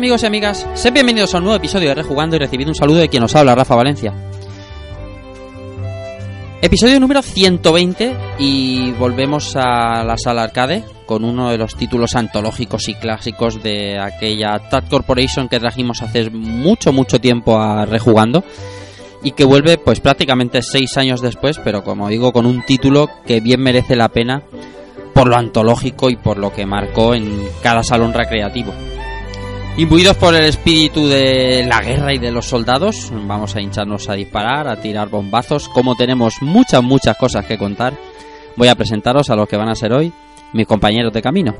Amigos y amigas? Sed bienvenidos a un nuevo episodio de Rejugando y recibid un saludo de quien os habla, Rafa Valencia. Episodio número 120 y volvemos a la sala arcade con uno de los títulos antológicos y clásicos de aquella Tat Corporation que trajimos hace mucho, mucho tiempo a Rejugando y que vuelve pues prácticamente seis años después, pero como digo, con un título que bien merece la pena por lo antológico y por lo que marcó en cada salón recreativo. Imbuidos por el espíritu de la guerra y de los soldados, vamos a hincharnos a disparar, a tirar bombazos. Como tenemos muchas, muchas cosas que contar, voy a presentaros a los que van a ser hoy mis compañeros de camino.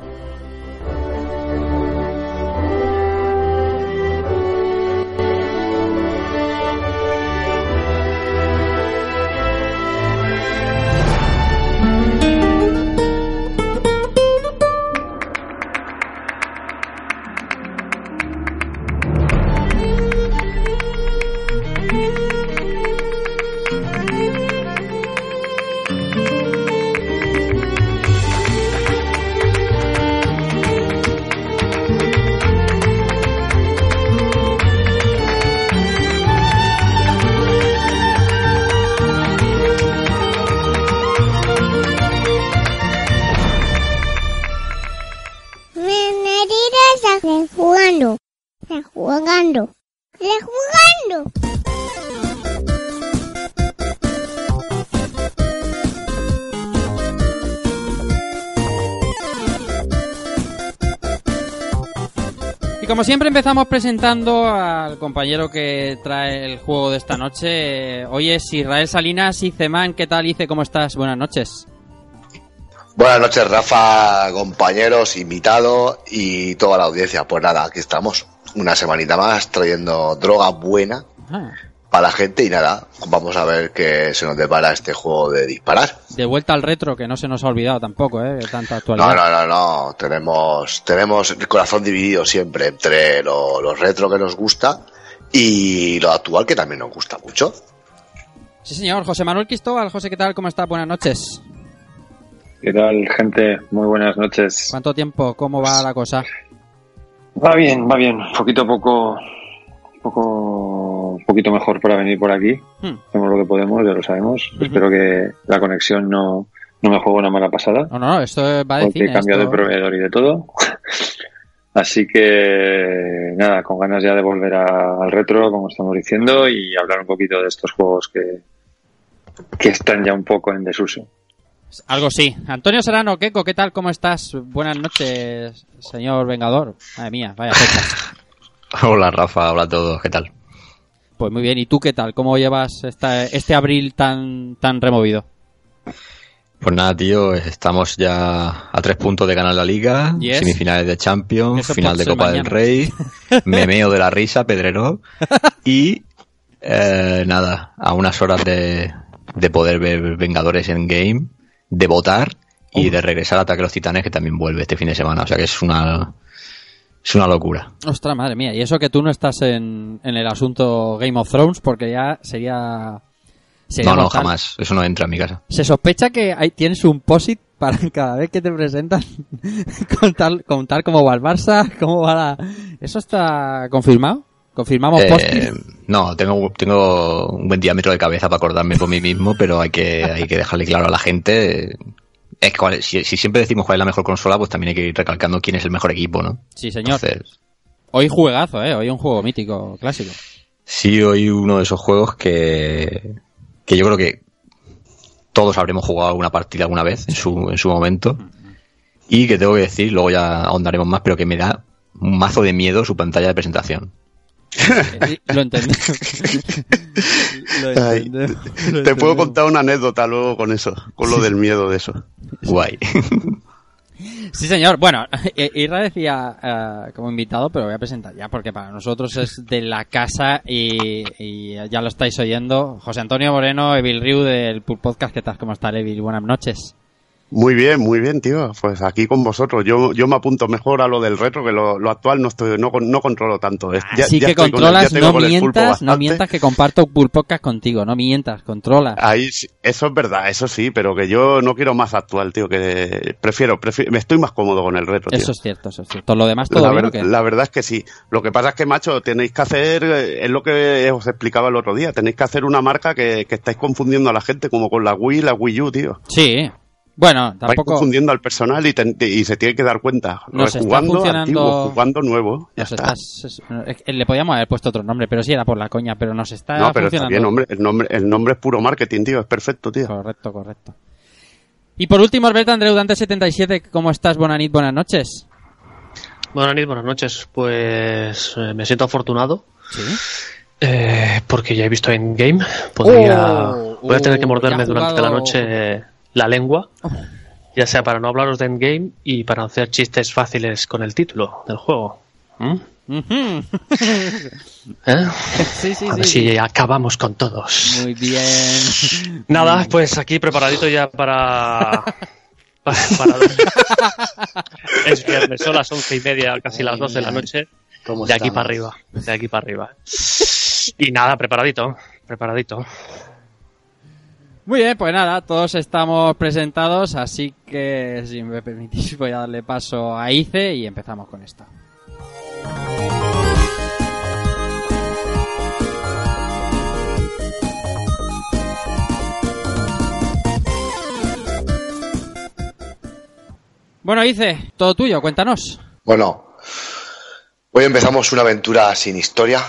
Como siempre empezamos presentando al compañero que trae el juego de esta noche. Hoy es Israel Salinas y Ceman. ¿Qué tal, Ice? ¿Cómo estás? Buenas noches. Buenas noches, Rafa, compañeros, invitados y toda la audiencia. Pues nada, aquí estamos. Una semanita más trayendo droga buena Ah, para la gente y nada, vamos a ver qué se nos depara este juego de disparar. de vuelta al retro, que no se nos ha olvidado tampoco, ¿eh? De tanta No, actualidad. no, no, no. Tenemos, tenemos el corazón dividido siempre entre lo, lo retro que nos gusta y lo actual que también nos gusta mucho. Sí, señor. José Manuel Cristóbal. José, ¿qué tal? ¿Cómo estás? Buenas noches. ¿Qué tal, gente? Muy buenas noches. ¿Cuánto tiempo? ¿Cómo va la cosa? Va bien, va bien. Poquito a poco, poco, poquito mejor para venir por aquí. Hmm. Hacemos lo que podemos, ya lo sabemos. Espero que la conexión no, no me juegue una mala pasada. No, no, esto va de porque cine. he cambiado esto- de proveedor y de todo. Así que, nada, con ganas ya de volver a- al retro, como estamos diciendo, y hablar un poquito de estos juegos que, que están ya un poco en desuso. Algo sí. Antonio Serrano, Keco, ¿qué tal? ¿Cómo estás? Buenas noches, señor Vengador. Madre mía, vaya fecha. Hola Rafa, hola a todos, ¿qué tal? Pues muy bien, ¿y tú qué tal? ¿Cómo llevas esta- este abril tan, tan removido? Pues nada, tío, estamos ya a tres puntos de ganar la liga, Yes. semifinales de Champions, Eso final de Copa del. Rey, memeo de la risa, Pedrero, y eh, nada, a unas horas de, de poder ver Vengadores en game, de votar y de regresar a Ataque a los Titanes que también vuelve este fin de semana, o sea que es una es una locura. Ostras, madre mía, y eso que tú no estás en, en el asunto Game of Thrones, porque ya sería... sería No, no, mortal. jamás, eso no entra en mi casa. Se sospecha que hay, tienes un POSIT para cada vez que te presentan contar, contar cómo va el Barça, cómo va la... ¿Eso está confirmado? ¿Confirmamos Eh, no, tengo, tengo un buen diámetro de cabeza para acordarme por mí mismo, pero hay que, hay que dejarle claro a la gente. Es que cuál- si, si siempre decimos cuál es la mejor consola, pues también hay que ir recalcando quién es el mejor equipo, ¿no? Sí, señor. Entonces, Hoy juegazo, ¿eh? Hoy un juego mítico, clásico. sí, hoy uno de esos juegos que, que yo creo que todos habremos jugado alguna partida alguna vez en su, en su momento. Y que tengo que decir, luego ya ahondaremos más, pero que me da un mazo de miedo su pantalla de presentación. Sí, Lo entendí. Ay, te puedo contar una anécdota luego con eso, con lo del miedo de eso. Guay. Sí, señor. Bueno, Irra decía eh, como invitado, pero voy a presentar ya, porque para nosotros es de la casa y, y ya lo estáis oyendo. José Antonio Moreno, Evil Riu del Podcast. ¿Qué tal? ¿Cómo está, Evil? Buenas noches. Muy bien, muy bien, tío. Pues aquí con vosotros. Yo, yo me apunto mejor a lo del retro, que lo, lo actual no estoy, no, no controlo tanto. Es- ya- Así ya que estoy con el- controlas, no con el pulpo mientas, no mientas que comparto Pur Podcast contigo. No mientas, controla. Ahí, eso es verdad, eso sí, pero que yo no quiero más actual, tío, que prefiero, prefiero me estoy más cómodo con el retro, tío. Eso es cierto, eso es cierto. Lo demás todo la, ver- la verdad es que sí. Lo que pasa es que, macho, tenéis que hacer, eh, es lo que os explicaba el otro día, tenéis que hacer una marca que, que estáis confundiendo a la gente como con la Wii y la Wii U, tío. Sí. Bueno, tampoco confundiendo al personal y, te- y se tiene que dar cuenta. Nos está jugando funcionando- antiguo, jugando nuevo. Ya está. es- le podíamos haber puesto otro nombre, pero sí era por la coña, pero nos está No, pero está funcionando. bien, hombre. El nombre, el nombre es puro marketing, tío. Es perfecto, tío. Correcto, correcto. Y por último, Alberto Andreu Dante 77, ¿cómo estás? Bonanit, buenas noches. Buenas noches, buenas noches. Pues eh, me siento afortunado Sí. eh, porque ya he visto en game. Podría, Oh, voy a tener que oh, morderme durante jugado- la noche eh, la lengua, ya sea para no hablaros de endgame y para hacer chistes fáciles con el título del juego. ¿Mm? ¿Eh? sí, sí, A ver sí. si acabamos con todos. Muy bien. Nada, pues aquí preparadito ya para. para, para- es viernes, son las once y media, casi las doce de la noche. ¿Cómo De aquí para arriba, de aquí para arriba. Y nada, preparadito, preparadito. Muy bien, pues nada, todos estamos presentados, así que si me permitís voy a darle paso a Ice y empezamos con esto. Bueno, Ice, todo tuyo, cuéntanos. Bueno, hoy empezamos una aventura sin historia,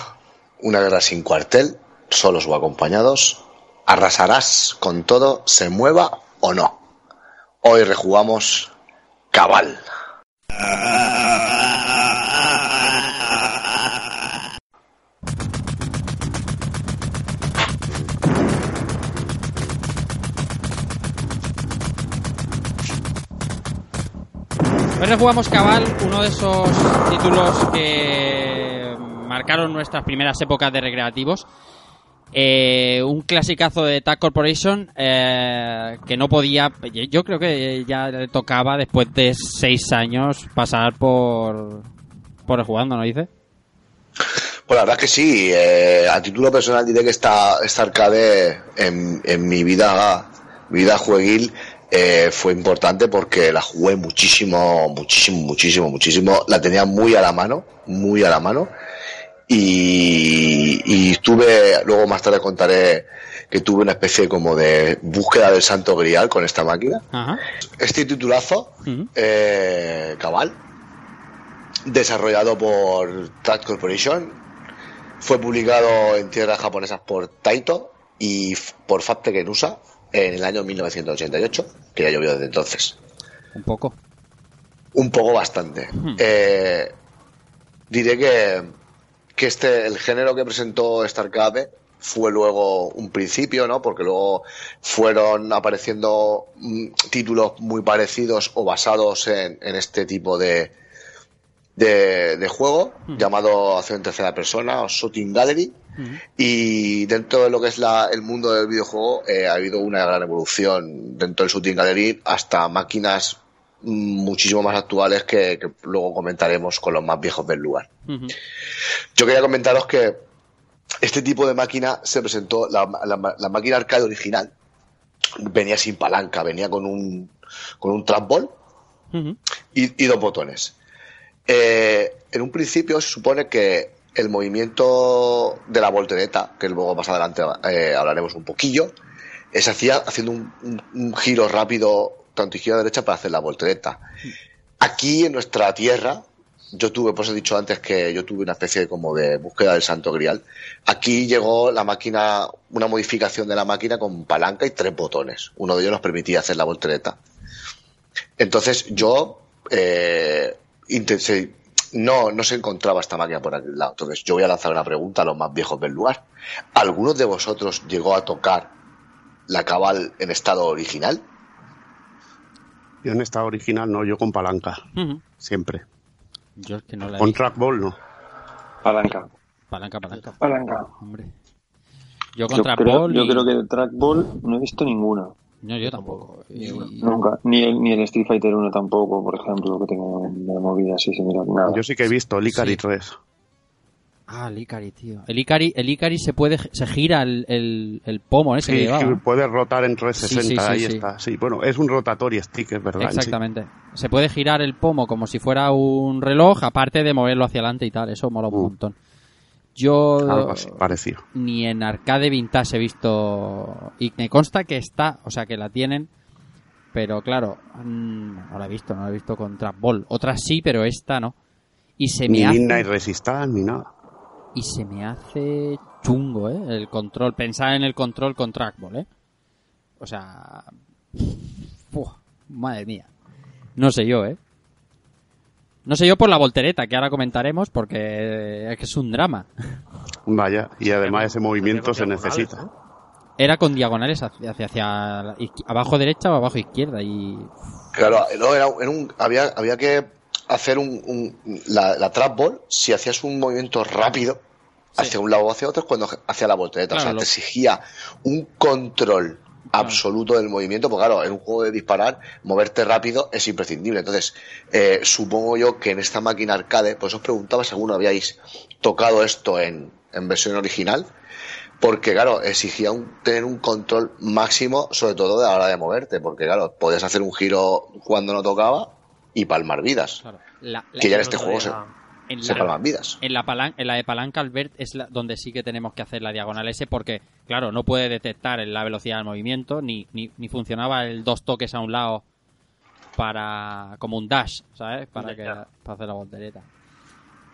una guerra sin cuartel, solos o acompañados. Arrasarás con todo, se mueva o no. Hoy rejugamos Cabal. Hoy jugamos Cabal, uno de esos títulos que marcaron nuestras primeras épocas de recreativos. Eh, un clasicazo de Tag Corporation eh, que no podía, yo creo que ya le tocaba después de seis años pasar por por el jugando, ¿no dice? Pues la verdad que sí, eh, a título personal diré que esta, esta arcade en, en mi vida, vida jueguil eh, fue importante porque la jugué muchísimo, muchísimo, muchísimo, muchísimo. La tenía muy a la mano, muy a la mano. Y, y tuve, luego más tarde contaré que tuve una especie como de búsqueda del santo grial con esta máquina. Ajá. Este titulazo, eh, Cabal, desarrollado por Tag Corporation, fue publicado en tierras japonesas por Taito y por Fabtech en USA en el año 1988, que ya llovió desde entonces. Un poco. Un poco bastante. Eh, diré que, que este, el género que presentó esta arcade fue luego un principio, ¿no? Porque luego fueron apareciendo mm, títulos muy parecidos o basados en, en este tipo de, de, de juego, llamado acción en tercera persona o Shooting Gallery. Y dentro de lo que es la, el mundo del videojuego eh, ha habido una gran evolución dentro del Shooting Gallery hasta máquinas muchísimo más actuales que, que luego comentaremos con los más viejos del lugar. Yo quería comentaros que este tipo de máquina se presentó, la, la- la máquina arcade original venía sin palanca, venía con un, con un Ujú. y, y dos botones. Eh, en un principio se supone que el movimiento de la voltereta, que luego más adelante eh, hablaremos un poquillo, eh, se hacía haciendo un, un- un giro rápido, tanto izquierda derecha, para hacer la voltereta. Aquí en nuestra tierra, yo tuve, por eso he dicho antes que yo tuve una especie de como de búsqueda del santo grial. Aquí llegó la máquina, una modificación de la máquina con palanca y tres botones. Uno de ellos nos permitía hacer la voltereta. Entonces yo eh, intenté- no, no se encontraba esta máquina por aquel lado. Entonces, yo voy a lanzar una pregunta a los más viejos del lugar. ¿Alguno de vosotros llegó a tocar la cabal en estado original? Yo en estado original no, yo con palanca, siempre. Yo es que no la he Con trackball no. Palanca. Palanca, palanca. Palanca. Hombre. Yo Yo contra creo, yo creo que de trackball no he visto ninguna. No, yo tampoco. Y- Nunca. Ni el, ni el Street Fighter 1 tampoco, por ejemplo, que tengo de movida así similar. Nada. Yo sí que he visto el Icari Sí. 3. Ah, el Ikari, tío. El Ikari, el Ikari se puede, se gira el, el, el pomo ese que Sí, llevaba. que puede rotar en 360, Sí, sí, sí, ahí sí. está. Sí, bueno, es un rotatory stick, es verdad. Exactamente. Se puede girar el pomo como si fuera un reloj, aparte de moverlo hacia adelante y tal. Eso mola un Uh. montón. Yo Algo así, parecido. ni en arcade vintage he visto y me consta que está, o sea que la tienen, pero claro, mm, no la he visto, no la he visto con Trapball. Otras sí, pero esta no. Y se me Ni hace Midnight Resistance, ni nada. Y se me hace chungo, ¿eh? El control, pensar en el control con trackball, ¿eh? O sea, uf, madre mía. No sé yo, ¿eh? No sé yo por la voltereta, que ahora comentaremos, porque es que es un drama. Vaya, y además ese movimiento se necesita. ¿no? Era con diagonales hacia, hacia, abajo derecha o abajo izquierda y... Claro, no, era, era un, había, había que hacer un, un- la, la trap ball si hacías un movimiento rápido hacia un lado o hacia otro es cuando hacía la voltereta. Claro, o sea, lo- te exigía un control absoluto del movimiento, porque claro, en un juego de disparar, moverte rápido es imprescindible. Entonces, eh, supongo yo que en esta máquina arcade, pues os preguntaba si alguno habíais tocado esto en, en versión original, porque claro, exigía un- tener un control máximo, sobre todo de la hora de moverte, porque claro, podías hacer un giro cuando no tocaba y palmar vidas. Claro, la- la- Que ya en este juego se, en se la- palman vidas. En la, palan- en la de palanca Albert es la- donde sí que tenemos que hacer la diagonal S porque, claro, no puede detectar la velocidad del movimiento ni, ni, ni funcionaba el dos toques a un lado para como un dash, ¿sabes? Para, que, para hacer la voltereta.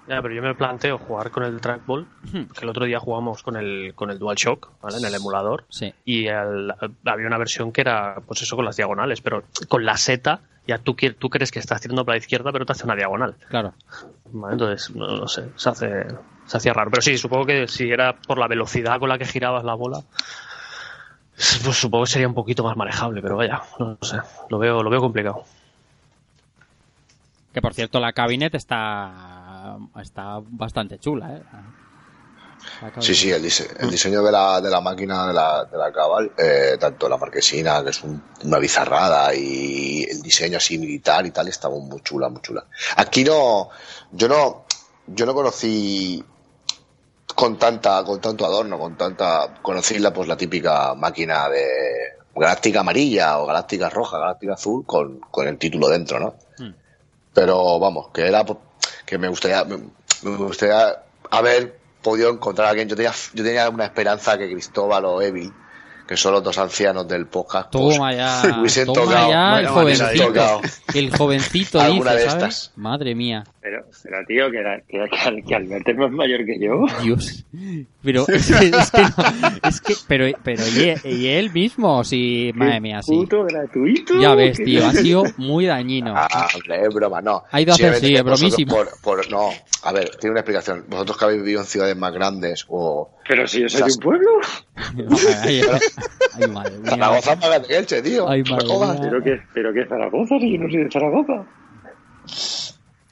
Ya, pero yo me planteo jugar con el trackball, que el otro día jugamos con el, con el DualShock, ¿vale? En el emulador. Sí. Y el- había una versión que era, pues eso, con las diagonales, pero con la seta, ya tú, tú crees que estás tirando para la izquierda, pero te hace una diagonal. Claro. ¿vale? Entonces, no, no sé, se hace, se hacía raro. Pero sí, supongo que si era por la velocidad con la que girabas la bola, pues supongo que sería un poquito más manejable, pero vaya, no sé, lo veo, lo veo complicado. Que por cierto, la cabinet está está bastante chula, ¿eh? Sí, sí, el, dise- el diseño de la, de la máquina de la, de la Cabal, eh, tanto la marquesina, que es un- una bizarrada, y el diseño así militar y tal, estaba muy chula, muy chula. Aquí no, yo no, yo no conocí con tanta, con tanto adorno, con tanta, conocí la, pues la típica máquina de Galáctica amarilla o Galáctica roja, Galáctica azul, con, con el título dentro, ¿no? Hmm. pero vamos, que era po- que me gustaría me, me gustaría haber podido encontrar a alguien. Yo tenía, yo tenía una esperanza que Cristóbal o Evil, que son los dos ancianos del podcast, pues, Toma ya, hubiesen toma tocado, ya el jovencito. tocado. El jovencito Alguna dice, de ¿sabes? estas. Madre mía. Pero, pero tío, que, era- que, que, que Alberto es más mayor que yo. Dios. Pero es que, es que no, es que- pero, pero y, él, y él mismo, sí, madre mía, sí. Puto gratuito. Ya ves, tío, ha sido muy dañino. Ah, hombre, es broma, no. Ha ido a hacer, sí, es bromísimo. Por, por- no, a ver, tiene una explicación. Vosotros que habéis vivido en ciudades más grandes o Pero si yo soy de un pueblo. Ay, madre mía. Zaragoza grande que Elche, tío. Ay, No madre jodas. mía. Pero que, pero que Zaragoza, si yo no soy de Zaragoza.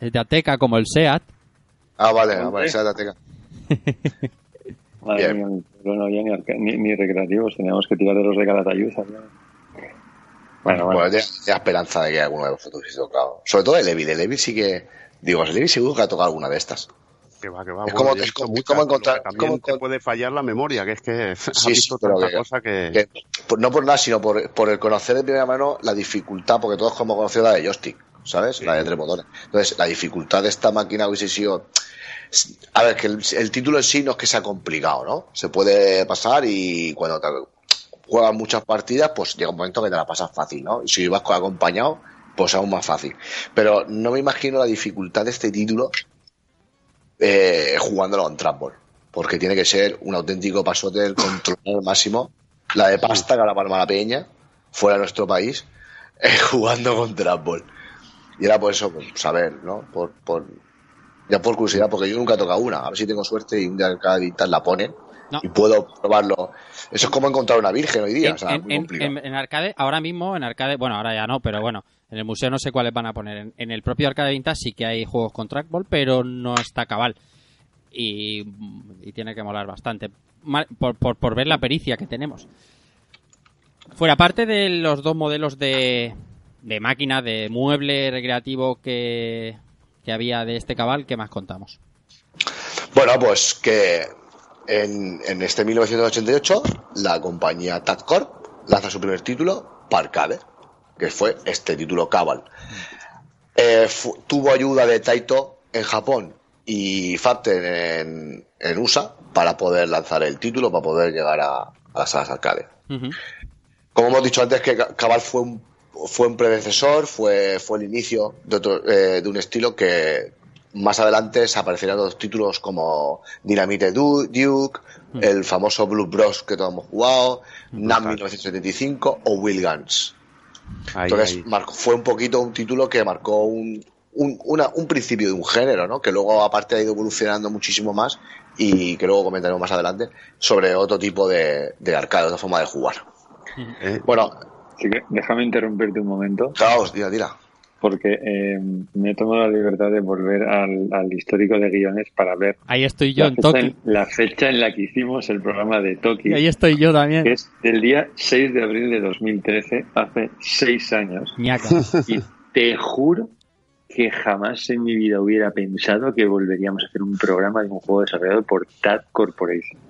El de Ateca como el SEAT. Ah, vale, ah, vale, esa es la teca. Madre Bien. mía, no había ni, arca- ni, ni recreativos, teníamos que tirar de los de Calatayud. Bueno, bueno. Bueno, tenía, tenía esperanza de que alguno de vosotros hubiese tocado. Sobre todo el Evil. El Evil sí que. Digo, el Evil seguro que ha tocado alguna de estas. Que va, que va. Es bueno, como- es como- muchas, como pero encontrar- que También como te puede fallar la memoria, que es que has Sí, visto sí, pero tanta que- cosa que... no por nada, sino por, por el conocer de primera mano la dificultad, porque todos como conocido la de joystick, ¿sabes? La de tres botones. Entonces, la dificultad de esta máquina hubiese sido. A ver, que el, el título en sí no es que sea complicado, ¿no? Se puede pasar y cuando te juegas muchas partidas, pues llega un momento que te la pasas fácil, ¿no? Y si vas co- acompañado, pues aún más fácil. Pero no me imagino la dificultad de este título eh, jugándolo con Trackball. Porque tiene que ser un auténtico pasote del control al máximo. La de pasta que la palma la peña, fuera de nuestro país, eh, jugando con Trackball. Y era por eso, pues, saber, ¿no? Por, por, Ya por curiosidad, porque yo nunca he tocado una. A ver si tengo suerte y un día cada Vintage la ponen No. y puedo probarlo. Eso es como encontrar una virgen hoy día. En, o sea, en- muy en- complicado. en- en arcade, ahora mismo en arcade, bueno, ahora ya no, pero bueno, en el museo no sé cuáles van a poner. En, el propio arcade vintage sí que hay juegos con trackball, pero no está cabal. Y, tiene que molar bastante. Por, por, por ver la pericia que tenemos. Fuera parte de los dos modelos de, de máquina, de mueble recreativo que, que había de este cabal, ¿qué más contamos? Bueno, pues que en, en este 1988 la compañía Tadcorp lanza su primer título para arcade, que fue este título Cabal. Eh, tuvo ayuda de Taito en Japón y Fapten en, en USA para poder lanzar el título, para poder llegar a, a las salas arcade. Como hemos dicho antes, que Ca- Cabal fue un, fue un predecesor, fue, fue el inicio de, otro, eh, de un estilo que más adelante se aparecerían otros títulos como Dynamite Du- Duke, el famoso Blue Bros que todos hemos jugado, NAM 1975 o Will Guns. Ahí, Entonces ahí. marcó- fue un poquito un título que marcó un, un, una- un principio de un género, ¿no? Que luego aparte ha ido evolucionando muchísimo más y que luego comentaremos más adelante sobre otro tipo de, de arcade, otra forma de jugar. Eh, Bueno, Así que déjame interrumpirte un momento, Caos, tira, tira. Porque eh, me he tomado la libertad de volver al, al histórico de guiones para ver Ahí estoy yo en Toki. en, la fecha en la que hicimos el programa de Toki, Y ahí estoy yo que también. es del día 6 de abril de 2013, hace 6 años. Ñaca. Y te juro que jamás en mi vida hubiera pensado que volveríamos a hacer un programa de un juego desarrollado por TAD Corporation.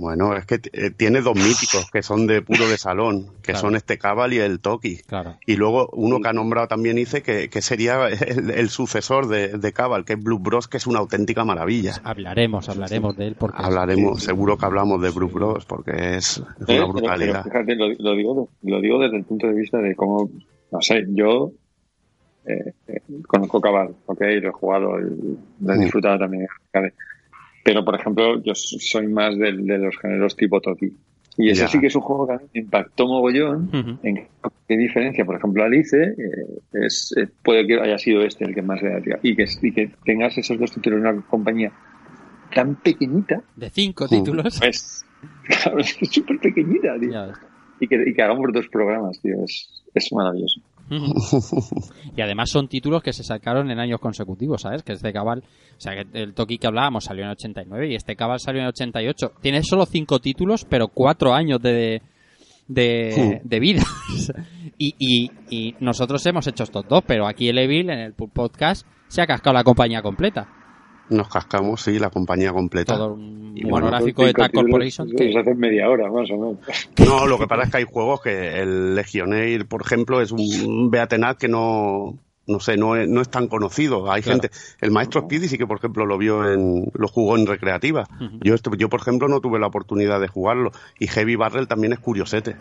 Bueno, es que eh, tiene dos míticos que son de puro de salón, que Claro. son este Cabal y el Toki. Claro. Y luego uno que ha nombrado también dice que, que sería el, el sucesor de, de Cabal, que es Blue Bros, que es una auténtica maravilla. Hablaremos, hablaremos de él porque Hablaremos, seguro que hablamos de Blue Bros, porque es, es Eh, una brutalidad. pero fíjate, lo, lo digo, lo digo desde el punto de vista de cómo, no sé, yo eh, eh, conozco Cabal, ok, lo he jugado, y lo he Mm. disfrutado también. Pero, por ejemplo, yo soy más del- de, los géneros tipo Toki. Y ese Ya. sí que es un juego que a mí me impactó mogollón. Ujú. En qué diferencia, por ejemplo, Alice, eh, es, eh, puede que haya sido este el que más le da y que, y que tengas esos dos títulos en una compañía tan pequeñita, de cinco títulos. pues, es súper pequeñita, tío. Y que, y que hagamos dos programas, tío, es, es maravilloso. y además son títulos que se sacaron en años consecutivos, ¿sabes? Que este Cabal, o sea, que el Toki que hablábamos salió en 89 y este Cabal salió en 88. Tiene solo cinco títulos, pero cuatro años de de, de vida. y, y, y nosotros hemos hecho estos dos, pero aquí el Evil en el podcast se ha cascado la compañía completa. Nos cascamos, sí, la compañía completa. Todo un Y bueno, monográfico de títulos, Corporation. Eso que- hace media hora, más o menos. No, lo que pasa es que hay juegos que el Legionnaire, por ejemplo, es un Beatenat que no, no sé, no es, no es tan conocido. Hay Claro. gente, el maestro Speedy sí que, por ejemplo, lo vio en, lo jugó en recreativa. Yo, estu- yo, por ejemplo, no tuve la oportunidad de jugarlo. Y Heavy Barrel también es curiosete.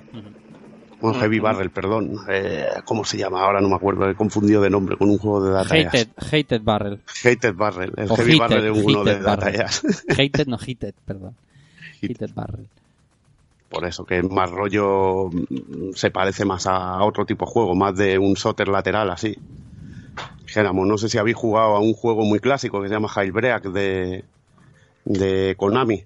Bueno, Heavy Barrel, perdón. Eh, ¿Cómo se llama? Ahora no me acuerdo. He confundido de nombre con un juego de Data Hated, Hated Barrel. Hated Barrel. El O Heavy Barrel es uno de Data. Hated, no Heated, perdón. Heated Barrel. Por eso, que es más rollo, mm, se parece más a otro tipo de juego, más de un soter lateral así. Dijéramos, no sé si habéis jugado a un juego muy clásico que se llama Jailbreak de, de Konami,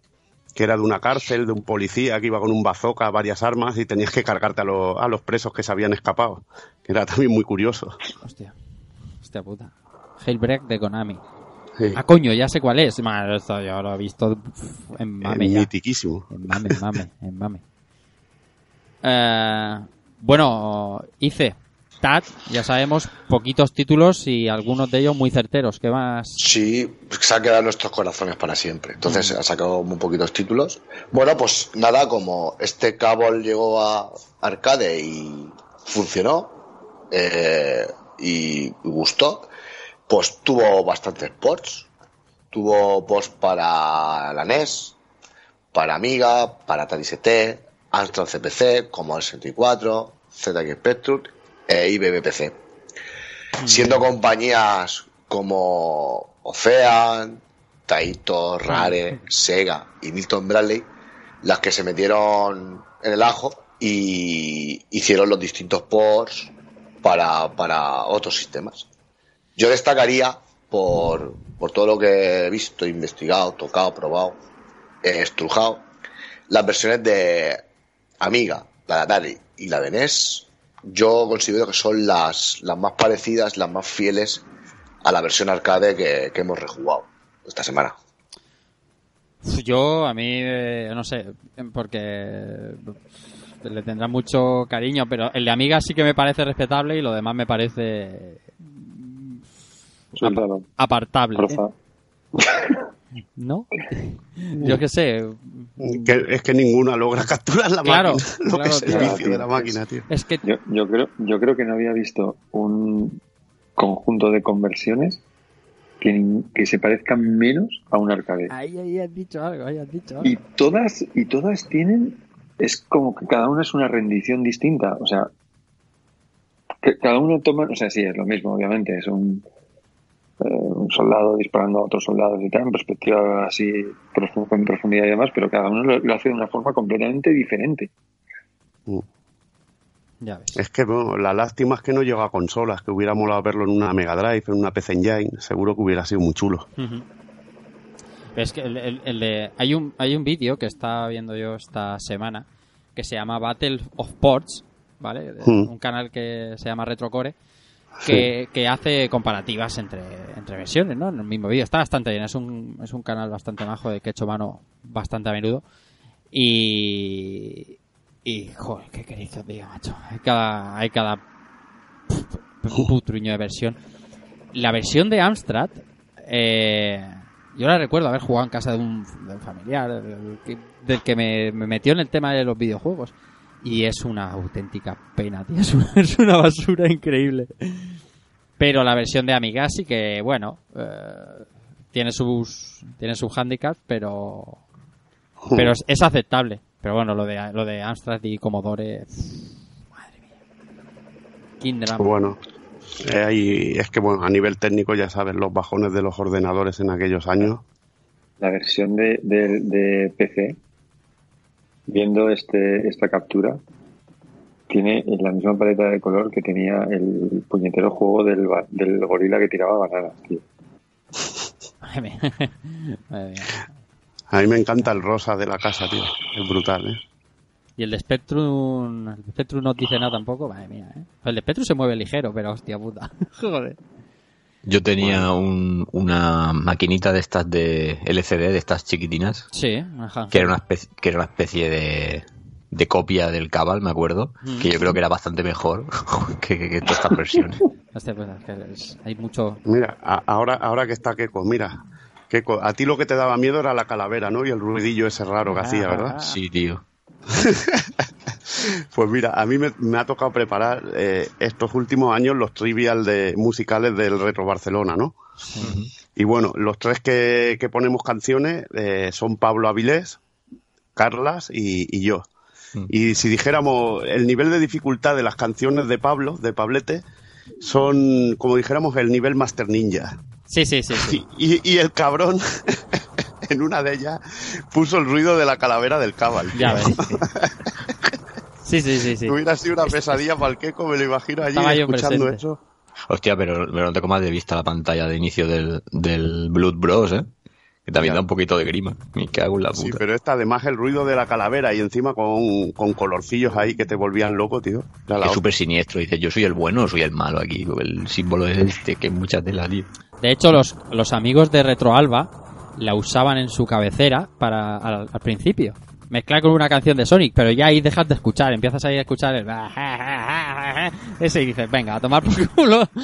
que era de una cárcel, de un policía que iba con un bazooka, varias armas y tenías que cargarte a, los- a los presos que se habían escapado. Que era también muy curioso. Hostia. Hostia puta. Jailbreak de Konami. Sí. Ah, coño, ya sé cuál es. Man, esto yo lo he visto en mame ya. mitiquísimo. En mame, en mame, en mame. Eh, bueno, hice TAT, ya sabemos, poquitos títulos y algunos de ellos muy certeros. ¿Qué más? Sí, se han quedado en nuestros corazones para siempre. Entonces ha sacado muy poquitos títulos. Bueno, pues nada, como este Cabal llegó a arcade y funcionó eh, y gustó, pues tuvo bastantes ports. Tuvo ports para la NES, para Amiga, para Atari ST, Amstrad CPC, como el 64, ZX Spectrum e IBM siendo compañías como Ocean, Taito, Rare, Sega y Milton Bradley las que se metieron en el ajo y hicieron los distintos ports para, para otros sistemas. Yo destacaría por, por todo lo que he visto, investigado, tocado, probado, estrujado, las versiones de Amiga, la de Atari y la de NES, yo considero que son las, las más parecidas, las más fieles a la versión arcade que, que hemos rejugado esta semana. Yo, a mí, eh, no sé, porque le tendrá mucho cariño, pero el de Amiga sí que me parece respetable y lo demás me parece Sí, claro. apartable. Porfa. ¿No? Yo qué sé. Que, es que ninguna logra capturar la Claro, máquina. Lo claro, que es el vicio de la máquina, tío. Es que Yo, yo creo, yo creo que no había visto un conjunto de conversiones que, que se parezcan menos a un arcade. ahí, ahí has dicho algo, ahí has dicho algo. Y todas, y todas tienen, es como que cada una es una rendición distinta. O sea, que cada uno toma, o sea, sí, es lo mismo, obviamente, es un, un soldado disparando a otros soldados y tal, en perspectiva así, con profundidad y demás, pero cada uno lo, lo hace de una forma completamente diferente. Ya ves. Es que bueno, la lástima es que no llega a consolas, que hubiera molado verlo en una Mega Drive, en una PC Engine, seguro que hubiera sido muy chulo. Es que el, el- el de, hay un, hay un vídeo que estaba viendo yo esta semana que se llama Battle of Ports, ¿vale? Hmm. Un canal que se llama Retrocore que, que hace comparativas entre, entre versiones, ¿no? En el mismo vídeo. Está bastante bien, es un, es un canal bastante majo de que he hecho mano bastante a menudo. Y. Y, joder, qué queréis que os diga, macho. Hay cada. Hay cada. putruño de versión. La versión de Amstrad. Eh, yo la recuerdo haber jugado en casa de un, de un familiar. Del que, del que me, me metió en el tema de los videojuegos. Y es una auténtica pena, tío. Es una, es una basura increíble. Pero la versión de Amiga sí que, bueno, eh, tiene sus tiene sus handicaps, pero pero es, es aceptable. Pero bueno, lo de lo de Amstrad y Commodore, madre mía. King drama. Bueno, eh, ahí es que bueno, a nivel técnico ya sabes los bajones de los ordenadores en aquellos años. La versión de, de, de PC, viendo este esta captura, tiene la misma paleta de color que tenía el puñetero juego del, ba- del gorila que tiraba bananas, tío. Madre mía. Madre mía. A mí me encanta el rosa de la casa, tío. Es brutal, ¿eh? Y el de Spectrum, el de Spectrum no dice nada tampoco, madre mía, ¿eh? El de Spectrum se mueve ligero, pero hostia puta. Joder. Yo tenía un- una maquinita de estas de LCD, de estas chiquitinas, Sí, ajá. que era una especie, que era una especie de, de copia del Cabal, me acuerdo, Mm. que yo creo que era bastante mejor que, que- que todas estas versiones. Hostia, pues es que es- hay mucho... Mira, a- ahora, ahora que está Keiko, mira. Keiko, a ti lo que te daba miedo era la calavera, ¿no? Y el ruidillo ese raro que hacía, ¿verdad? Sí, tío. Pues mira, a mí me, me ha tocado preparar eh, estos últimos años los trivial de musicales del Retro Barcelona, ¿no? Y bueno, los tres que, que ponemos canciones eh, son Pablo Avilés, Carlas y, y yo. Mm. Y si dijéramos el nivel de dificultad de las canciones de Pablo, de Pablete, son, como dijéramos, el nivel Master Ninja. Sí, sí, sí, sí. Y, y- y el cabrón, en una de ellas, puso el ruido de la calavera del cabal. Ya tío. ves. Sí, sí, sí, sí. Hubiera sido una pesadilla para el Keiko, me lo imagino allí Estaba yo escuchando eso. Hostia, pero, pero no te comas de vista la pantalla de inicio del, del Blood Bros, ¿eh? Que también Ya. da un poquito de grima. Me cago en la Sí, puta. pero esta además el ruido de la calavera y encima con, con colorcillos ahí que te volvían loco, tío. Es súper siniestro. Dices, yo soy el bueno o soy el malo aquí. El símbolo es este, que es mucha tela, tío. De hecho, los, los amigos de Retroalba la usaban en su cabecera para al, principio. Mezclar con una canción de Sonic, pero ya ahí dejas de escuchar, empiezas ahí a escuchar el... Ese y dices, venga, a tomar por culo.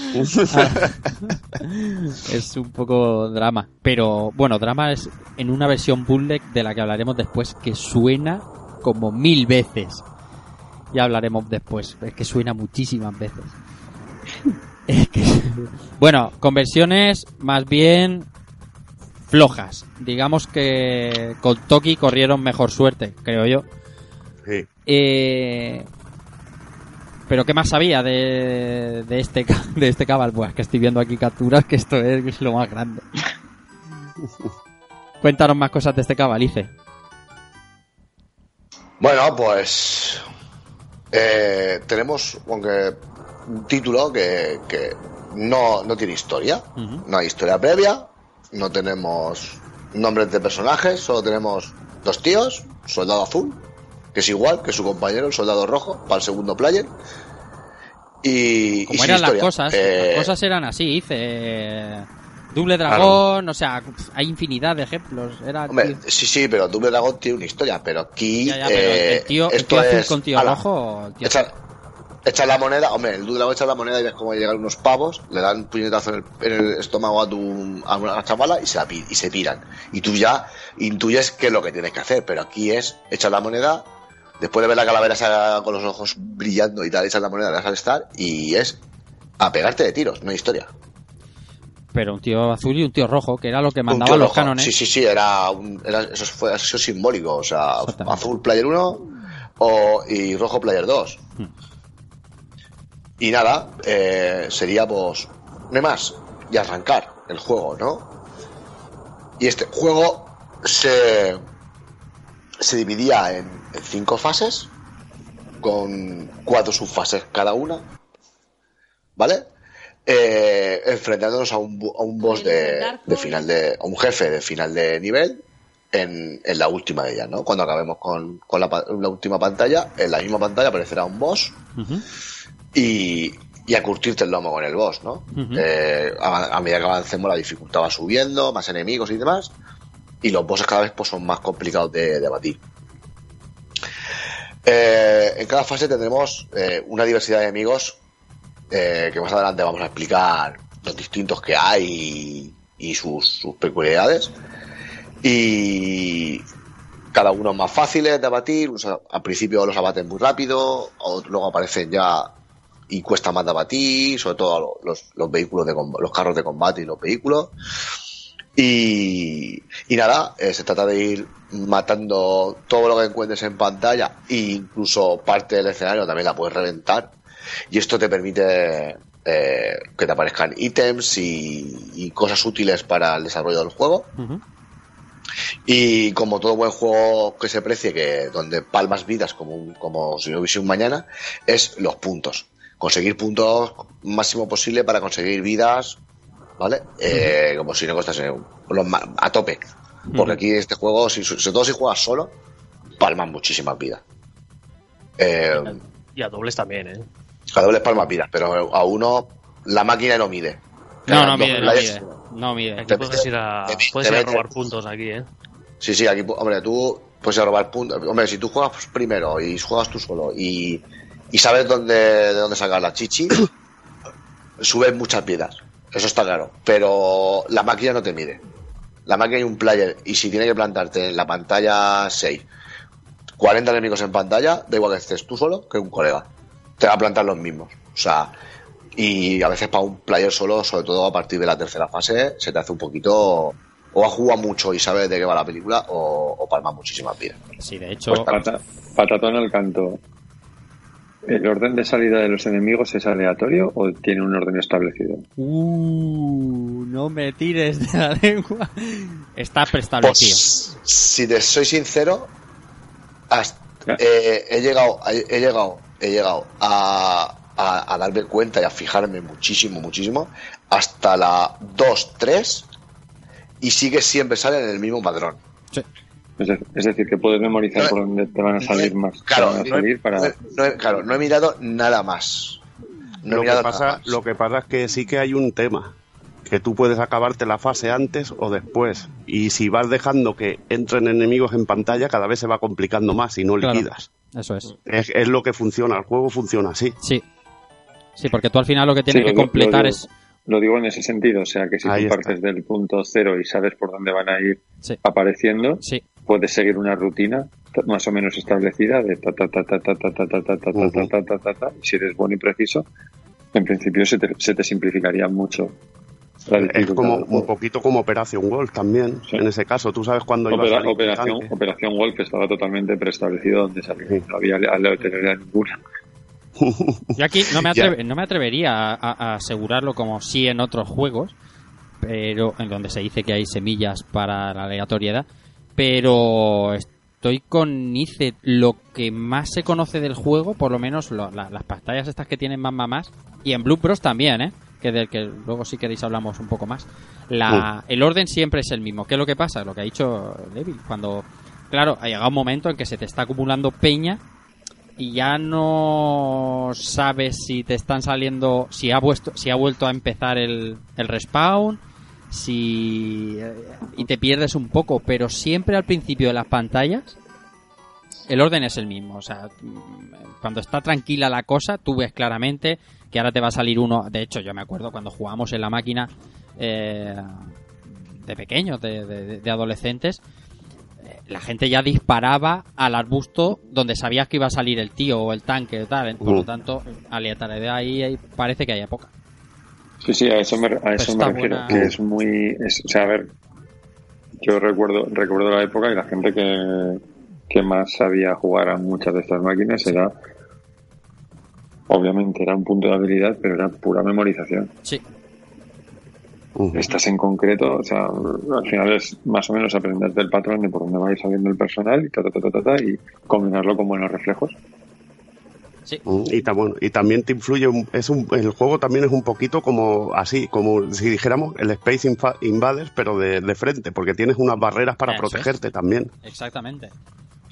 es un poco drama. Pero bueno, drama es en una versión bootleg de la que hablaremos después, que suena como mil veces. Ya hablaremos después, es que suena muchísimas veces. Es que- bueno, conversiones más bien flojas. Digamos que con Toki corrieron mejor suerte, creo yo. Sí. Eh, pero ¿qué más sabía de, de este de este cabal? Pues que estoy viendo aquí capturas que esto es lo más grande. Cuéntanos más cosas de este cabalice. Bueno, pues eh, tenemos, aunque un título que, que no, no tiene historia. No hay historia previa, no tenemos nombres de personajes, solo tenemos dos tíos, soldado azul, que es igual que su compañero, el soldado rojo, para el segundo player. Y, Como eran las cosas, Eh, las cosas eran así, hice Double Dragón, o sea, hay infinidad de ejemplos. Era Hombre, sí, sí, pero Double Dragon tiene una historia, pero aquí Ya, ya, pero eh, el tío, el tío azul es, con tío rojo, tío Echar la moneda, hombre, el Dragon echa la moneda y ves cómo llegan unos pavos, le dan un puñetazo en el, en el estómago a tu a una chavala y se, la y se piran. Y tú ya intuyes qué es lo que tienes que hacer, pero aquí es echar la moneda, después de ver la calavera esa con los ojos brillando y tal, echar la moneda, le das al estar y es a pegarte de tiros, no hay historia. pero un tío azul y un tío rojo, que era lo que tío los rojo. cánones. Sí, sí, sí, era, un- era eso fue eso es simbólico, o sea, azul player 1 o, y rojo player 2. Hmm. Y nada, eh, sería pues, no hay más, y arrancar el juego, ¿no? Y este juego se, se dividía en, en cinco fases, con cuatro subfases cada una, ¿vale? Eh, enfrentándonos a un, bu- a un boss de, de final de, a un jefe de final de nivel en, en la última de ellas, ¿no? Cuando acabemos con, con la, última pantalla, en la misma pantalla aparecerá un boss Ujú. Y, y a curtirte el lomo con el boss, ¿no? Eh, a, a medida que avancemos la dificultad va subiendo, más enemigos y demás, y los bosses cada vez pues, son más complicados de, de batir. Eh, en cada fase tendremos eh, una diversidad de enemigos que más adelante vamos a explicar los distintos que hay y, y sus, sus peculiaridades. Y cada uno más fáciles de abatir, al principio los abaten muy rápido, otros luego aparecen ya y cuesta más de abatir, sobre todo lo- los, los vehículos de los carros de combate y los vehículos. Y, y nada, eh, se trata de ir matando todo lo que encuentres en pantalla e incluso parte del escenario también la puedes reventar. Y esto te permite eh, que te aparezcan ítems y, y cosas útiles para el desarrollo del juego. Y como todo buen juego que se precie, que donde palmas vidas como, un- como si no hubiese un mañana, es los puntos. Conseguir puntos máximo posible para conseguir vidas, ¿vale? Eh, como si no ma- a tope. Porque Ujú. aquí este juego, si, sobre todo si juegas solo, palmas muchísimas vidas. Eh, Y a dobles también, ¿eh? a dobles palmas vidas, pero a uno la máquina no mide. No, no mide, no mide. No mide. Aquí puedes ir a, te- puedes te ir a robar puntos aquí, ¿eh? Sí, sí, aquí, hombre, tú puedes ir a robar puntos. Hombre, si tú juegas primero y juegas tú solo y, y sabes dónde, de dónde sacar la chichi, subes muchas vidas. Eso está claro. Pero la máquina no te mide. La máquina hay un player y si tiene que plantarte en la pantalla 6, 40 enemigos en pantalla, da igual que estés tú solo que un colega. Te va a plantar los mismos. O sea, y a veces para un player solo, sobre todo a partir de la tercera fase, se te hace un poquito. O ha jugado mucho y sabes de qué va la película, o, o palma muchísimas vidas. Sí, de hecho, Pues pata- patatón al canto. ¿El orden de salida de los enemigos es aleatorio o tiene un orden establecido? Uh, no me tires de la lengua. Está preestablecido. Pues, si te soy sincero, hasta- eh, he llegado, he, llegado, he llegado a, a- a darme cuenta y a fijarme muchísimo, muchísimo, hasta la 2, 3, y sigue siempre sale en el mismo padrón. De- es decir, que puedes memorizar No, por dónde te van a salir más. Claro, no he- salir para... claro, no he mirado nada más. No he lo, que nada pasa, más. lo que pasa es que sí que hay un tema. Que tú puedes acabarte la fase antes o después. Y si vas dejando que entren enemigos en pantalla, cada vez se va complicando más y no Claro. liquidas. Eso es. Es, es lo que funciona. El juego funciona así. Sí. Sí, porque tú al final lo que tienes Sí, que lo- lo completar es. Lo digo en ese sentido, o sea que si Ahí tú está. partes del punto cero y sabes por dónde van a ir Sí. apareciendo, Sí. Puedes seguir una rutina más o menos establecida de ta ta ta ta ta ta ta ta ta ta ta ta ta ta ta si eres bueno y preciso, en principio se te, se te simplificaría mucho la Es como un poquito como Operación Wolf también. Sí. En ese caso, tú sabes cuándo iba a Opera- salir operación, operación Wolf estaba totalmente preestablecido donde salía. Sí. No había aleatoriedad ninguna. Yo aquí no me, atreve- no me atrevería a, a asegurarlo como sí en otros juegos, pero en donde se dice que hay semillas para la aleatoriedad, pero es- estoy con Nice. Lo que más se conoce del juego, por lo menos lo- la- las pantallas estas que tienen más mamás, y en Blue Bros también, ¿eh? Que del que luego si queréis hablamos un poco más. La, El orden siempre es el mismo. ¿Qué es lo que pasa? Lo que ha dicho Devil. Cuando, claro, ha llegado un momento en que se te está acumulando peña y ya no sabes si te están saliendo, si ha, vuesto, si ha vuelto a empezar el, el respawn, si eh, y te pierdes un poco, pero siempre al principio de las pantallas el orden es el mismo, o sea, mm, cuando está tranquila la cosa, tú ves claramente que ahora te va a salir uno, de hecho yo me acuerdo cuando jugábamos en la máquina eh, de pequeños, de, de- de adolescentes, eh, la gente ya disparaba al arbusto donde sabías que iba a salir el tío o el tanque tal, por lo Mm. tanto, aleatoriedad ahí, ahí parece que haya poca. Sí, sí, a eso me, a eso me está refiero. buena. Que es muy. es- o sea, a ver. Yo recuerdo, recuerdo la época y la gente que, que más sabía jugar a muchas de estas máquinas era. Obviamente era un punto de habilidad, pero era pura memorización. Sí, Ujú. Estas en concreto, o sea, al final es más o menos aprenderte el patrón de por dónde va a ir saliendo el personal y ta, ta, ta, ta, ta, ta, y combinarlo con buenos reflejos. Sí. Mm, Y, bueno, y también te influye, es un, el juego también es un poquito como así, como si dijéramos el Space Invaders, pero de, de frente, porque tienes unas barreras para Eso es. protegerte también. Exactamente.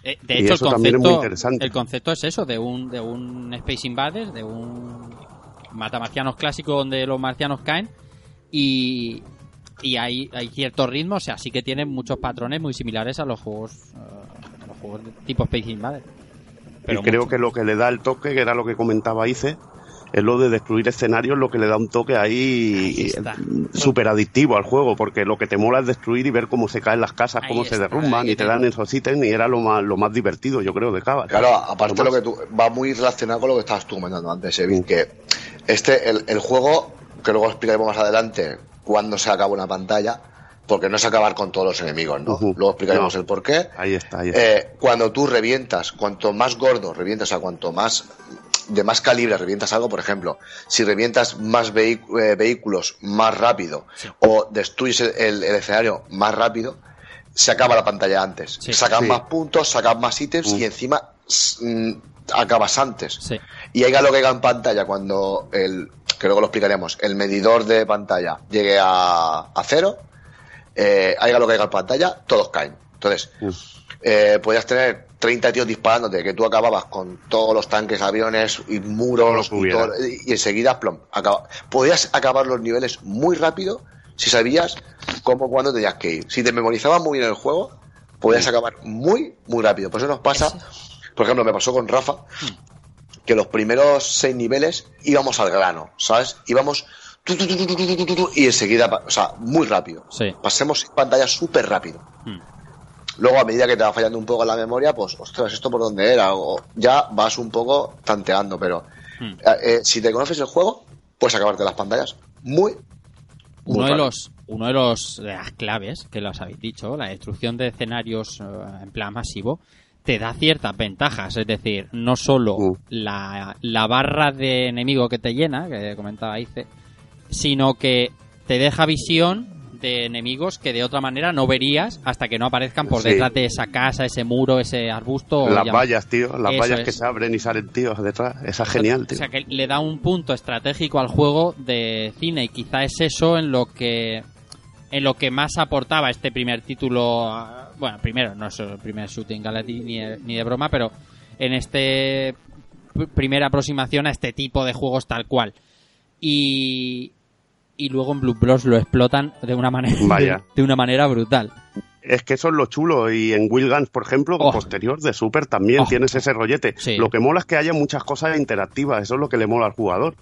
Eh, de Y hecho, el eso también es muy concepto, interesante. el concepto es eso, de un, de un Space Invaders, de un matamarcianos clásico donde los marcianos caen y, y hay, hay cierto ritmo, o sea, sí que tienen muchos patrones muy similares a los juegos, eh, a los juegos de tipo Space Invaders. Pero y creo que lo que le da el toque, que era lo que comentaba Ice, es lo de destruir escenarios, lo que le da un toque ahí Ahí súper adictivo al juego, porque lo que te mola es destruir y ver cómo se caen las casas, Ahí cómo se derrumban y te dan esos ítems, y era lo más, lo más divertido, yo creo, de cada. Claro, aparte Lo que tú va muy relacionado con lo que estabas tú comentando antes, Evin, que este el, el juego que luego explicaremos más adelante cuando se acaba una pantalla, porque no es acabar con todos los enemigos, ¿no? Ujú. Luego explicaremos No. el por qué. Ahí está, ahí está. Eh, cuando tú revientas, cuanto más gordo revientas, o sea, cuanto más de más calibre revientas algo, por ejemplo, si revientas más eh, vehículos más rápido o destruyes el, el- el escenario más rápido, se acaba la pantalla antes. Sí. Sacan Sí. más puntos, sacan más ítems y encima mm, acabas antes. Sí. Y haya lo que haga en pantalla cuando el, que luego lo explicaremos, el medidor de pantalla llegue a, a cero, eh, haya lo que haga en pantalla, todos caen. Entonces, eh, podías tener 30 tíos disparándote, que tú acababas con todos los tanques, aviones y muros y, todo- enseguida, plom, acaba. Podías acabar los niveles muy rápido si sabías cómo, cuándo tenías que ir. Si te memorizabas muy bien el juego, podías acabar muy, muy rápido. Por eso nos pasa, por ejemplo, me pasó con Rafa, que los primeros seis niveles íbamos al grano, ¿sabes? Íbamos y enseguida, o sea, muy rápido. Pasemos pantalla súper rápido. Luego, a medida que te va fallando un poco la memoria, pues, ostras, ¿esto por dónde era? O ya vas un poco tanteando, pero si te conoces el juego, puedes acabarte las pantallas. Muy, muy uno de los uno de los las claves que los habéis dicho, la destrucción de escenarios en plan masivo, te da ciertas ventajas, es decir, no solo la, la, barra de enemigo que te llena, que comentaba Ice, sino que te deja visión de enemigos que de otra manera no verías hasta que no aparezcan por Sí. detrás de esa casa ese muro ese arbusto o Las vallas, tío, las Eso vallas es. que se abren y salen tíos detrás. Esa es genial, o tío. sea, que le da un punto estratégico al juego de cine y quizá es eso en lo que en lo que más aportaba este primer título. Bueno, primero, no es el primer Shooting Gallery ni, ni de broma, pero en este pr- primera aproximación a este tipo de juegos tal cual. Y, y luego en Blue Bros lo explotan de una manera Vaya. de una manera brutal. Es que eso es lo chulo. Y en Will Guns, por ejemplo, Oh. posterior de Super también Oh. tienes ese rollete. Sí. Lo que mola es que haya muchas cosas interactivas. Eso es lo que le mola al jugador.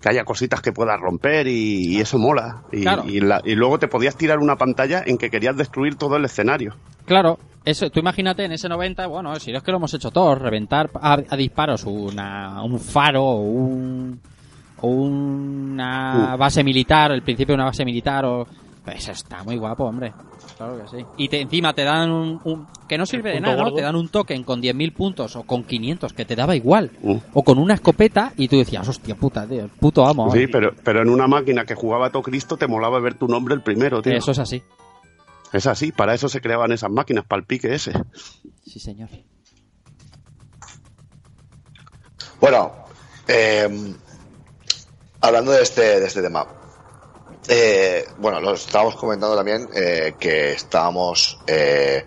Que haya cositas que puedas romper y, y eso mola. Y, Claro. y la- y luego te podías tirar una pantalla en que querías destruir todo el escenario. Claro, eso, tú imagínate en ese 90, bueno, si es que lo hemos hecho todos, reventar a, a disparos una, un faro o un o una Uh. base militar, el principio de una base militar o eso está muy guapo, hombre. Claro que sí. Y te, encima te dan un, un- que no sirve de nada, ¿no? Te dan un token con 10.000 puntos o con 500 que te daba igual. Uh. O con una escopeta y tú decías, hostia puta, tío, puto amo. Sí, pero, pero en una máquina que jugaba a todo Cristo te molaba ver tu nombre el primero, tío. Eso es así. Es así, para eso se creaban esas máquinas, para el pique ese. Sí, señor. Bueno, eh, hablando de este, de este tema. eh, bueno, lo estábamos comentando también eh, que estábamos. eh,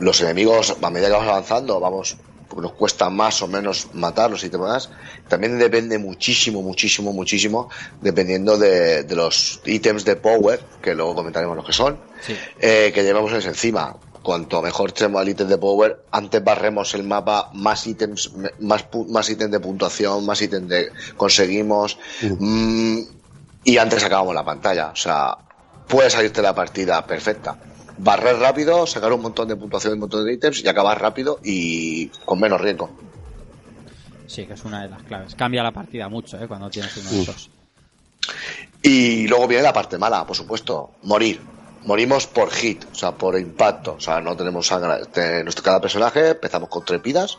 los enemigos, a medida que vamos avanzando, vamos. Nos cuesta más o menos matarlos y demás. También depende muchísimo, muchísimo, muchísimo, dependiendo de, de los ítems de power, que luego comentaremos lo que son, Sí. eh, que llevamos encima. Cuanto mejor tenemos el ítem de power, antes barremos el mapa, más ítems, más, pu- más ítems de puntuación, más ítems de conseguimos, mm, y antes acabamos la pantalla. O sea, puede salirte la partida perfecta. Barrer rápido, sacar un montón de puntuación y un montón de ítems y acabar rápido y con menos riesgo. Sí, que es una de las claves. Cambia la partida mucho, ¿eh? Cuando tienes uno de esos. Y luego viene la parte mala, por supuesto, morir. Morimos por hit, o sea, por impacto. O sea, no tenemos sangre. Nuestro, cada personaje empezamos con tres vidas.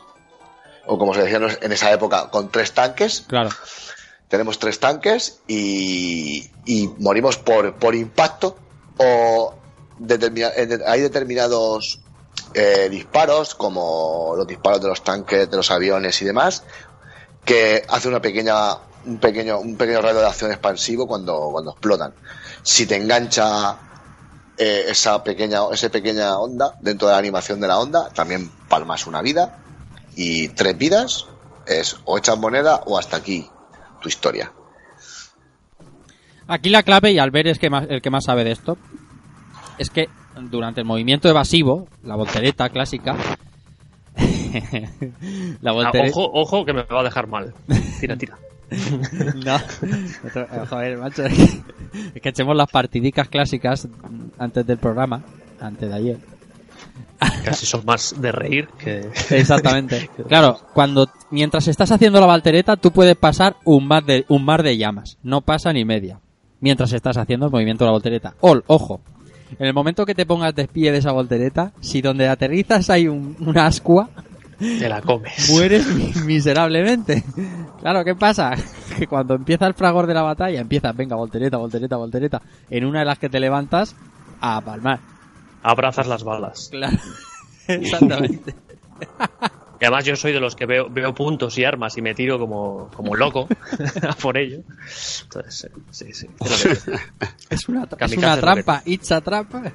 O como se decía en esa época, con tres tanques. Claro. Tenemos tres tanques y, y morimos por, por impacto. O determina- hay determinados eh, disparos, como los disparos de los tanques, de los aviones y demás, que hace una pequeña un pequeño un pequeño radio de acción expansivo cuando cuando explotan si te engancha eh, esa pequeña esa pequeña onda dentro de la animación de la onda también palmas una vida y tres vidas es o echas moneda o hasta aquí tu historia Aquí la clave, y Albert es que más- el que más sabe de esto, es que durante el movimiento evasivo, la voltereta clásica, la Ah, ojo, ojo, que me va a dejar mal. Tira, tira. No, Otro- eh, joder, macho, es que, echemos las partidicas clásicas antes del programa, antes de ayer. Casi son más de reír que. Exactamente. Claro, cuando mientras estás haciendo la voltereta, tú puedes pasar un mar de un mar de llamas. No pasa ni media. Mientras estás haciendo el movimiento de la voltereta. Ol, ojo. En el momento que te pongas de pie de esa voltereta, si donde aterrizas hay un, una ascua, Te la comes. mueres mi- miserablemente. Claro, ¿qué pasa? Que cuando empieza el fragor de la batalla, empiezas, venga, voltereta, voltereta, voltereta. En una de las que te levantas, a palmar. Abrazas las balas. Claro. Exactamente. Y además yo soy de los que veo, veo puntos y armas y me tiro como, como loco a por ello. Entonces, eh, sí, sí. es Es una, tra- es una trampa, it's a trampa.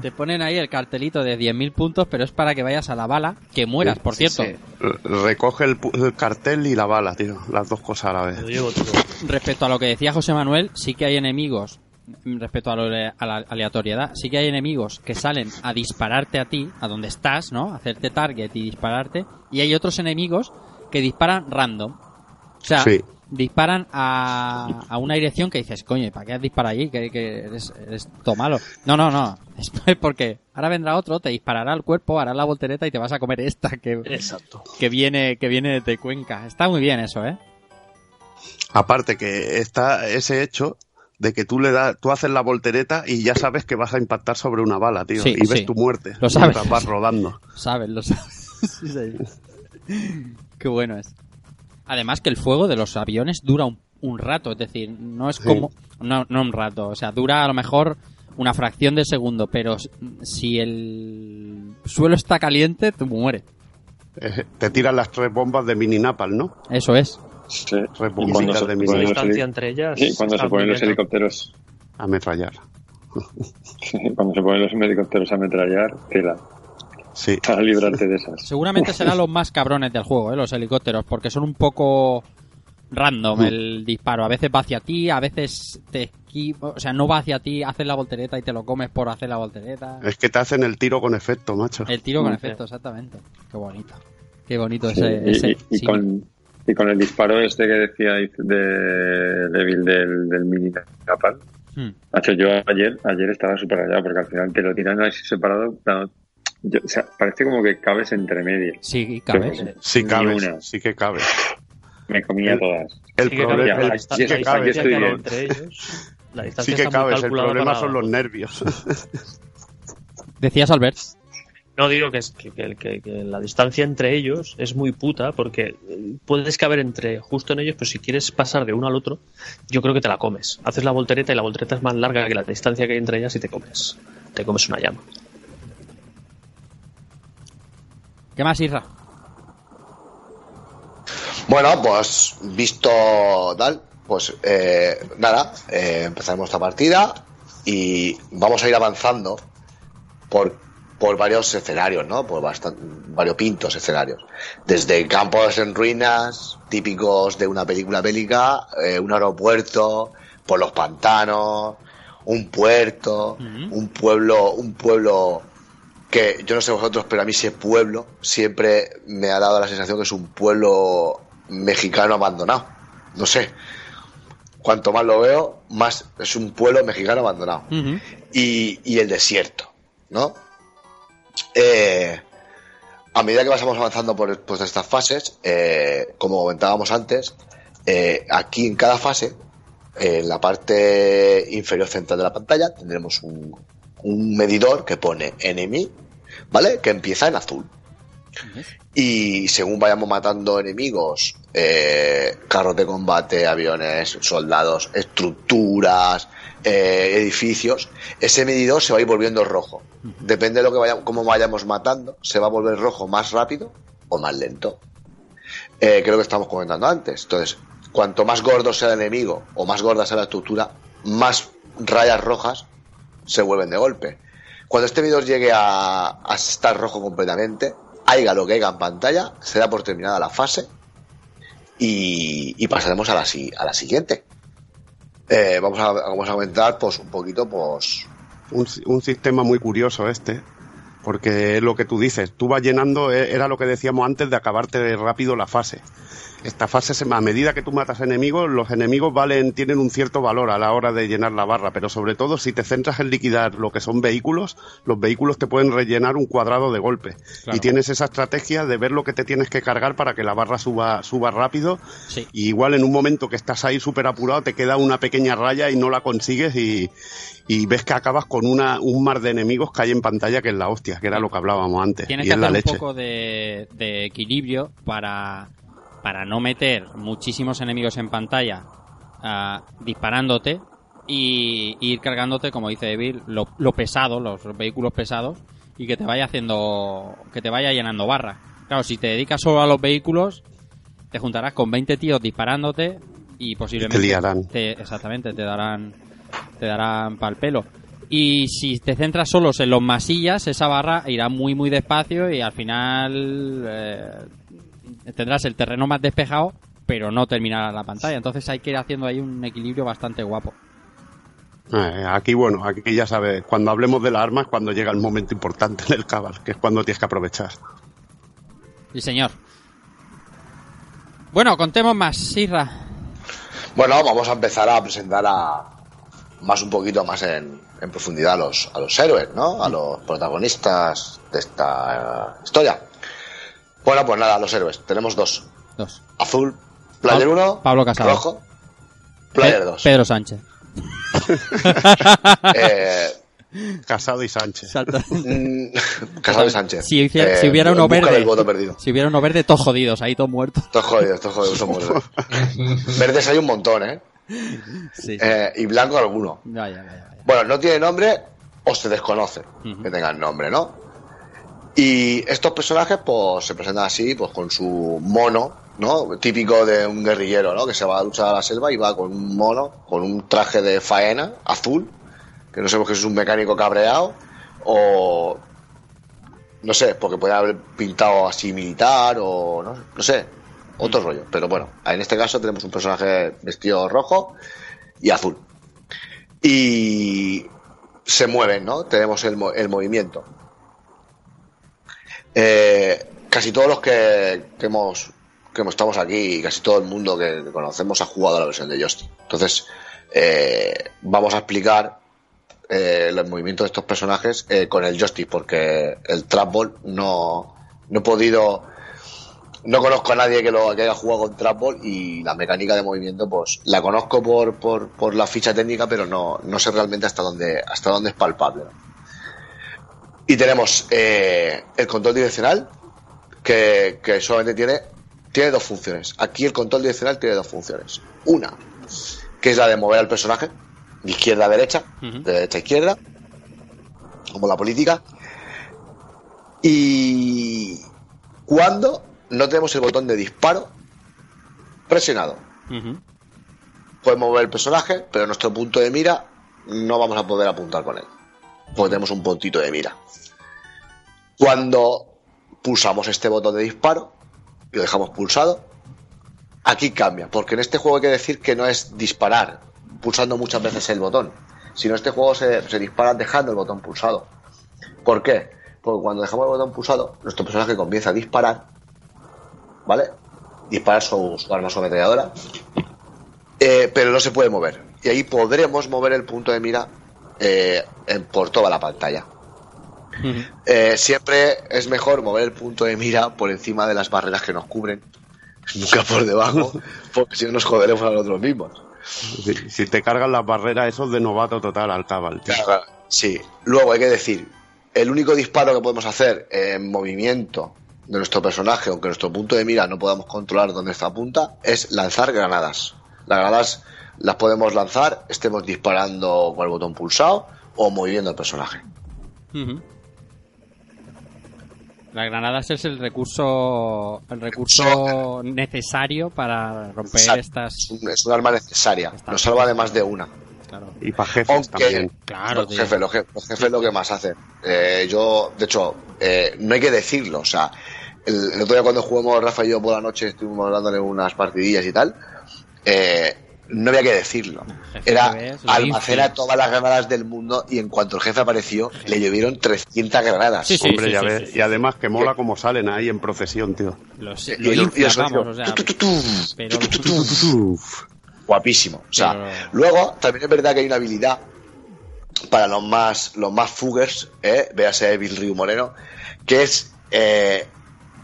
Te ponen ahí el cartelito de 10.000 puntos, pero es para que vayas a la bala, que mueras, por cierto. sí. Recoge el, pu- el cartel y la bala, tío. Las dos cosas a la vez. Respecto a lo que decía José Manuel, sí que hay enemigos, respecto a, lo a la aleatoriedad, sí que hay enemigos que salen a dispararte a ti, a donde estás, ¿no? Hacerte target y dispararte. Y hay otros enemigos que disparan random. O sea, Sí. disparan a, a una dirección que dices, coño, ¿y ¿para qué has disparado allí? Que, que eres, eres todo malo. No, no, no. Es porque ahora vendrá otro, te disparará al cuerpo, hará la voltereta y te vas a comer esta que, Exacto. que viene, que viene de Cuenca. Está muy bien eso, ¿eh? Aparte que está ese hecho de que tú le das, tú haces la voltereta y ya sabes que vas a impactar sobre una bala, tío, Sí, y ves sí. tu muerte Lo sabes. vas rodando. Sabes, lo sabes. Qué bueno es. Además que el fuego de los aviones dura un, un rato, es decir, no es Sí. como... No, no un rato, o sea, dura a lo mejor una fracción de segundo, pero si el suelo está caliente, tú mueres. Eh, te tiran las tres bombas de mini napal, ¿no? Eso es. Sí. Cuando se de distancia entre ellas. Sí, cuando se ponen los helicópteros. a ametrallar. Cuando se ponen los helicópteros a ametrallar, tela. Sí. Para librarte de esas. Seguramente serán los más cabrones del juego, ¿eh? los helicópteros, porque son un poco random el disparo. A veces va hacia ti, a veces te esquiva, o sea, no va hacia ti, haces la voltereta y te lo comes por hacer la voltereta. Es que te hacen el tiro con efecto, macho. El tiro con Mm. efecto, exactamente. Qué bonito. Qué bonito Sí, ese. y, ese y- y sí. con, y con el disparo este que decía de Devil del, del mini Napal. Hmm. Macho, yo ayer, ayer estaba súper allá porque al final te lo tiran así separado. claro, yo- o sea, parece como que cabes entre medias. Sí, cabes. Pero, Sí ni cabe, una. sí que cabe. Me comía El- todas. El Sí problema cabe, la que entre ellos. La distancia sí que cabes. El problema para- son los nervios. Decías, Albert. No digo que, es, que, que- que- que la distancia entre ellos es muy puta porque eh, puedes caber entre justo en ellos, pero si quieres pasar de uno al otro, yo creo que te la comes. Haces la voltereta y la voltereta es más larga que la distancia que hay entre ellas y te comes. te comes una llama. ¿Qué más, Isra? Bueno, pues visto tal, pues eh, nada, eh, empezaremos esta partida y vamos a ir avanzando por, por varios escenarios, ¿no? Por bastan- varios pintos escenarios. Desde campos en ruinas, típicos de una película bélica, eh, un aeropuerto, por los pantanos, un puerto, un pueblo, un pueblo que yo no sé vosotros, pero a mí ese pueblo siempre me ha dado la sensación que es un pueblo mexicano abandonado. No sé. Cuanto más lo veo, más es un pueblo mexicano abandonado. Y, y el desierto, ¿no? Eh, a medida que vamos avanzando por, por estas fases, eh, como comentábamos antes, eh, aquí en cada fase, en la parte inferior central de la pantalla, tendremos un, un medidor que pone enemy, ¿vale? Que empieza en azul. Y según vayamos matando enemigos, eh, carros de combate, aviones, soldados, estructuras, eh, edificios, ese medidor se va a ir volviendo rojo. Depende de lo que vayamos, cómo vayamos matando, se va a volver rojo más rápido o más lento. Eh, creo que estamos comentando antes. Entonces, cuanto más gordo sea el enemigo o más gorda sea la estructura, más rayas rojas se vuelven de golpe. Cuando este medidor llegue a, a estar rojo completamente, haiga lo que haya en pantalla, se da por terminada la fase y, y pasaremos a la, a la siguiente. Eh, vamos, a, vamos a comentar pues, un poquito pues, un, un sistema muy curioso este, porque es lo que tú dices, tú vas llenando, eh, era lo que decíamos antes de acabarte rápido la fase. Esta fase, se- a medida que tú matas enemigos, los enemigos valen, tienen un cierto valor a la hora de llenar la barra, pero sobre todo si te centras en liquidar lo que son vehículos, los vehículos te pueden rellenar un cuadrado de golpe. Claro. Y tienes esa estrategia de ver lo que te tienes que cargar para que la barra suba, suba rápido. Sí. Y igual en un momento que estás ahí súper apurado, te queda una pequeña raya y no la consigues y, y ves que acabas con una, un mar de enemigos que hay en pantalla que es la hostia, que era lo que hablábamos antes. Tienes y que es la un poco de, de equilibrio para, para no meter muchísimos enemigos en pantalla ah, disparándote y, y ir cargándote, como dice Evil, lo, lo pesado, los vehículos pesados y que te vaya haciendo, que te vaya llenando barra. Claro, si te dedicas solo a los vehículos, te juntarás con 20 tíos disparándote y posiblemente Te liarán. te- exactamente, te darán te darán pal pelo. Y si te centras solos en los masillas, esa barra irá muy muy despacio y al final eh, tendrás el terreno más despejado, pero no terminará la pantalla. Entonces hay que ir haciendo ahí un equilibrio bastante guapo. Eh, aquí, bueno, aquí ya sabes, cuando hablemos de las armas, cuando llega el momento importante en el cabal, que es cuando tienes que aprovechar. Sí, señor. Bueno, contemos más, Sirra. Bueno, vamos a empezar a presentar a más un poquito más en, en profundidad a los, a los héroes, ¿no? A los protagonistas de esta eh, historia. Bueno, pues nada, los héroes. Tenemos dos. Dos. Azul, Player Pa- 1, Pablo Casado. rojo, Player Pe- 2. Pedro Sánchez. Eh, Casado y Sánchez. mm, Casado y Sánchez. Si, hiciera- Eh, si hubiera uno verde. Si hubiera uno verde, todos jodidos, ahí todos muertos. Todos jodidos, todos jodidos, somos verdes. Verdes hay un montón, ¿eh? Sí. Eh, y blanco alguno. Ya, ya, ya, ya. Bueno, no tiene nombre o se desconoce Ujú. que tengan nombre, ¿no? Y estos personajes, pues, se presentan así, pues, con su mono, ¿no? Típico de un guerrillero, ¿no? Que se va a luchar a la selva y va con un mono, con un traje de faena azul, que no sabemos que es un mecánico cabreado, o... No sé, porque puede haber pintado así militar, o... No, no sé, otro rollo. Pero bueno, en este caso tenemos un personaje vestido rojo y azul y se mueven, ¿no? Tenemos el, el movimiento. Eh, casi todos los que, que hemos que estamos aquí y casi todo el mundo que, conocemos ha jugado la versión de Justin. Entonces, eh, vamos a explicar eh, el movimiento de estos personajes eh, con el joystick, porque el Trapball no, no he podido. No conozco a nadie que lo que haya jugado con Trapball y la mecánica de movimiento, pues la conozco por, por, por la ficha técnica, pero no, no sé realmente hasta dónde, hasta dónde es palpable. Y tenemos eh, el control direccional, que, que solamente tiene, tiene dos funciones. Aquí el control direccional tiene dos funciones. Una, que es la de mover al personaje, de izquierda a derecha, de derecha a izquierda. como la política. Y cuando no tenemos el botón de disparo presionado. Ujú. Podemos mover el personaje, pero nuestro punto de mira no vamos a poder apuntar con él. Porque tenemos un puntito de mira. Cuando pulsamos este botón de disparo y lo dejamos pulsado, aquí cambia. Porque en este juego hay que decir que no es disparar pulsando muchas veces el botón, sino este juego se, dispara dejando el botón pulsado. ¿Por qué? Porque cuando dejamos el botón pulsado, nuestro personaje comienza a disparar, ¿vale? Disparar su, su arma su ametralladora, eh, pero no se puede mover. Y ahí podremos mover el punto de mira eh, en- por toda la pantalla. Eh, siempre es mejor mover el punto de mira por encima de las barreras que nos cubren, nunca por debajo, porque si no nos joderemos a nosotros mismos. Si, si te cargan las barreras, eso es de novato total al cabal. Sí. Luego hay que decir, el único disparo que podemos hacer en movimiento de nuestro personaje, aunque nuestro punto de mira no podamos controlar dónde está apunta, es lanzar granadas. Las granadas las podemos lanzar, estemos disparando con el botón pulsado o moviendo el personaje. Las granadas es el recurso el recurso necesario para romper Exacto. estas Es un, arma necesaria, nos salva de más de una. claro. Y para jefes Aunque también. Claro, los, jefes, los, jefes, los jefes lo que más hacen. Eh, yo, de hecho, eh, no hay que decirlo. O sea, el, el otro día cuando jugamos Rafa y yo por la noche estuvimos dándole unas partidillas y tal. eh, no había que decirlo. Era almacena todas las granadas del mundo y en cuanto el jefe apareció, le llovieron 300 granadas. Sí, sí. Hombre, ya sí, ves. sí. y además que mola como salen ahí en procesión, tío. Los, lo guapísimo. O sea, Pero- luego también es verdad que hay una habilidad para los más los más fuggers, ¿eh? véase Bill Ryu Moreno, que es eh,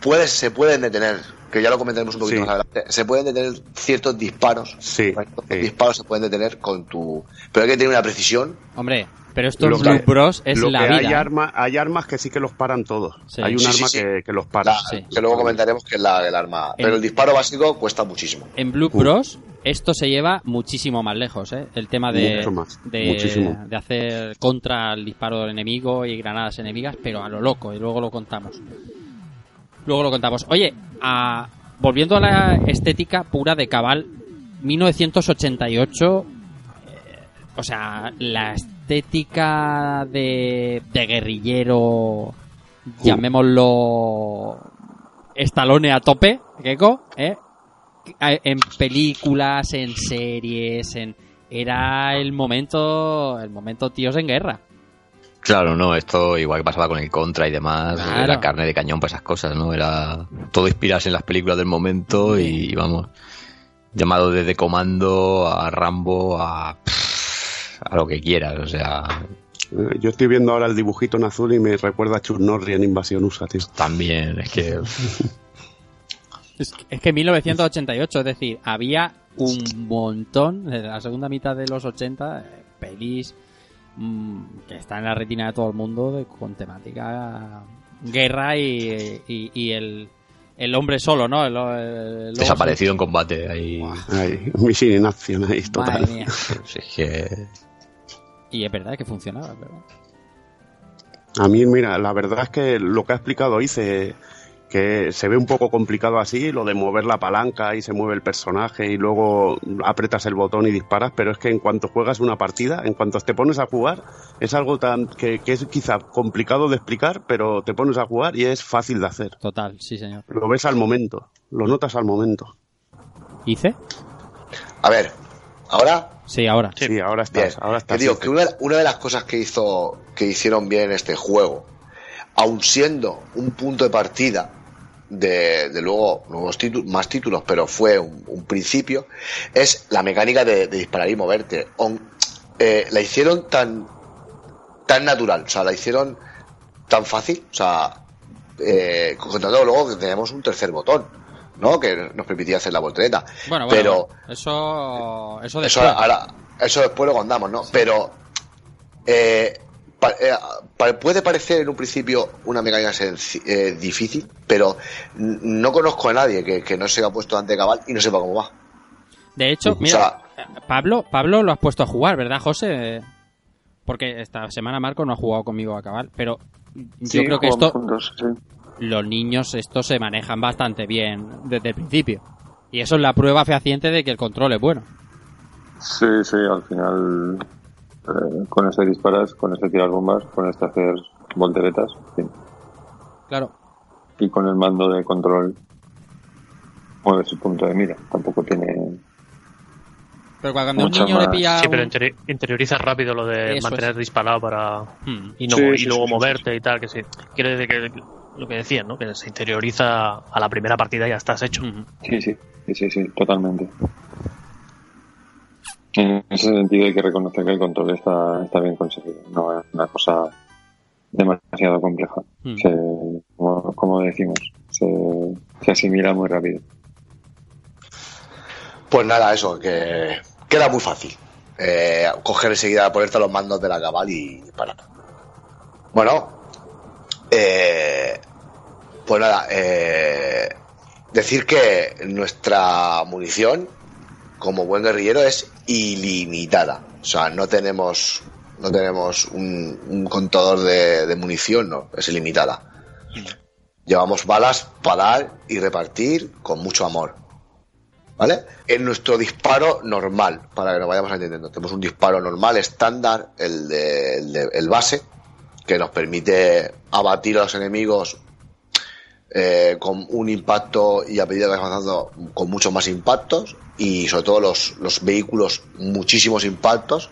puedes, se pueden detener, que ya lo comentaremos un poquito Sí. más adelante, se pueden detener ciertos disparos. Sí. Los disparos se pueden detener con tu, pero hay que tener una precisión. hombre, pero esto Lo en Blue que- Bros es lo la que vida. hay, ¿eh? arma, hay armas que sí que los paran todos. Sí. Hay un Sí, arma sí. Que, que los para. La- Sí. Que luego comentaremos que es la, el arma. Pero el disparo básico cuesta muchísimo. En Blue Bros esto se lleva muchísimo más lejos, ¿eh? El tema de, Mucho más, de, de hacer contra el disparo del enemigo y granadas enemigas, pero a lo loco, y luego lo contamos. Luego lo contamos. Oye, a- volviendo a la estética pura de Cabal, 1988, eh, o sea, la estética de, de guerrillero, llamémoslo estalone a tope, Gecko, ¿eh? en películas, en series, en era el momento, el momento tíos en guerra. Claro, no, esto igual que pasaba con el Contra y demás, Claro. era carne de cañón para esas cosas, ¿no? Era todo inspirarse en las películas del momento y vamos, llamado desde Comando a Rambo a, a lo que quieras, o sea, Eh, Yo estoy viendo ahora el dibujito en azul y me recuerda a Chuck Norris en Invasión USA, tío. también es que Es que, es que 1988, es decir, había un montón, de la segunda mitad de los 80, eh, pelis mm, que están en la retina de todo el mundo de, con temática guerra y, y, y el, el hombre solo, ¿no? El, el- el- desaparecido en combate ahí. Ahí, Mission in Action ahí, total. Madre mía. Es que Y es verdad que funcionaba, verdad. A mí, mira, la verdad es que lo que ha explicado hice que se ve un poco complicado así, lo de mover la palanca y se mueve el personaje y luego apretas el botón y disparas, pero es que en cuanto juegas una partida, en cuanto te pones a jugar, es algo tan que, que es quizá complicado de explicar, pero te pones a jugar y es fácil de hacer. Total, sí, señor. Lo ves al momento, lo notas al momento. ¿Hice? A ver, ahora Sí, ahora. Sí, ahora Bien, estás, ahora estás. digo que una, una de las cosas que hizo que hicieron bien en este juego, aun siendo un punto de partida de, de luego nuevos títulos, más títulos, pero fue un, un principio, es la mecánica de, de disparar y moverte. On- eh, la hicieron tan tan natural, o sea, la hicieron tan fácil, o sea, eh, contando luego que tenemos un tercer botón, ¿no? Que nos permitía hacer la voltereta. Bueno, bueno, pero bueno, eso, eso eso después. ahora, eso después lo contamos, ¿no? Pero eh, pa- eh, pa- puede parecer en un principio una mecánica eh, difícil, pero no conozco a nadie que, que no se haya puesto ante cabal y no sepa cómo va. De hecho, O mira, Pablo, Pablo lo has puesto a jugar, ¿verdad, José? porque esta semana Marco no ha jugado conmigo a cabal, pero Sí, yo creo que esto, juntos, sí. los niños estos se manejan bastante bien desde el principio. Y eso es la prueba fehaciente de que el control es bueno. Sí, sí, al final eh, con este disparas, con este tirar bombas, con este hacer volteretas, sí. Claro. y con el mando de control mueve su punto de mira. Tampoco tiene... Pero cuando un niño le pilla. Sí, pero interi- interiorizas rápido lo de Eso mantener es. disparado para Hmm. y, no, Sí, y sí, luego sí, sí, moverte y tal, que sí. Quiere decir que lo que decían, ¿no? Que se interioriza a la primera partida y ya estás hecho. Sí, sí, sí, sí, sí, totalmente. En ese sentido hay que reconocer que el control está, está bien conseguido. No es una cosa demasiado compleja. Hmm. Se- como, como decimos, se, se asimila muy rápido. Pues nada, eso, que queda muy fácil. Eh, coger enseguida, ponerte los mandos de la cabal y parar. Bueno, eh, pues nada, eh, decir que nuestra munición, como buen guerrillero, es ilimitada. O sea, no tenemos, no tenemos un, un contador de, munición, no, es ilimitada. Llevamos balas para dar y repartir con mucho amor. ¿Vale? En nuestro disparo normal, para que nos vayamos entendiendo, tenemos un disparo normal, estándar, el, de, el, de- el base, que nos permite abatir a los enemigos eh, con un impacto y a medida que vamos avanzando con muchos más impactos y sobre todo los, los vehículos muchísimos impactos,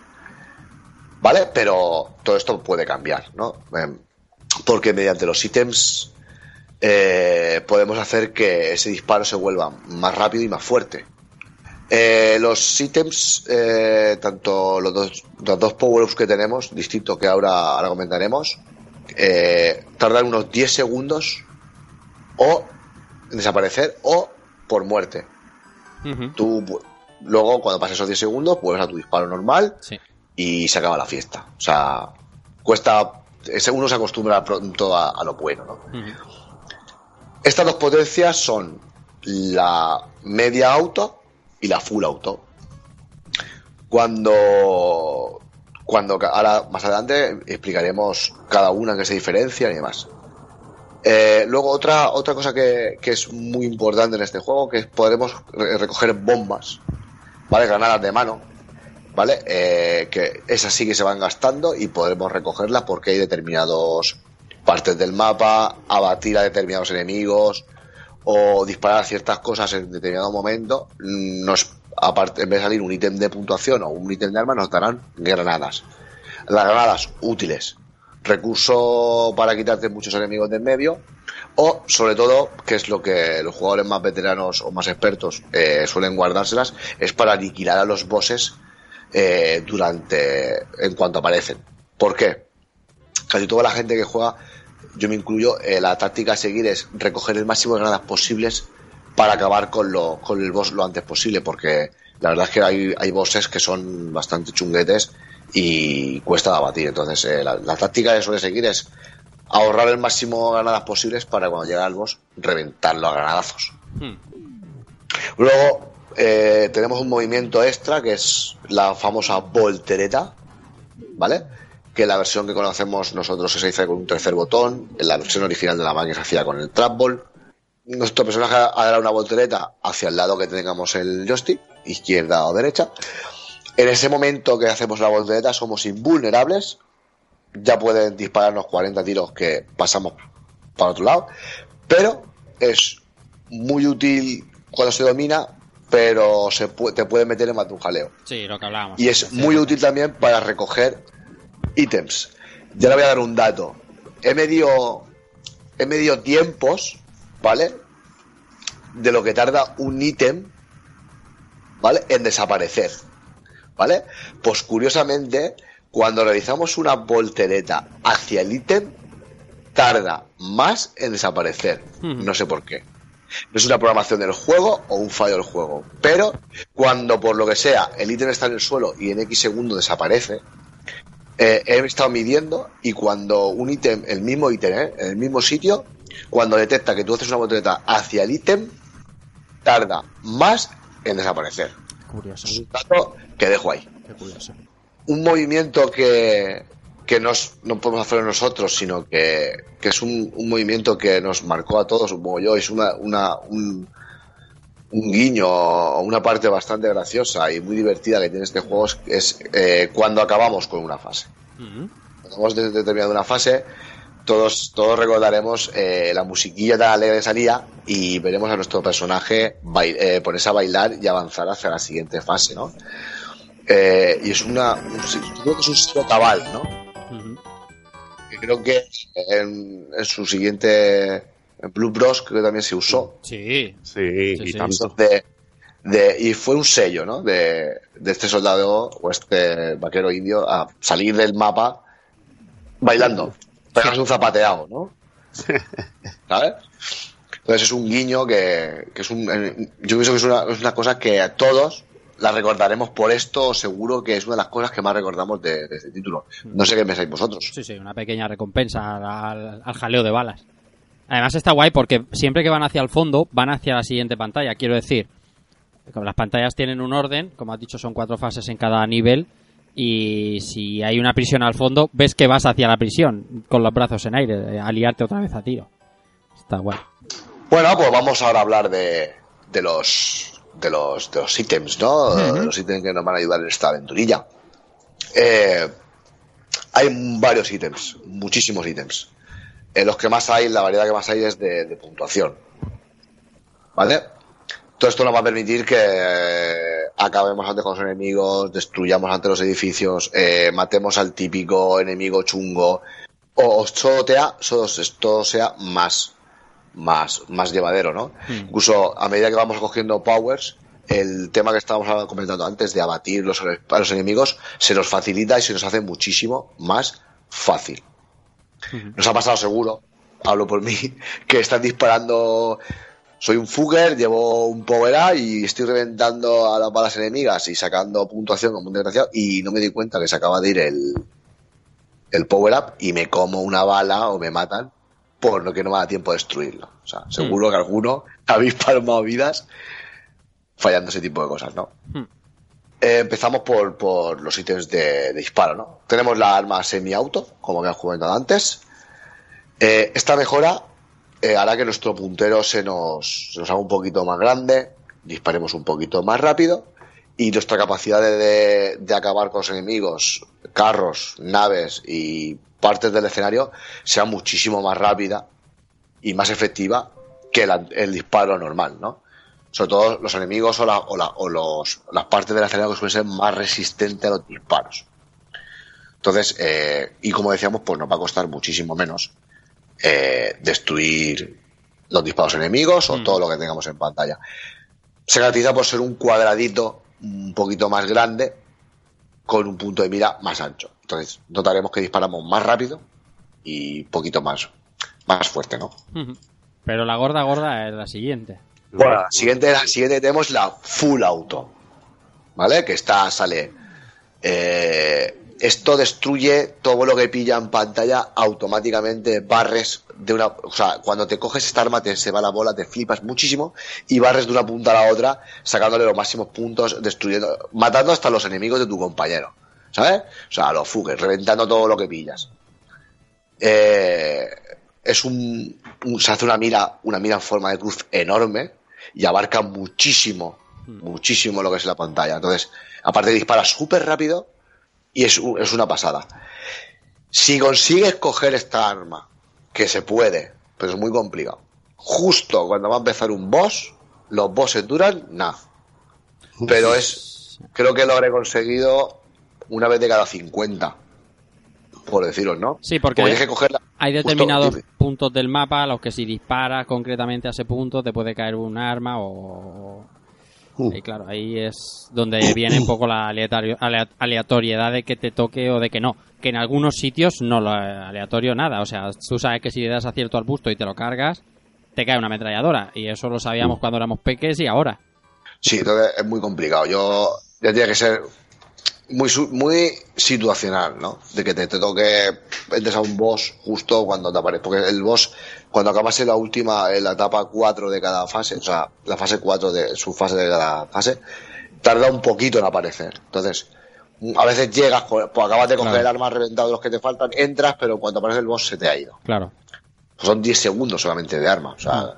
¿vale? Pero todo esto puede cambiar, ¿no? Em, porque mediante los ítems eh, podemos hacer que ese disparo se vuelva más rápido y más fuerte. Eh, los ítems, eh, tanto los dos, los dos power-ups que tenemos, distintos que ahora, ahora comentaremos, eh, tardan unos 10 segundos o desaparecer o por muerte. Tú luego, cuando pases esos 10 segundos, vuelves a tu disparo normal Sí. y se acaba la fiesta. O sea, cuesta. Uno se acostumbra pronto a, a lo bueno, ¿no? Estas dos potencias son la media auto y la full auto. Cuando. Cuando ahora más adelante explicaremos cada una en qué se diferencian y demás. Eh, luego otra, otra cosa que, que es muy importante en este juego, que podremos re- recoger bombas, ¿vale? Granadas de mano, ¿vale? Eh, que esas sí que se van gastando y podremos recogerlas porque hay determinados partes del mapa, abatir a determinados enemigos o disparar ciertas cosas en determinado momento, nos aparte en vez de salir un ítem de puntuación o un ítem de arma nos darán granadas. Las granadas útiles, recurso para quitarte muchos enemigos de en medio o sobre todo, que es lo que los jugadores más veteranos o más expertos eh, suelen guardárselas, es para aniquilar a los bosses eh, durante en cuanto aparecen. ¿Por qué? Casi toda la gente que juega, yo me incluyo, eh, la táctica a seguir es recoger el máximo de granadas posibles para acabar con, lo, con el boss lo antes posible, porque la verdad es que hay, hay bosses que son bastante chunguetes y cuesta de abatir. Entonces, eh, la, la táctica que suele seguir es ahorrar el máximo de granadas posibles para cuando llegue al boss reventarlo a granadazos. Hmm. Luego eh, tenemos un movimiento extra que es la famosa voltereta, ¿vale? Que la versión que conocemos nosotros se hace con un tercer botón, en la versión original de la máquina se hacía con el trapball. Nuestro personaje hará una voltereta hacia el lado que tengamos el joystick, izquierda o derecha. En ese momento que hacemos la voltereta somos invulnerables, ya pueden dispararnos 40 tiros que pasamos para otro lado, pero es muy útil cuando se domina, pero se pu- te puede meter en más de un jaleo. Sí, lo que hablábamos. Y es muy útil también para recoger ítems. Ya le voy a dar un dato. He medido, he medido tiempos, ¿vale? De lo que tarda un ítem, ¿vale? En desaparecer, ¿vale? Pues curiosamente, cuando realizamos una voltereta hacia el ítem, tarda más en desaparecer. No sé por qué. No es una programación del juego o un fallo del juego. Pero cuando por lo que sea el ítem está en el suelo y en X segundos desaparece, eh, he estado midiendo y cuando un ítem, el mismo ítem, ¿eh? en el mismo sitio, cuando detecta que tú haces una voltereta hacia el ítem, tarda más en desaparecer. Curioso. Es un dato que dejo ahí. Qué curioso. un movimiento que, que nos, no podemos hacer nosotros, sino que, que es un, un movimiento que nos marcó a todos, supongo yo, es una, una, un, un guiño o una parte bastante graciosa y muy divertida que tiene este juego es, eh, cuando acabamos con una fase. Cuando hemos de- determinado una fase, todos, todos recordaremos eh, la musiquilla tan alegre salía y veremos a nuestro personaje bai- eh, ponerse a bailar y avanzar hacia la siguiente fase, ¿no? Eh, y es una, un, yo creo que es un sello cabal, ¿no? Que creo que en, en su siguiente en Blue Bros creo que también se usó. Sí. Sí, Sí, y sí. tanto. De, de- y fue un sello, ¿no? De, de este soldado o este vaquero indio a salir del mapa bailando. Pegas un zapateado, ¿no? ¿Sabes? Entonces es un guiño que, que es un. Yo pienso que es una, es una cosa que a todos la recordaremos por esto, seguro que es una de las cosas que más recordamos de, de este título. No sé qué pensáis vosotros. Sí, sí, una pequeña recompensa al, al- al jaleo de balas. Además está guay porque siempre que van hacia el fondo, van hacia la siguiente pantalla. Quiero decir, como las pantallas tienen un orden, como has dicho, son cuatro fases en cada nivel. Y si hay una prisión al fondo, ves que vas hacia la prisión con los brazos en aire, eh, a liarte otra vez a tiro. Está guay. Bueno, pues vamos ahora a hablar de, de los de los de los ítems, ¿no? De los ítems que nos van a ayudar en esta aventurilla. Eh, hay varios ítems, muchísimos ítems. Eh, los que más hay, la variedad que más hay es de, de puntuación. ¿Vale? Todo esto nos va a permitir que eh, acabemos antes con los enemigos, destruyamos antes los edificios, matemos al típico enemigo chungo, o, se- todo sea más más, más llevadero, ¿no? Incluso a medida que vamos cogiendo powers, el tema que estábamos comentando antes de abatir los, a los enemigos se nos facilita y se nos hace muchísimo más fácil. Nos ha pasado seguro, hablo por mí, que están disparando. Soy un fugger, llevo un power up y estoy reventando a las balas enemigas y sacando puntuación como un desgraciado y no me di cuenta que se acaba de ir el, el power up y me como una bala o me matan por lo que no me da tiempo de destruirlo. O sea, seguro que alguno habéis palmado vidas fallando ese tipo de cosas, ¿no? Hmm. Eh, empezamos por, por los ítems de, de disparo, ¿no? Tenemos la arma semi-auto, como habíamos comentado antes. Eh, esta mejora eh, hará que nuestro puntero se nos, se nos haga un poquito más grande, disparemos un poquito más rápido y nuestra capacidad de, de- de acabar con los enemigos, carros, naves y partes del escenario sea muchísimo más rápida y más efectiva que la- el disparo normal, ¿no? Sobre todo los enemigos o, la- o la- o los, las partes del escenario que suelen ser más resistentes a los disparos. Entonces, eh, y como decíamos, pues nos va a costar muchísimo menos eh, destruir los disparos enemigos o todo lo que tengamos en pantalla. Se caracteriza por ser un cuadradito un poquito más grande con un punto de mira más ancho. Entonces, notaremos que disparamos más rápido y un poquito más, más fuerte, ¿no? Pero la gorda gorda es la siguiente. Bueno, la siguiente, la siguiente tenemos la full auto. ¿Vale? Que está, sale. eh, esto destruye todo lo que pilla en pantalla automáticamente. Barres de una. O sea, cuando te coges esta arma, te se va la bola, te flipas muchísimo. Y barres de una punta a la otra, sacándole los máximos puntos, destruyendo. Matando hasta los enemigos de tu compañero. ¿Sabes? O sea, los fugues, reventando todo lo que pillas. Eh, es un, un- se hace una mira una mira en forma de cruz enorme y abarca muchísimo muchísimo lo que es la pantalla entonces aparte dispara súper rápido y es, un- es una pasada. Si consigues coger esta arma que se puede pero es muy complicado justo cuando va a empezar un boss los bosses duran nada. Pero es creo que lo habré conseguido una vez de cada 50 por deciros no Sí, porque hay- tienes que cogerla Hay justo- determinados puntos del mapa a los que si disparas concretamente a ese punto te puede caer un arma o... Uh. Y claro, ahí es donde viene un poco la aleatoriedad de que te toque o de que no. Que en algunos sitios no lo aleatorio nada. O sea, tú sabes que si le das acierto al busto y te lo cargas, te cae una ametralladora. Y eso lo sabíamos cuando éramos peques y ahora. Sí, entonces es muy complicado. Yo ya tiene que ser muy muy situacional, ¿no? De que te, te toque entres a un boss justo cuando te aparece, porque el boss cuando acabas en la última en la etapa 4 de cada fase, o sea, la fase 4 de su fase de cada fase, tarda un poquito en aparecer. Entonces, A veces llegas, pues pues acabas de coger Claro. el arma reventado de los que te faltan, entras, pero cuando aparece el boss se te ha ido. Claro. Son 10 segundos solamente de arma, o sea.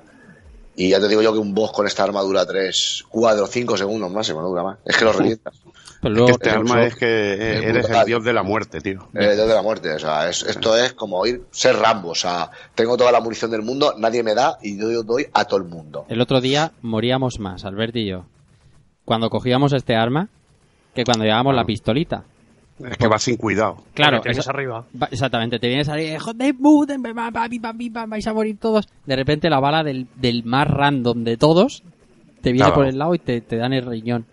Y ya te digo yo que un boss con esta arma dura 3, 4, 5 segundos máximo, no dura más. Es que lo revientas. Pero Que luego, este arma es que eh, es eres brutal. el dios de la muerte, tío. El dios de la muerte, o sea, es- esto es como ir, ser Rambo, o sea, tengo toda la munición del mundo, nadie me da y yo doy a todo el mundo. el otro día moríamos más, Albert y yo, cuando cogíamos este arma, que cuando llevábamos la pistolita. Es que vas sin cuidado. Claro, tienes eso- arriba. va- exactamente, te vienes ahí, joder, vais a morir todos. De repente la bala del, del más random de todos te viene Claro. por el lado y te, te dan el riñón.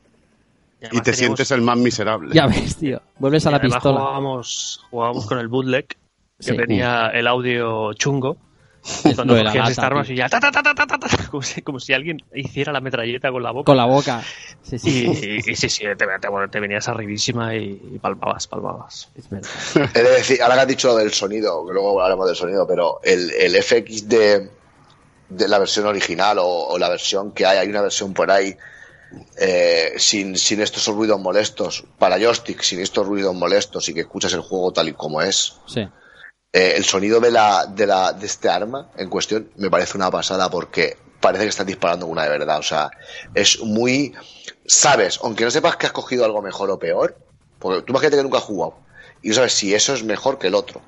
Y te teníamos- sientes el más miserable. Ya ves, tío. Vuelves a y la pistola. Jugábamos, jugábamos con el bootleg, que Sí. tenía el audio chungo. Es Cuando la cogías armas tío. y ya ta, ta, ta, ta, ta, ta, ta, como, si, como si alguien hiciera la metralleta con la boca. Con la boca. Sí, sí. Y, y sí, sí, te, te- te venías arribísima y, y palpabas, palpabas. Es verdad. He de decir, ahora que has dicho lo del sonido, que luego hablaremos del sonido, pero el, el FX de, de la versión original o, o la versión que hay, hay una versión por ahí eh, sin, sin estos ruidos molestos, para joystick, sin estos ruidos molestos y que escuchas el juego tal y como es. Sí. Eh, el sonido de la, de la de este arma en cuestión me parece una pasada porque parece que estás disparando una de verdad. O sea, es muy. Sabes, aunque no sepas que has cogido algo mejor o peor, porque tú imagínate que nunca has jugado y no sabes si eso es mejor que el otro.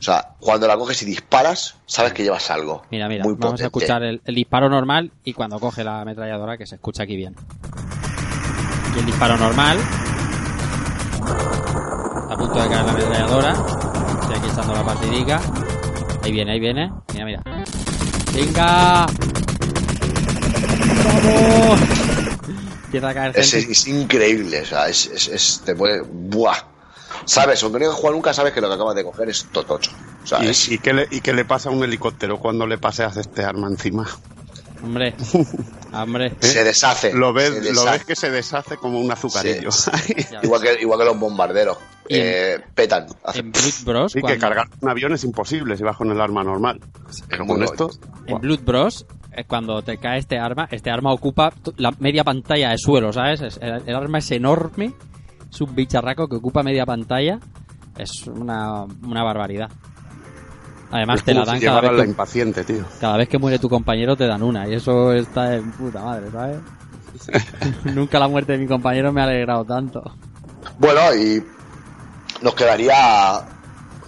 O sea, cuando la coges y disparas, sabes que llevas algo. Mira, mira, muy vamos potente. a escuchar el, el disparo normal y cuando coge la ametralladora que se escucha aquí bien. Y el disparo normal. A punto de caer la ametralladora. Estoy aquí echando la partidica. Ahí viene, ahí viene. Mira, mira. ¡Venga! ¡Vamos! Empieza a caer Es, gente. es increíble, o sea, es, es, es- te puede. ¡Buah! Sabes, aunque no hayas jugado nunca, sabes que lo que acabas de coger es totocho. ¿Y, y qué le, ¿Y qué le pasa a un helicóptero cuando le paseas este arma encima? Hombre, hombre. se deshace. Lo ves, se lo ves que se deshace como un azucarillo. Ya Igual que, igual que los bombarderos. Y en- Eh, petan. En Blood Bros. Sí, que cargar un avión es imposible si vas con el arma normal. Pero con Bueno, esto, En Blood Bros, eh, cuando te cae este arma, este arma ocupa la media pantalla de suelo, ¿sabes? Es- el, el arma es enorme, es un bicharraco que ocupa media pantalla, es una, una barbaridad. Además es te la dan si cada vez, la que, impaciente, tío. cada vez que muere tu compañero te dan una y eso está en puta madre, ¿sabes? Nunca la muerte de mi compañero me ha alegrado tanto. Bueno, y nos quedaría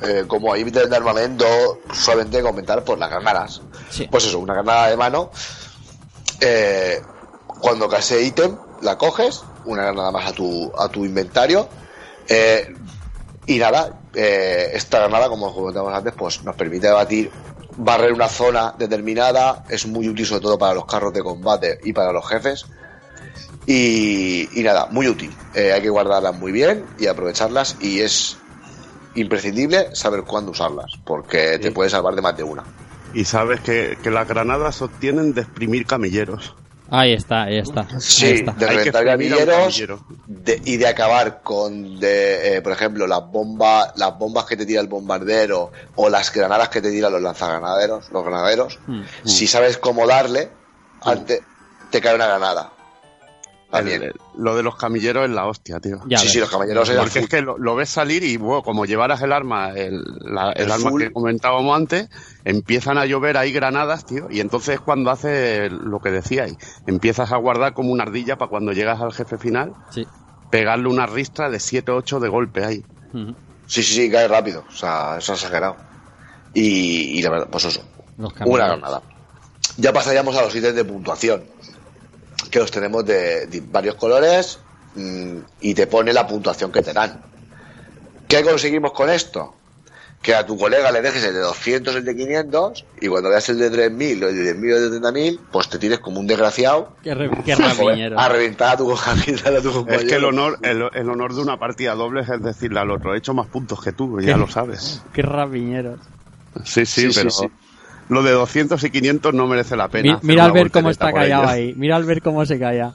eh, como ahí de armamento solamente comentar por las granadas. Sí. Pues eso, una granada de mano. eh, cuando cae ese ítem, la coges, una granada más a tu, a tu inventario. eh, y nada, eh, esta granada, como comentamos antes, pues nos permite batir, barrer una zona determinada. Es muy útil sobre todo para los carros de combate y para los jefes. Y, y nada, muy útil. Eh, hay que guardarlas muy bien y aprovecharlas y es imprescindible saber cuándo usarlas, porque te puede salvar de más de una. Y sabes que, que las granadas se obtienen de exprimir camilleros. Ahí está, ahí está. ahí Sí, está. de Hay gamilleros de- y de acabar con, de, eh, por ejemplo, las bombas, las bombas que te tira el bombardero o las granadas que te tiran los lanzagranaderos, los granaderos. Mm. Si sabes cómo darle, antes te cae una granada. También. El- el- lo de los camilleros es la hostia, tío. Ya sí, ves. sí, los caballeros eran Porque es que lo, lo ves salir y, bueno, como llevaras el arma, el, la- el El arma full. que comentábamos antes, empiezan a llover ahí granadas, tío, y entonces cuando hace lo que decíais, empiezas a guardar como una ardilla para cuando llegas al jefe final, Sí. pegarle una ristra de 7 o 8 de golpe ahí. Sí, sí, sí, cae rápido. O sea, eso es exagerado. Y, y la verdad, pues eso. Una granada. Ya pasaríamos a los ítems de puntuación. Que los tenemos de, de varios colores mm, y te pone la puntuación que te dan. ¿Qué conseguimos con esto? Que a tu colega le dejes el de 200, el de 500, y cuando veas el de 3000 o el de 10.000 o el de 30.000, pues te tires como un desgraciado Qué, re- qué a, reventar a tu, a reventar a tu Es compañero. que el honor, el, el honor de una partida doble es decirle al otro, he hecho más puntos que tú, ya lo sabes. Qué rapiñeros. Sí, sí, Sí, sí, pero sí. Lo de 200 y 500 no merece la pena. Mi- mira al ver cómo está callado ello. ahí. Mira al ver cómo se calla.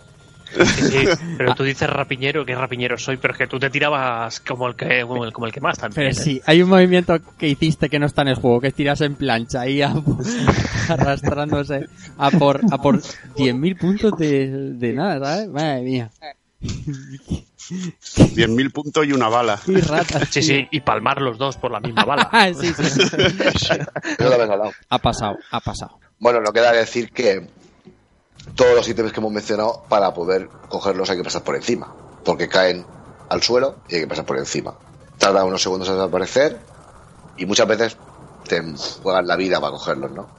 Sí, sí, pero tú dices rapiñero, ¿qué rapiñero soy? Pero es que tú te tirabas como el que, como el, como el que más también. Pero ¿eh? sí, hay un movimiento que hiciste que no está en el juego, que es tirarse en plancha ahí a- arrastrándose a por, a por 10.000 puntos de, de nada, ¿sabes? Madre mía. 10.000 puntos y una bala. Y ratas. Sí, sí, y palmar los dos por la misma bala. sí, sí, sí. Eso lo habéis hablado. Ha pasado, ha pasado. Bueno, no queda decir que todos los ítems que hemos mencionado, para poder cogerlos hay que pasar por encima. Porque caen al suelo y hay que pasar por encima. Tarda unos segundos en desaparecer y muchas veces te juegan la vida para cogerlos, ¿no?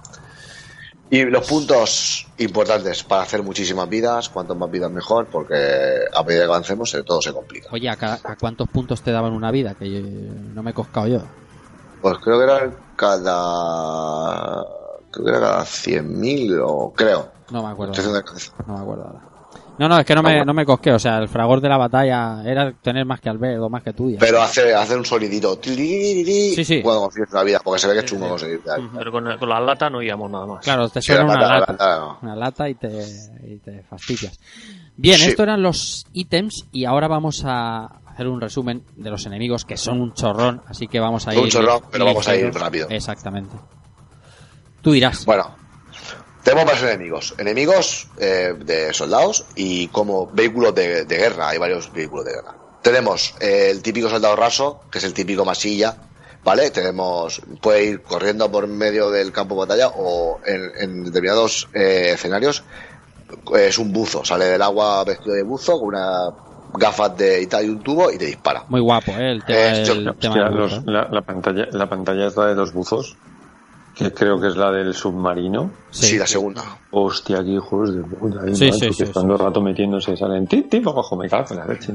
Y los puntos importantes para hacer muchísimas vidas, cuanto más vidas mejor, porque a medida que avancemos eh, todo se complica. Oye, ¿a, ca- a cuántos puntos te daban una vida? Que yo- no me he coscado yo. Pues creo que era cada. Creo que era cada 100.000 o creo. No me acuerdo. No me acuerdo ahora. No, no, es que no me, no me cosqué. O sea, el fragor de la batalla era tener más que Albert o más que tuya. Pero hace, hace un sonidito. Sí, Sí, sí. Cuando consigues la vida, porque se ve que es chungo conseguir vida. Pero con, con la lata no íbamos nada más. Claro, te Sí, suena la una lata, la lata. lata, no. Una lata y te, y te fastidias. Bien, Sí. esto eran los ítems y ahora vamos a hacer un resumen de los enemigos que son un chorrón, así que vamos a Son ir. un chorrón, pero vamos a ir rápido. Exactamente. Tú dirás. Bueno, tenemos varios enemigos. Enemigos eh, de soldados y como vehículos de, de guerra. Hay varios vehículos de guerra. Tenemos eh, el típico soldado raso, que es el típico masilla. ¿Vale? Tenemos, puede ir corriendo por medio del campo de batalla o en, en determinados eh, escenarios es un buzo, sale del agua vestido de buzo con una gafas de y tal y un tubo y te dispara. Muy guapo, ¿eh? El tema, Eh, yo- el tema Hostia, del los- la, la pantalla, la pantalla es la de los buzos, que creo que es la del submarino. Sí, la segunda. Hostia, qué hijos de puta. ahí, Sí, sí, que sí, estando rato metiéndose, salen ti, ti, abajo, me cago en la leche.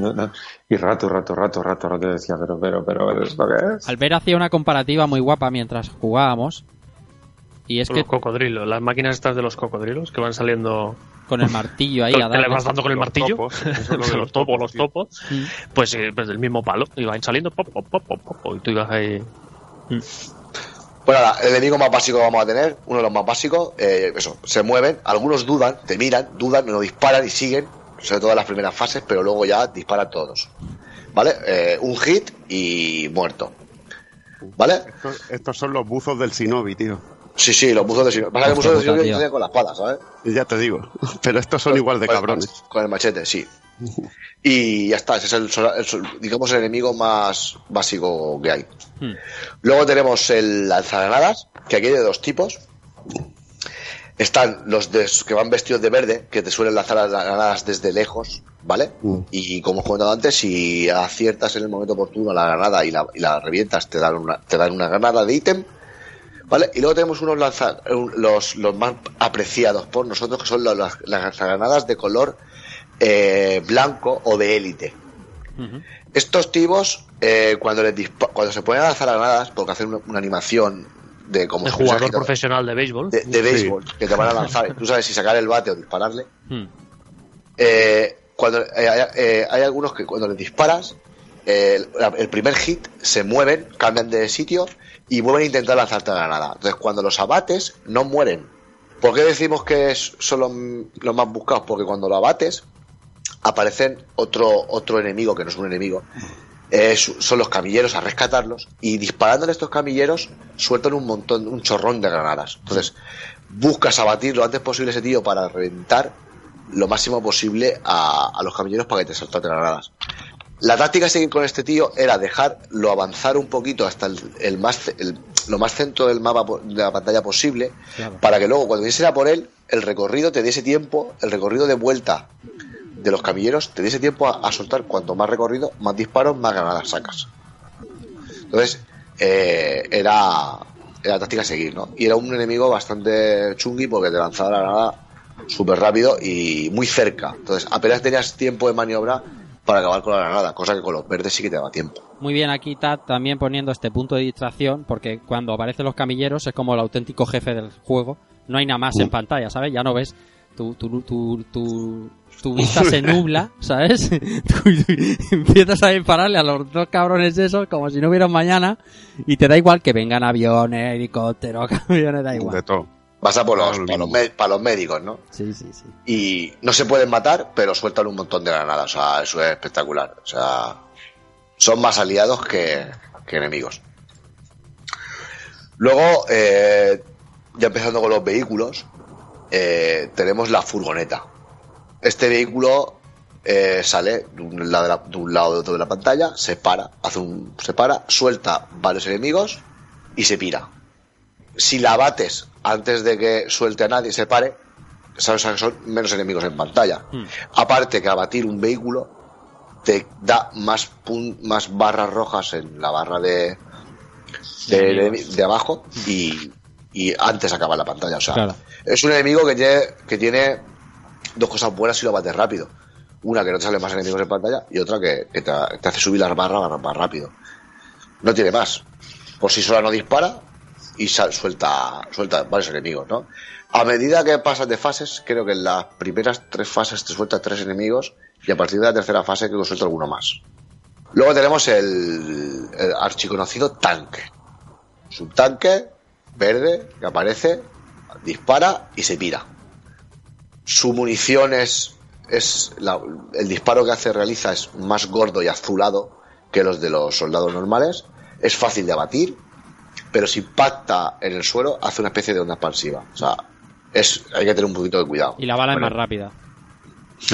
Y rato, rato, rato, rato, rato decía, pero, pero, pero, ¿esto qué es? Albert hacía una comparativa muy guapa mientras jugábamos. Y es que Los cocodrilos, las máquinas estas de los cocodrilos que van saliendo. con el martillo ahí a le vas darle. dando con el Los martillo. topos, eso es lo de los, los topos, topos, los topos. Mm. Pues, eh, pues del mismo palo. Y van saliendo, pop, pop, pop, pop, pop, y tú ibas ahí. Bueno, nada, el enemigo más básico que vamos a tener, uno de los más básicos, eh, eso, se mueven, algunos dudan, te miran, dudan, no disparan y siguen, sobre todo en las primeras fases, pero luego ya disparan todos. ¿Vale? Eh, un hit y muerto. ¿Vale? Estos, estos son los buzos del Shinobi, tío. Sí, sí, los buzos de Shinobi. Pasa que los buzos de tienen con la espada, ¿sabes? Ya te digo. Pero estos son igual de Con cabrones. Con el machete, sí. Y ya está, ese es el, digamos, el enemigo más básico que hay. Hmm. Luego tenemos el lanzagranadas, que aquí hay de dos tipos. Están los de- que van vestidos de verde, que te suelen lanzar las granadas desde lejos, ¿vale? Mm. Y como he comentado antes, si aciertas en el momento oportuno la granada y la, y la revientas, te dan una, te dan una granada de ítem, ¿vale? Y luego tenemos unos lanza, los, los más apreciados por nosotros, que son los- las, lanzagranadas de color eh, blanco o de élite. Estos tipos, eh, cuando, les cuando se ponen a lanzar granadas, porque hacen una, una animación de como De si jugador agitador- profesional de béisbol. de, de béisbol, que te van a lanzar, tú sabes si sacar el bate o dispararle. Hmm. Eh, cuando eh, hay, eh, hay algunos que cuando les disparas, el primer hit se mueven, cambian de sitio y vuelven a intentar lanzarte la granada. Entonces, cuando los abates, no mueren. ¿Por qué decimos que son los, los más buscados? Porque cuando lo abates, aparecen otro, otro enemigo que no es un enemigo. son los camilleros a rescatarlos y disparando estos camilleros sueltan un montón, un chorrón de granadas. Entonces, buscas abatir lo antes posible ese tío para reventar lo máximo posible a, a los camilleros para que te salten granadas. La táctica a seguir con este tío era dejarlo avanzar un poquito hasta el, el más el- lo más centro del mapa de la pantalla posible Claro. para que luego cuando viniese a por él el recorrido te diese tiempo el recorrido de vuelta de los camilleros te diese tiempo a, a soltar cuanto más recorrido más disparos más granadas sacas entonces eh, era era la táctica a seguir ¿no? y era un enemigo bastante chungui porque te lanzaba la granada súper rápido y muy cerca entonces apenas tenías tiempo de maniobra para acabar con la granada cosa que con los verdes sí que te daba tiempo Muy bien aquí Tad también poniendo este punto de distracción porque cuando aparecen los camilleros es como el auténtico jefe del juego. No hay nada más en pantalla, ¿sabes? Ya no ves tu, tu, tu, tu, tu vista se nubla, ¿sabes? Empiezas a dispararle a los dos cabrones esos como si no hubiera mañana y te da igual que vengan aviones, helicópteros, camiones, da De igual. todo. Vas a por los, para, los para médicos ¿no? Sí, sí, sí. y no se pueden matar, pero sueltan un montón de granadas. O sea, eso es espectacular. O sea, son más aliados que, que enemigos. Luego, eh, ya empezando con los vehículos, eh, tenemos la furgoneta. Este vehículo eh, sale de un, lado de, la- de un lado de otro de la pantalla, se para, hace un, se para, suelta varios enemigos y se pira. Si la bates antes de que suelte a nadie y se pare, sabes que son menos enemigos en pantalla. Hmm. Aparte que abatir un vehículo te da más, pun- más barras rojas en la barra de, de, de- de abajo y, y antes acaba la pantalla. O sea, Claro. es un enemigo que tiene, que tiene dos cosas buenas si lo bates rápido. Una que no te salen más enemigos en pantalla y otra que, que te, te hace subir las barras más, rápido. No tiene más. Por sí sola no dispara y sal- suelta, suelta varios enemigos, ¿no? A medida que pasas de fases, creo que en las primeras tres fases te suelta tres enemigos y a partir de la tercera fase creo que suelta alguno más. Luego tenemos el, archiconocido tanque. Es un tanque verde que aparece, dispara y se pira. Su munición es, es la- el disparo que hace realiza es más gordo y azulado que los de los soldados normales. Es fácil de abatir, pero si impacta en el suelo hace una especie de onda expansiva. O sea, es, hay que tener un poquito de cuidado. Y la bala Bueno, es más rápida.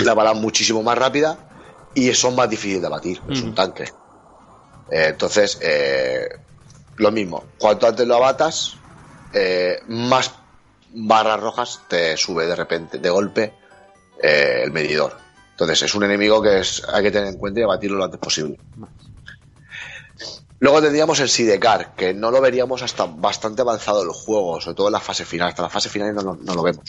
la bala muchísimo más rápida y son más difíciles de abatir. Es un tanque. Eh, entonces, eh, lo mismo. Cuanto antes lo abatas, eh, más barras rojas te sube de repente, de golpe, eh, el medidor. Entonces, es un enemigo que es, hay que tener en cuenta y abatirlo lo antes posible. Luego tendríamos el Sidecar, que no lo veríamos hasta bastante avanzado el juego, sobre todo en la fase final. Hasta la fase final no, lo- no lo vemos.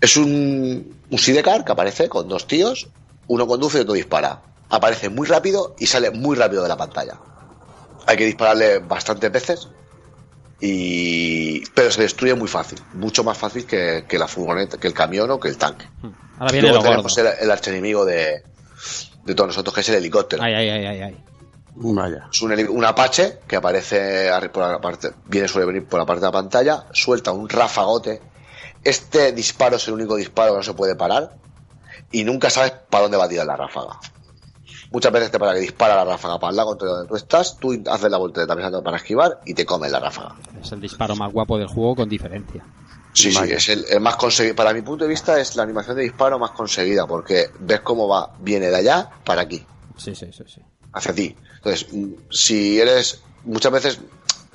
Es un, un sidecar que aparece con dos tíos, uno conduce y otro dispara. Aparece muy rápido y sale muy rápido de la pantalla. Hay que dispararle bastantes veces, y pero se destruye muy fácil, mucho más fácil que, que la furgoneta, que el camión o que el tanque. Ahora viene Luego tenemos el, el archienemigo de, de todos nosotros, que es el helicóptero. Ay, ay, ay, ay. Vaya. Es un, un Apache que aparece por la parte, viene suele venir por la parte de la pantalla, suelta un ráfagote. Este disparo es el único disparo que no se puede parar y nunca sabes para dónde va a tirar la ráfaga. Muchas veces te para que dispara la ráfaga para el lado contra donde tú estás, tú haces la voltereta pensando para esquivar y te comes la ráfaga. Es el disparo más guapo del juego con diferencia. Sí, sí, es el, el más conseguido. Para mi punto de vista es la animación de disparo más conseguida porque ves cómo va, viene de allá para aquí. Sí, sí, sí, sí. Hacia ti. Entonces, si eres, muchas veces,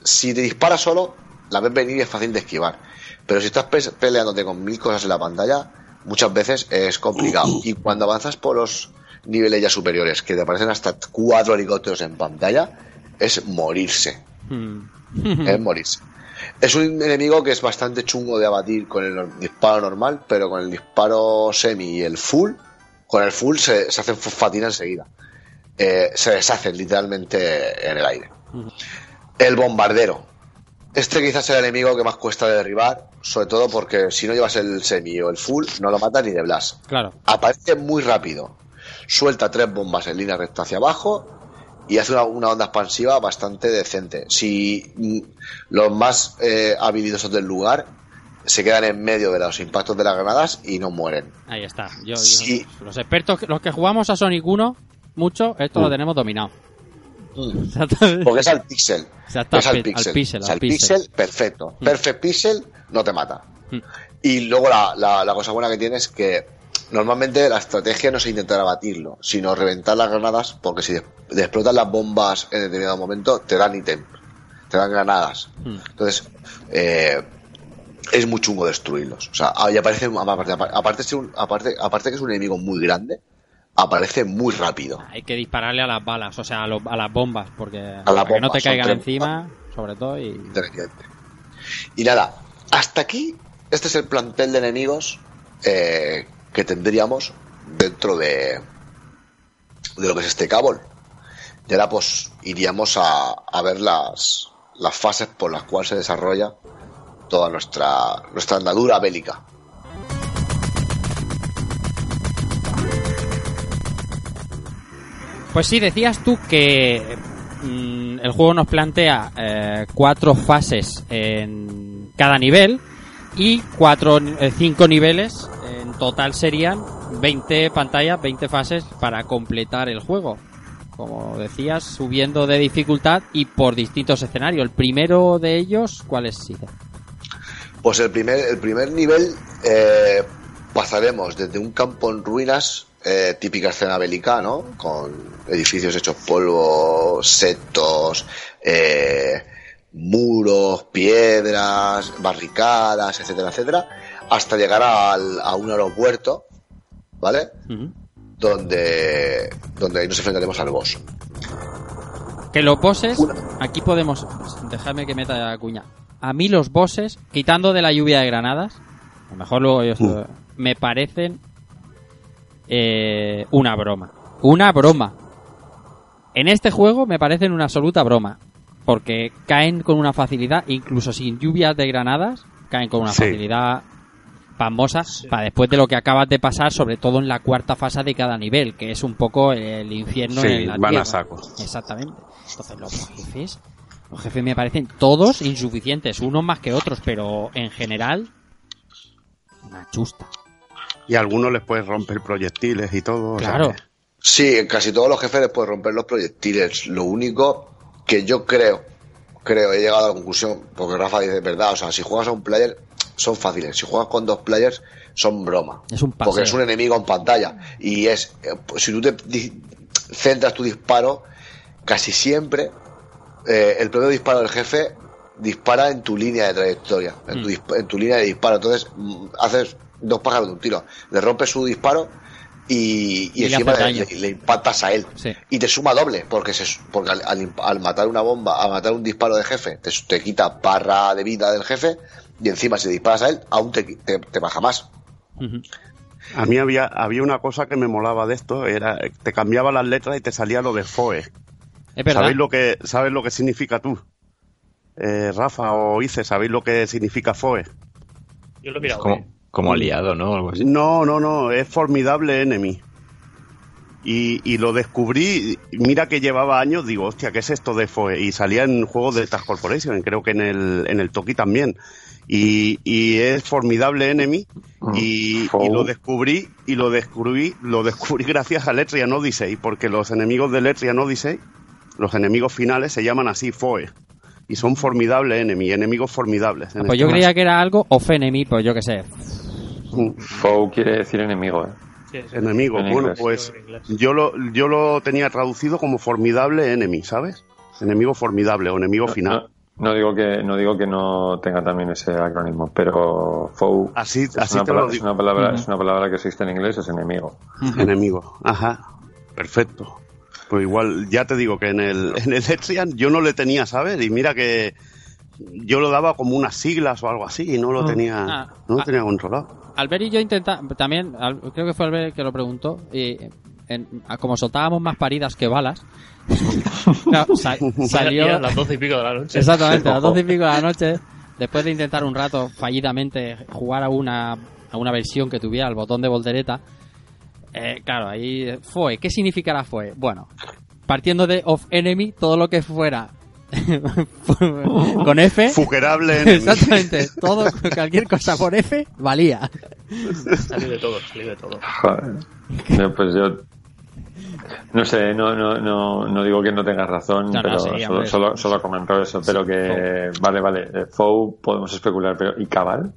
si te disparas solo, la ves venir y es fácil de esquivar. Pero si estás pe- peleándote con mil cosas en la pantalla, muchas veces es complicado. Y cuando avanzas por los niveles ya superiores, que te aparecen hasta cuatro helicópteros en pantalla, es morirse. Hmm. Es morirse. Es un enemigo que es bastante chungo de abatir con el disparo normal, pero con el disparo semi y el full, con el full se, se hacen enseguida. Eh, se deshacen literalmente en el aire. El bombardero. Este quizás es el enemigo que más cuesta de derribar, sobre todo porque si no llevas el semi o el full, no lo matas ni de blast. Claro. Aparece muy rápido. Suelta tres bombas en línea recta hacia abajo y hace una, una onda expansiva bastante decente. Si mm, los más eh, habilidosos del lugar se quedan en medio de los impactos de las granadas y no mueren. Ahí está. Yo, yo- Sí. los expertos, los que jugamos a Sonic 1, mucho, esto lo tenemos dominado. Porque es al pixel. Exacto, es al al pixel. Es al al pixel. pixel, perfecto. Perfect pixel no te mata. Mm. Y luego la, la- la cosa buena que tiene es que normalmente la estrategia no es intentar abatirlo, sino reventar las granadas, porque si des- explotan las bombas en determinado momento, te dan ítem, te dan granadas. Mm. Entonces, eh, es muy chungo destruirlos. O sea, y aparece, aparte, aparte, aparte que es un enemigo muy grande, aparece muy rápido. Hay que dispararle a las balas, o sea, a, lo- a las bombas, porque para que no te caigan encima, sobre todo, y. Y nada, hasta aquí, este es el plantel de enemigos eh, que tendríamos dentro de, de lo que es este cabol. Y ahora pues iríamos a, a ver las, las fases por las cuales se desarrolla toda nuestra, nuestra andadura bélica. Pues sí, decías tú que mm, el juego nos plantea eh, cuatro fases en cada nivel y cuatro, eh, cinco niveles. En total serían 20 pantallas, 20 fases para completar el juego. Como decías, subiendo de dificultad y por distintos escenarios. El primero de ellos, ¿cuál es? Pues el primer, el primer nivel eh, pasaremos desde un campo en ruinas eh, típica escena bélica, ¿no? Con edificios hechos polvo, setos, eh, muros, piedras, barricadas, etcétera, etcétera, hasta llegar al- a un aeropuerto, ¿vale? Donde, donde ahí nos enfrentaremos al boss. Que los bosses, aquí podemos, déjame que meta la cuña. A mí los bosses, quitando de la lluvia de granadas, a lo mejor luego yo Mm. me parecen eh, una broma. Una broma. En este juego me parecen una absoluta broma. Porque caen con una facilidad, incluso sin lluvias de granadas, caen con una Sí. facilidad pasmosa para después de lo que acabas de pasar, sobre todo en la cuarta fase de cada nivel, que es un poco el infierno Sí, en la van a tierra. saco. Exactamente. Entonces los jefes, los jefes me parecen todos insuficientes, unos más que otros, pero en general una chusta. Y a algunos les puedes romper proyectiles y todo. o sea Claro. que- Sí, en casi todos los jefes les puedes romper los proyectiles. Lo único que yo creo, creo, he llegado a la conclusión, porque Rafa dice verdad, o sea, si juegas a un player, son fáciles. Si juegas con dos players, son broma. Es un paseo. Porque es un enemigo en pantalla. Y es, si tú te centras tu disparo, casi siempre eh, el propio disparo del jefe dispara en tu línea de trayectoria, en, tu, Mm. en tu línea de disparo. Entonces, mm, haces dos pájaros de un tiro. Le rompes su disparo y, y encima le, daño. le- le impactas a él. Sí. Y te suma doble, porque, se, porque al, al imp- al matar una bomba, al matar un disparo de jefe, te, te quita barra de vida del jefe y encima si disparas a él, aún te, te, te baja más. A mí había, había una cosa que me molaba de esto, era te cambiaba las letras y te salía lo de FOE. Es verdad. ¿Sabéis lo que, ¿Sabes lo que significa tú? Eh, Rafa o Ice, ¿sabéis lo que significa FOE? Yo lo he mirado. Como aliado, ¿no? Algo así. No, no, no, es formidable enemy. Y, y lo descubrí, y mira que llevaba años, digo, hostia, ¿qué es esto de FOE? Y salía en juegos de Task Corporation, creo que en el, en el Toki también. Y, y es formidable enemy y, Foe. y lo descubrí y lo descubrí lo descubrí gracias a Letrian Odyssey porque los enemigos de Letrian Odyssey los enemigos finales se llaman así FOE y son formidable enemy enemigos formidables en Pues este yo creía que era algo of enemy, pues yo qué sé. Foe quiere decir enemigo, ¿eh? Sí, sí. enemigo. En bueno, inglés. pues yo lo, yo lo tenía traducido como formidable enemy, ¿sabes? Enemigo formidable o enemigo final. No, no digo que no digo que no tenga también ese acrónimo, pero foe Así, es, así una te palabra, lo es digo. una palabra Ujú. es una palabra que existe en inglés, es enemigo. Enemigo. Ajá. Perfecto. Pues igual, ya te digo que en el, en el Etrian yo no le tenía, ¿sabes? Y mira que yo lo daba como unas siglas o algo así y no lo tenía, Ah. no lo Ah. tenía controlado. Albert y yo intentamos, también, al- creo que fue Albert que lo preguntó, y en- a- como soltábamos más paridas que balas, claro, sa- salió... A las doce y pico de la noche. Exactamente, a las doce y pico de la noche, después de intentar un rato fallidamente jugar a una, a una versión que tuviera el botón de voltereta, eh, claro, ahí fue. ¿Qué significará fue? Bueno, partiendo de of enemy, todo lo que fuera con F, Fugerable exactamente, todo, cualquier cosa por F, valía. Salí de todo, salí de todo. Joder. No, pues yo no sé, no, no, no, no digo que no tengas razón, No, no, pero sí, solo, solo, solo comento eso, pero que vale, vale, eh, Foe podemos especular, pero ¿y Cabal?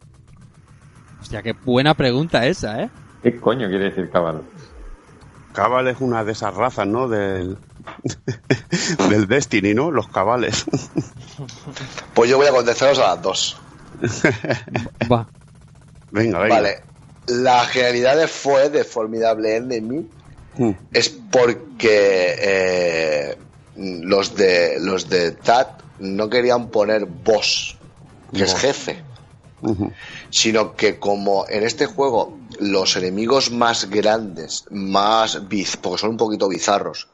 Hostia, qué buena pregunta esa, ¿eh? ¿Qué coño quiere decir Cabal? Cabal es una de esas razas, ¿no? Del, del Destiny, ¿no? Los cabales. Pues yo voy a contestaros a las dos. Va. venga, venga. Vale. La genialidad de fue de Formidable Enemy Mm. es porque eh, los de los de TAT no querían poner boss, que es jefe, sino que como en este juego los enemigos más grandes, más biz, porque son un poquito bizarros,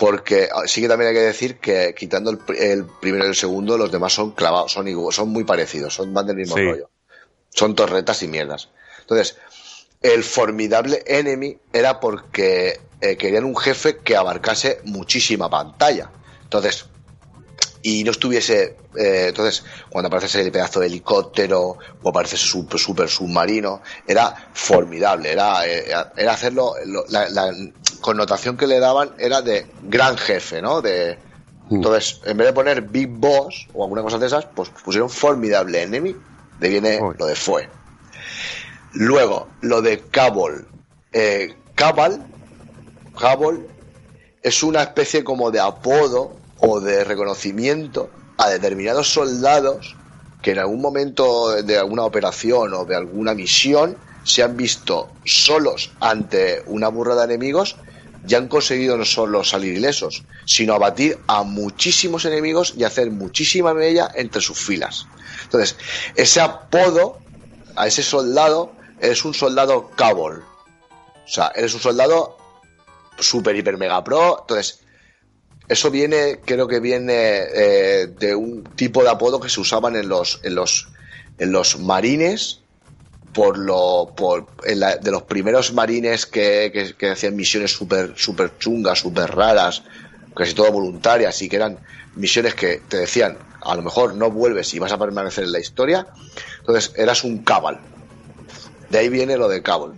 porque ah, sí que también hay que decir que quitando el, el primero y el segundo, los demás son clavados, son son muy parecidos, son van del mismo Sí. rollo. Son torretas y mierdas. Entonces, el formidable enemy era porque eh, querían un jefe que abarcase muchísima pantalla. Entonces, y no estuviese. eh, entonces, cuando aparece ese pedazo de helicóptero o aparece ese super, super submarino, era formidable. Era, eh, era hacerlo. lo- la, la connotación que le daban era de gran jefe, ¿no? De. Entonces, en vez de poner Big Boss o alguna cosa de esas, pues pusieron Formidable Enemy. De viene lo de fue. Luego, lo de Cabal. Eh, Cabal, Cabal es una especie como de apodo o de reconocimiento a determinados soldados que en algún momento de alguna operación o de alguna misión se han visto solos ante una burra de enemigos y han conseguido no solo salir ilesos, sino abatir a muchísimos enemigos y hacer muchísima mella entre sus filas. Entonces, ese apodo a ese soldado es un soldado Cabal. O sea, eres un soldado super, hiper, mega pro. Entonces, eso viene, creo que viene eh, de un tipo de apodo que se usaban en los, en los, en los marines por lo por en la- de los primeros marines que, que, hacían misiones súper super chungas, súper raras, casi todo voluntarias y que eran misiones que te decían a lo mejor no vuelves y vas a permanecer en la historia, entonces eras un cabal. De ahí viene lo de cabal.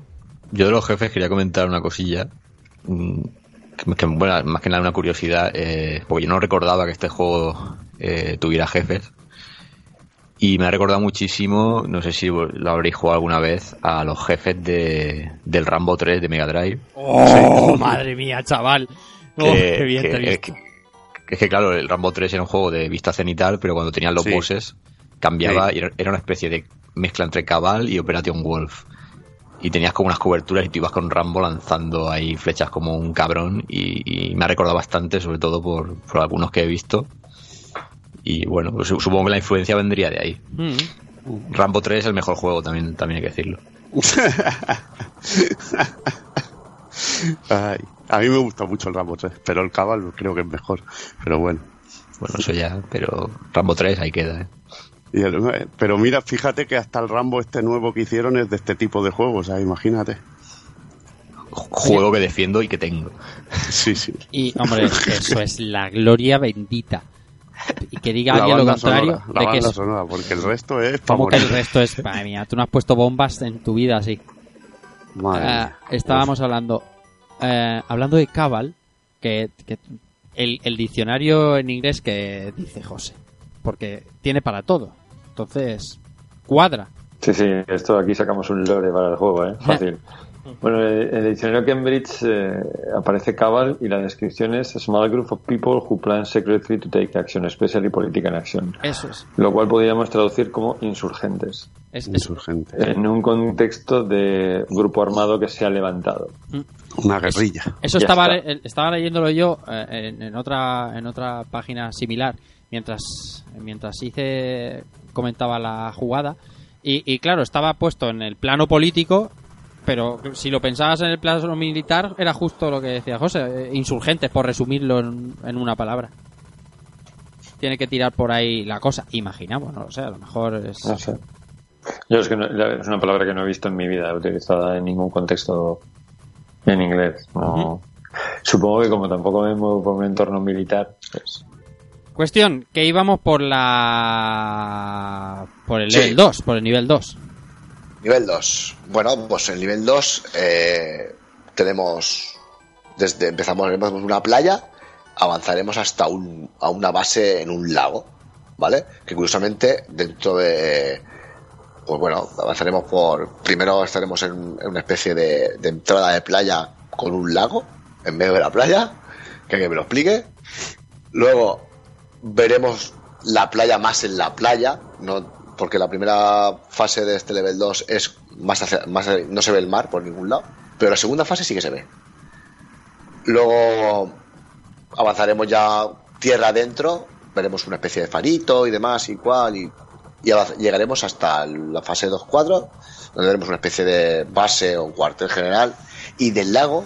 Yo de los jefes quería comentar una cosilla. Que, que, bueno, más que nada una curiosidad, eh, porque yo no recordaba que este juego eh, tuviera jefes. Y me ha recordado muchísimo, no sé si lo habréis jugado alguna vez, a los jefes de, del Rambo 3 de Mega Drive. ¡Oh, madre mía, chaval! Oh, que- qué bien que- te he es, visto. que, es que, claro, el Rambo 3 era un juego de vista cenital, pero cuando tenían los Sí. bosses cambiaba Sí. y era una especie de mezcla entre Cabal y Operation Wolf. Y tenías como unas coberturas y tú ibas con Rambo lanzando ahí flechas como un cabrón y, y me ha recordado bastante, sobre todo por, por algunos que he visto. Y bueno, pues su- supongo que la influencia vendría de ahí. Mm. Rambo 3 es el mejor juego, también, también hay que decirlo. Ay, a mí me gusta mucho el Rambo 3, pero el Cabal creo que es mejor. Pero bueno. Bueno, eso ya, pero Rambo 3 ahí queda, ¿eh? Y el- pero mira, fíjate que hasta el Rambo este nuevo que hicieron es de este tipo de juegos, o sea, imagínate. Juego que defiendo y que tengo. Sí, sí. Y, hombre, eso es la gloria bendita. Y que diga alguien lo contrario sonora, la de que banda es sonora, porque el resto es como que el resto es... Madre mía, tú no has puesto bombas en tu vida así. Madre Eh, mía. estábamos hablando eh, hablando de Cabal que, que el, el diccionario en inglés que dice José porque tiene para todo entonces cuadra Sí, sí, esto aquí sacamos un lore para el juego, ¿eh? Fácil. Bueno, en el diccionario Cambridge eh, aparece Cabal y la descripción es a small group of people who plan secretly to take action, especially political action. eso es, Lo cual podríamos traducir como insurgentes, es, es- Insurgente. en un contexto de grupo armado que se ha levantado. Una guerrilla. eso estaba está. le- estaba leyéndolo yo eh, en, en otra en otra página similar mientras mientras hice comentaba la jugada y, y claro estaba puesto en el plano político pero si lo pensabas en el plano militar era justo lo que decía José eh, insurgentes por resumirlo en, en una palabra tiene que tirar por ahí la cosa imaginamos no lo sé a lo mejor es No sé. Yo es que no- es una palabra que no he visto en mi vida utilizada en ningún contexto en inglés. No. Supongo que como tampoco me muevo por un entorno militar, pues cuestión que íbamos por la por el Sí. level 2 por el nivel 2 Nivel 2. Bueno, pues en nivel 2 eh, tenemos. Desde empezamos en una playa, avanzaremos hasta un, a una base en un lago, ¿vale? Que curiosamente, dentro de. Pues bueno, avanzaremos por. Primero estaremos en, en una especie de, de entrada de playa con un lago, en medio de la playa, que alguien me lo explique. Luego veremos la playa más en la playa, no porque la primera fase de este level 2 es más, hacia- más no se ve el mar por ningún lado, pero la segunda fase sí que se ve. Luego avanzaremos ya tierra adentro, veremos una especie de farito y demás y cual y, llegaremos hasta la fase 2-4 donde veremos una especie de base o cuartel general y del lago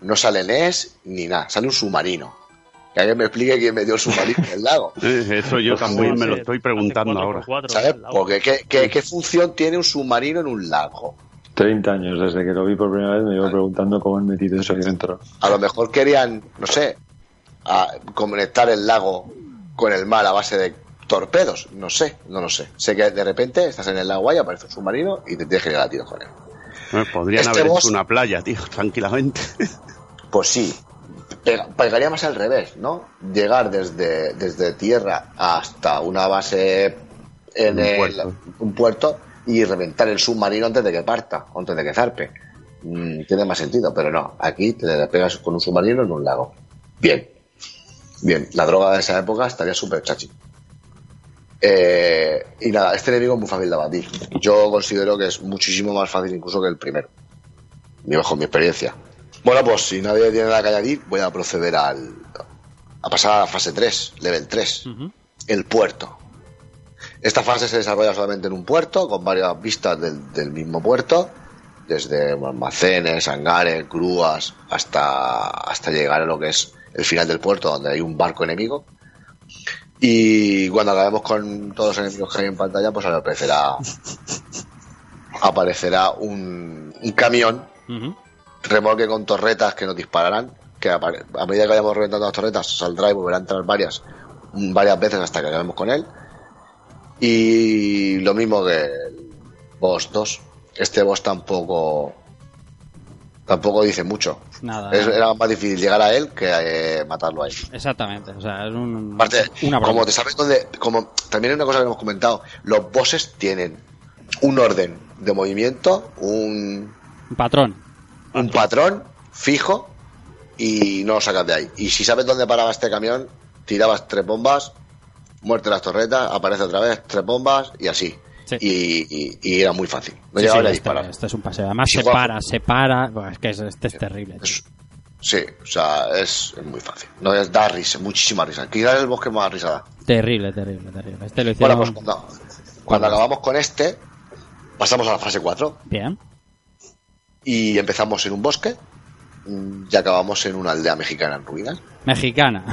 no sale NES ni nada, sale un submarino. Que alguien me explique quién me dio el submarino en el lago. Eso yo Pues también me lo estoy preguntando ahora. 4x4, ¿Sabes? lago. Porque ¿qué, qué, qué función tiene un submarino en un lago? 30 años desde que lo vi por primera vez me iba preguntando cómo han metido eso ahí dentro. A lo mejor querían, no sé, a conectar el lago con el mar a base de torpedos. No sé, no lo sé. Sé que de repente estás en el agua y aparece un submarino y te tienes que llegar a tiros con él. Eh, Podrían Este haber boss- hecho una playa, tío, tranquilamente. Pues sí, pegaría más al revés, ¿no? Llegar desde, desde tierra hasta una base en Un el- puerto. un puerto y reventar el submarino antes de que parta, antes de que zarpe. mm, tiene más sentido, pero no. Aquí te pegas con un submarino en un lago. Bien. Bien. La droga de esa época estaría súper chachi. Eh, y nada, este enemigo es muy fácil de abatir. Yo considero que es muchísimo más fácil incluso que el primero. Ni bajo mi experiencia. Bueno, pues si nadie tiene nada que añadir, voy a proceder al, a pasar a la fase 3, level 3. El puerto. Esta fase se desarrolla solamente en un puerto, con varias vistas del, del mismo puerto, desde almacenes, hangares, grúas, hasta, hasta llegar a lo que es el final del puerto, donde hay un barco enemigo. Y cuando acabemos con todos los enemigos que hay en pantalla, pues aparecerá aparecerá un, un camión remolque con torretas que nos dispararán. Que a, medida que vayamos reventando las torretas, saldrá y volverá a entrar varias, varias veces hasta que acabemos con él. Y lo mismo que el boss 2. Este boss tampoco tampoco dice mucho. Nada. Es- era más difícil llegar a él que eh, matarlo a él. Exactamente. O sea, es un, Aparte, una broma. como te sabes dónde, como también hay una cosa que hemos comentado, los bosses tienen un orden de movimiento, un, Un patrón. Un patrón fijo y no lo sacas de ahí. Y si sabes dónde paraba este camión, tirabas tres bombas, muerte las torretas, aparece otra vez, tres bombas y así. Sí. Y, y- y era muy fácil. No Sí, sí, a este, disparar. este es un paseo. Además, se para, se para. Es que es- este es terrible. Es- sí, o sea, es, muy fácil. No es da risa, muchísima risa. Quizás el bosque más risa da. Terrible, terrible, terrible. Este lo hicieron. Bueno, pues cuando, cuando acabamos con este, pasamos a la fase 4 Bien. Y empezamos en un bosque mm, y acabamos en una aldea mexicana en ruinas. Mexicana.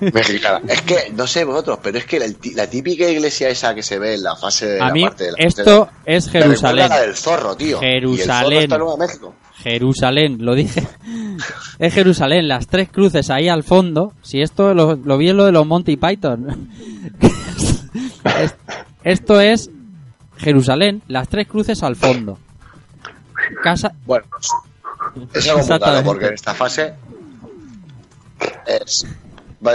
Mexicana. Es que, no sé vosotros, pero es que la, típica iglesia esa que se ve en la fase de A la mí, parte de la esto es Jerusalén. la del zorro, tío. Y el zorro Jerusalén. está en Nueva México. Jerusalén, lo dije. Es Jerusalén, las tres cruces ahí al fondo. Si esto lo, lo vi en lo de los Monty Python. Es- esto es Jerusalén, las tres cruces al fondo. Casa. Bueno, es algo muy raro Exactamente. porque en esta fase es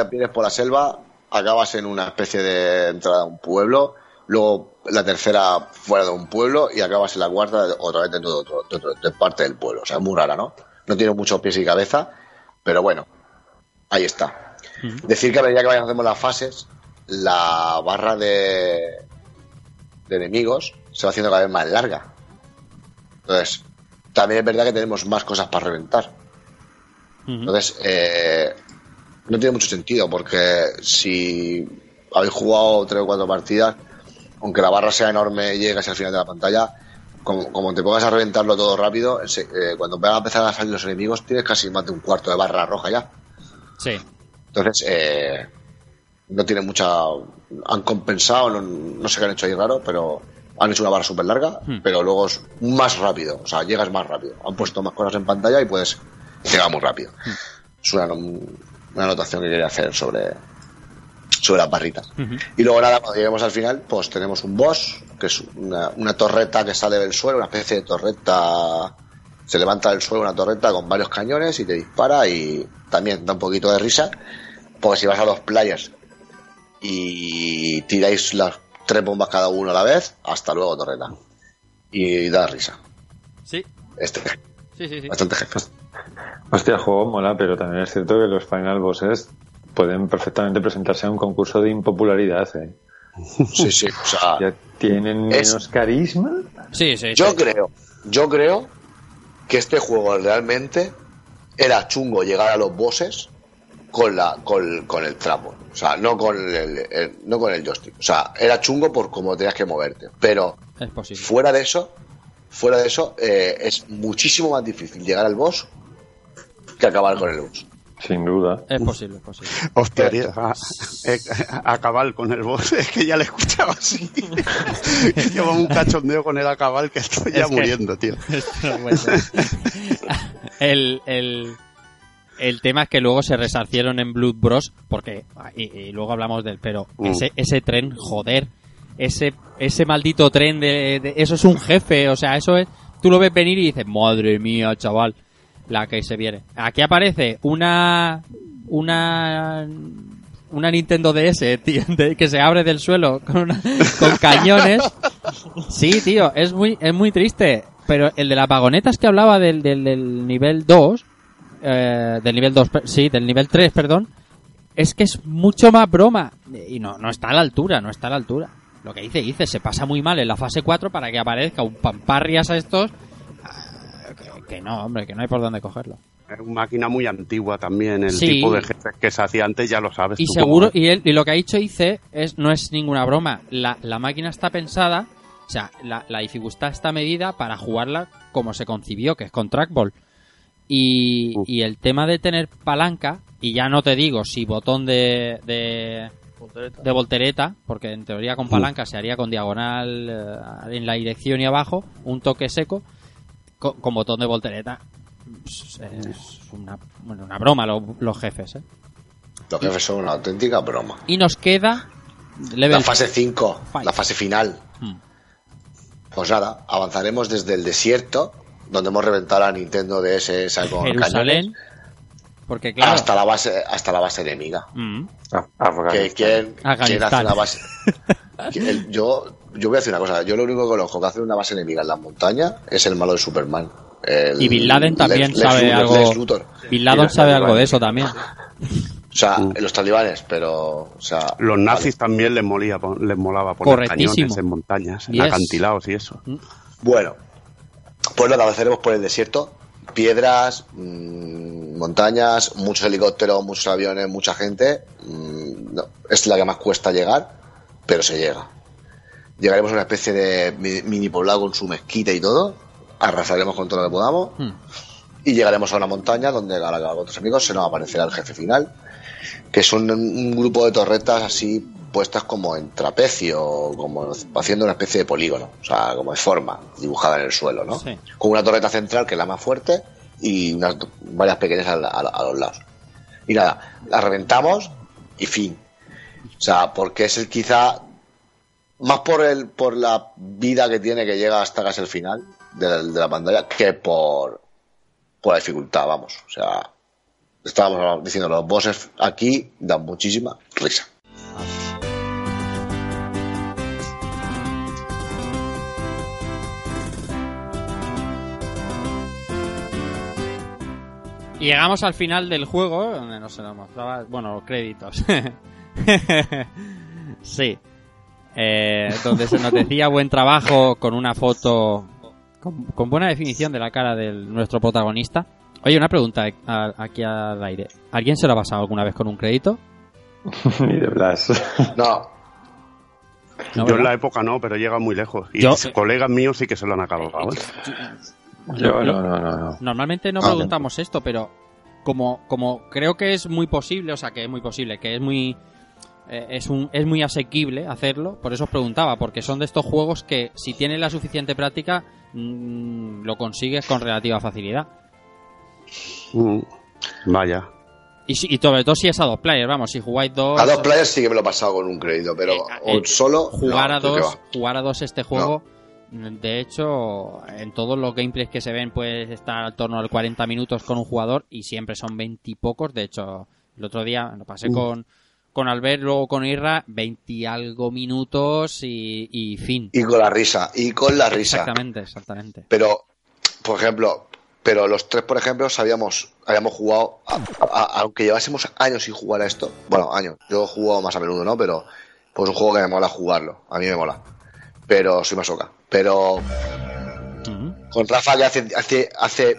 vienes por la selva, acabas en una especie de entrada a un pueblo, luego la tercera fuera de un pueblo y acabas en la cuarta otra vez dentro de, otro, de otro- de parte del pueblo. O sea, es muy rara, ¿no? No tiene muchos pies y cabeza, pero bueno, ahí está. Decir que a medida que vayamos haciendo las fases, la barra de, de enemigos se va haciendo cada vez más larga. Entonces, también es verdad que tenemos más cosas para reventar. Entonces, eh, no tiene mucho sentido porque si habéis jugado tres o cuatro partidas, aunque la barra sea enorme y llegas al final de la pantalla, como, como te pongas a reventarlo todo rápido, eh, cuando van a empezar a salir los enemigos, tienes casi más de un cuarto de barra roja ya. Sí. Entonces, eh, no tiene mucha. Han compensado, no, no sé qué han hecho ahí raro, pero han hecho una barra súper larga, Hmm. pero luego es más rápido, o sea, llegas más rápido. Han puesto más cosas en pantalla y puedes llegar muy rápido. Es una, una anotación que quería hacer sobre, sobre las barritas. Y luego nada, cuando lleguemos al final, pues tenemos un boss, que es una, una torreta que sale del suelo, una especie de torreta. Se levanta del suelo una torreta con varios cañones y te dispara y también da un poquito de risa. Porque si vas a los players y tiráis las tres bombas cada uno a la vez, hasta luego torreta. Y da risa. Sí. Este, Sí, sí, sí. bastante jefe. Hostia, el juego mola, pero también es cierto que los final bosses pueden perfectamente presentarse a un concurso de impopularidad. ¿eh? Sí, sí, o sea, Ya tienen Es- menos carisma. Sí, sí, Yo sí. creo, yo creo que este juego realmente era chungo llegar a los bosses con la con, con el trapo, o sea, no con el, el- no con el joystick, o sea, era chungo por cómo tenías que moverte, pero Es posible. fuera de eso, fuera de eso eh, es muchísimo más difícil llegar al boss que acabar con el boss. Sin duda. Es posible, es posible. Hostia, tío, a, eh, a cabal con el boss, es que ya le escuchaba así. Lleva un cachondeo con el acabal que estoy ya Es que- muriendo, tío. Esto no puede ser. el, el, el tema es que luego se resarcieron en Blood Bros. Porque, y, y luego hablamos del, pero Mm. ese, ese tren, joder, ese, ese maldito tren de, de- Eso es un jefe, o sea, eso es. Tú lo ves venir y dices, madre mía, chaval, la que se viene. Aquí aparece una. Una. Una Nintendo DS, tío, de- que se abre del suelo con, una- con cañones. Sí, tío, es muy, es muy triste. pero el de las vagonetas que hablaba del, del, del nivel 2, eh, del nivel 2, per- sí, del nivel 3, perdón, es que es mucho más broma. Y no, no está a la altura, no está a la altura. Lo que dice, dice, se pasa muy mal en la fase 4 para que aparezca un pamparrias a estos. ah, Que, que no, hombre, que no hay por dónde cogerlo. Es una máquina muy antigua también, el Sí. tipo de jefes que se hacía antes ya lo sabes. Y tú seguro, y, él, y lo que ha dicho Ice es, no es ninguna broma. La, la máquina está pensada, o sea, la, la dificultad está medida para jugarla como se concibió, que es con trackball. Y, el tema de tener palanca, y ya no te digo si botón de, de, de voltereta, porque en teoría con palanca se haría con diagonal eh, en la dirección y abajo, un toque seco, con, con botón de voltereta. pues, Es una, bueno, una broma lo- los jefes, ¿eh? Los jefes son una auténtica broma. Y nos queda level La fase 5, Five. la fase final. Hmm. Pues nada, avanzaremos desde el desierto, donde hemos reventado la Nintendo DS esa con Jerusalén. cañones, Porque claro. hasta la base, hasta la base enemiga. Mm. Ah, Que quién, Afganistán. quién hace una base. el- yo, yo voy a decir una cosa, yo lo único que conozco que hace una base enemiga en las montañas es el malo de Superman. El- Y Bin Laden también Lex- sabe Lex algo. Bin Laden sabe algo de eso también. O sea, Mm. los talibanes, pero. O sea, Los nazis también les, molía, les molaba poner cañones en montañas, en Yes. acantilados y eso. Bueno, pues nada, avanzaremos por el desierto. Piedras, mm, montañas, muchos helicópteros, muchos aviones, mucha gente. Mm, no, es la que más cuesta llegar, pero se llega. Llegaremos a una especie de mi- mini poblado con su mezquita y todo. Arrasaremos con todo lo que podamos. Hmm. Y llegaremos a una montaña donde acabar con otros amigos se nos aparecerá el jefe final. Que son un grupo de torretas así puestas como en trapecio, como haciendo una especie de polígono, o sea, como de forma, dibujada en el suelo, ¿no? Sí. Con una torreta central que es la más fuerte y unas varias pequeñas a, la- a los lados. Y nada, la reventamos y fin. O sea, porque es el quizá más por el por la vida que tiene que llega hasta casi el final de la, de la pantalla que por por la dificultad, vamos. O sea, estábamos diciendo los bosses aquí dan muchísima risa. Llegamos al final del juego, donde nos se nos mostraba, bueno, los créditos. sí. Eh, donde se nos decía buen trabajo con una foto con, con buena definición de la cara de nuestro protagonista. Oye, una pregunta a- aquí al aire. ¿Alguien se lo ha pasado alguna vez con un crédito? Ni de Blas. No, No, Yo en la época no, pero llega muy lejos. Y Yo- colegas míos sí que se lo han acabado. ¿eh? Yo no, no, no, no. Normalmente no Ah, preguntamos esto, pero como, como creo que es muy posible, o sea, que es muy posible, que es muy eh, es un es muy asequible hacerlo, por eso os preguntaba, porque son de estos juegos que si tienes la suficiente práctica mm, lo consigues con relativa facilidad. Mm, Vaya. Y, si- y sobre todo si es a dos players, vamos, si jugáis dos a dos players sí que me lo he pasado con un crédito, pero Eh, eh, solo jugar no, a dos, jugar a dos este juego, de hecho, en todos los gameplays que se ven puedes estar al torno al 40 minutos con un jugador y siempre son 20 y pocos. De hecho, el otro día lo pasé con, con Albert, luego con Irra, 20 y algo minutos y, y fin. Y con la risa, y con la risa. Exactamente, exactamente. Pero, por ejemplo, pero los tres, por ejemplo, sabíamos, habíamos jugado, a- a- aunque llevásemos años sin jugar a esto, bueno, años, yo he jugado más a menudo, ¿no? Pero, pues es un juego que me mola jugarlo, a mí me mola. Pero soy masoca. Pero con Rafa que hace, hace, hace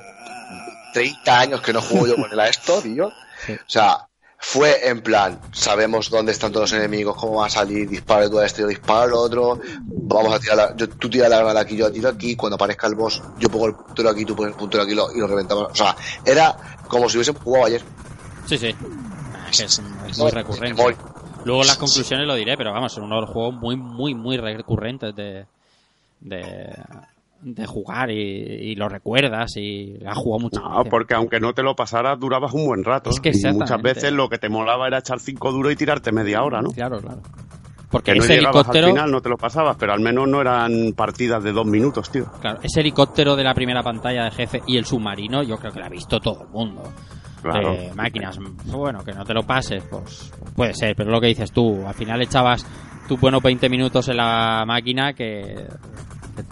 30 años que no juego yo con él a esto, tío. Sí. O sea, fue en plan, sabemos dónde están todos los enemigos, cómo va a salir, disparo tú a este, yo disparo al otro, vamos a tirar la, yo, tú tiras la granada aquí, yo la tiro aquí, cuando aparezca el boss, yo pongo el puntero aquí, tú pones el puntero aquí lo- y lo reventamos. O sea, era como si hubiésemos jugado ayer. Sí, sí. Es es, muy recurrente. Luego las conclusiones lo diré, pero vamos, son uno de los juegos muy, muy, muy recurrentes de, de, de jugar y, y lo recuerdas y has jugado muchas No, veces. porque aunque no te lo pasaras, durabas un buen rato. Es que y muchas veces lo que te molaba era echar cinco duros y tirarte media hora, ¿no? Claro, claro. Porque Que no ese llegabas helicóptero, al final, no te lo pasabas, pero al menos no eran partidas de dos minutos, tío. claro, ese helicóptero de la primera pantalla de jefe y el submarino, yo creo que lo ha visto todo el mundo. Claro. De máquinas, bueno, que no te lo pases, pues puede ser, pero lo que dices tú, al final echabas tus buenos 20 minutos en la máquina que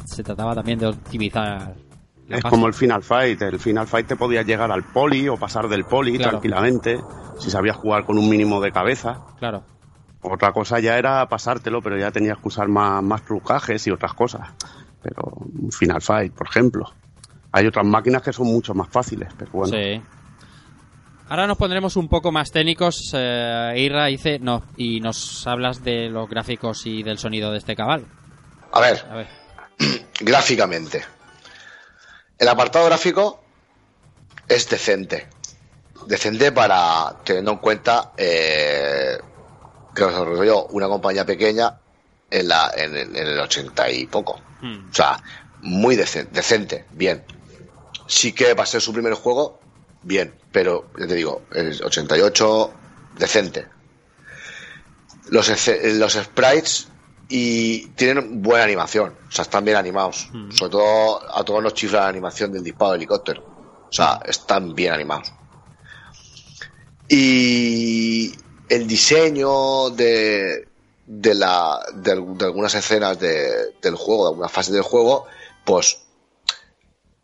se trataba también de optimizar la Es como el Final Fight. El Final Fight te podías llegar al poli o pasar del poli Claro. tranquilamente, si sabías jugar con un mínimo de cabeza. Claro. Otra cosa ya era pasártelo, pero ya tenías que usar más, más trucajes y otras cosas. Pero un Final Fight, por ejemplo. Hay otras máquinas que son mucho más fáciles, pero bueno. Sí. Ahora nos pondremos un poco más técnicos. Eh, Irra dice, no, y nos hablas de los gráficos y del sonido de este cabal. A ver, A ver. gráficamente. El apartado gráfico es decente. Decente para, teniendo en cuenta eh, que os desarrolló una compañía pequeña en, la, en, el, en el 80 y poco. Hmm. O sea, muy decente, decente, bien. Sí que va a ser su primer juego, bien, pero ya te digo, el 88, decente. Los, los sprites y tienen buena animación, o sea, están bien animados. Sobre todo a todos los chifla de animación del disparo de helicóptero. O sea, están bien animados. Y el diseño de, de, la, de, al- de algunas escenas de- del juego, de algunas fases del juego, pues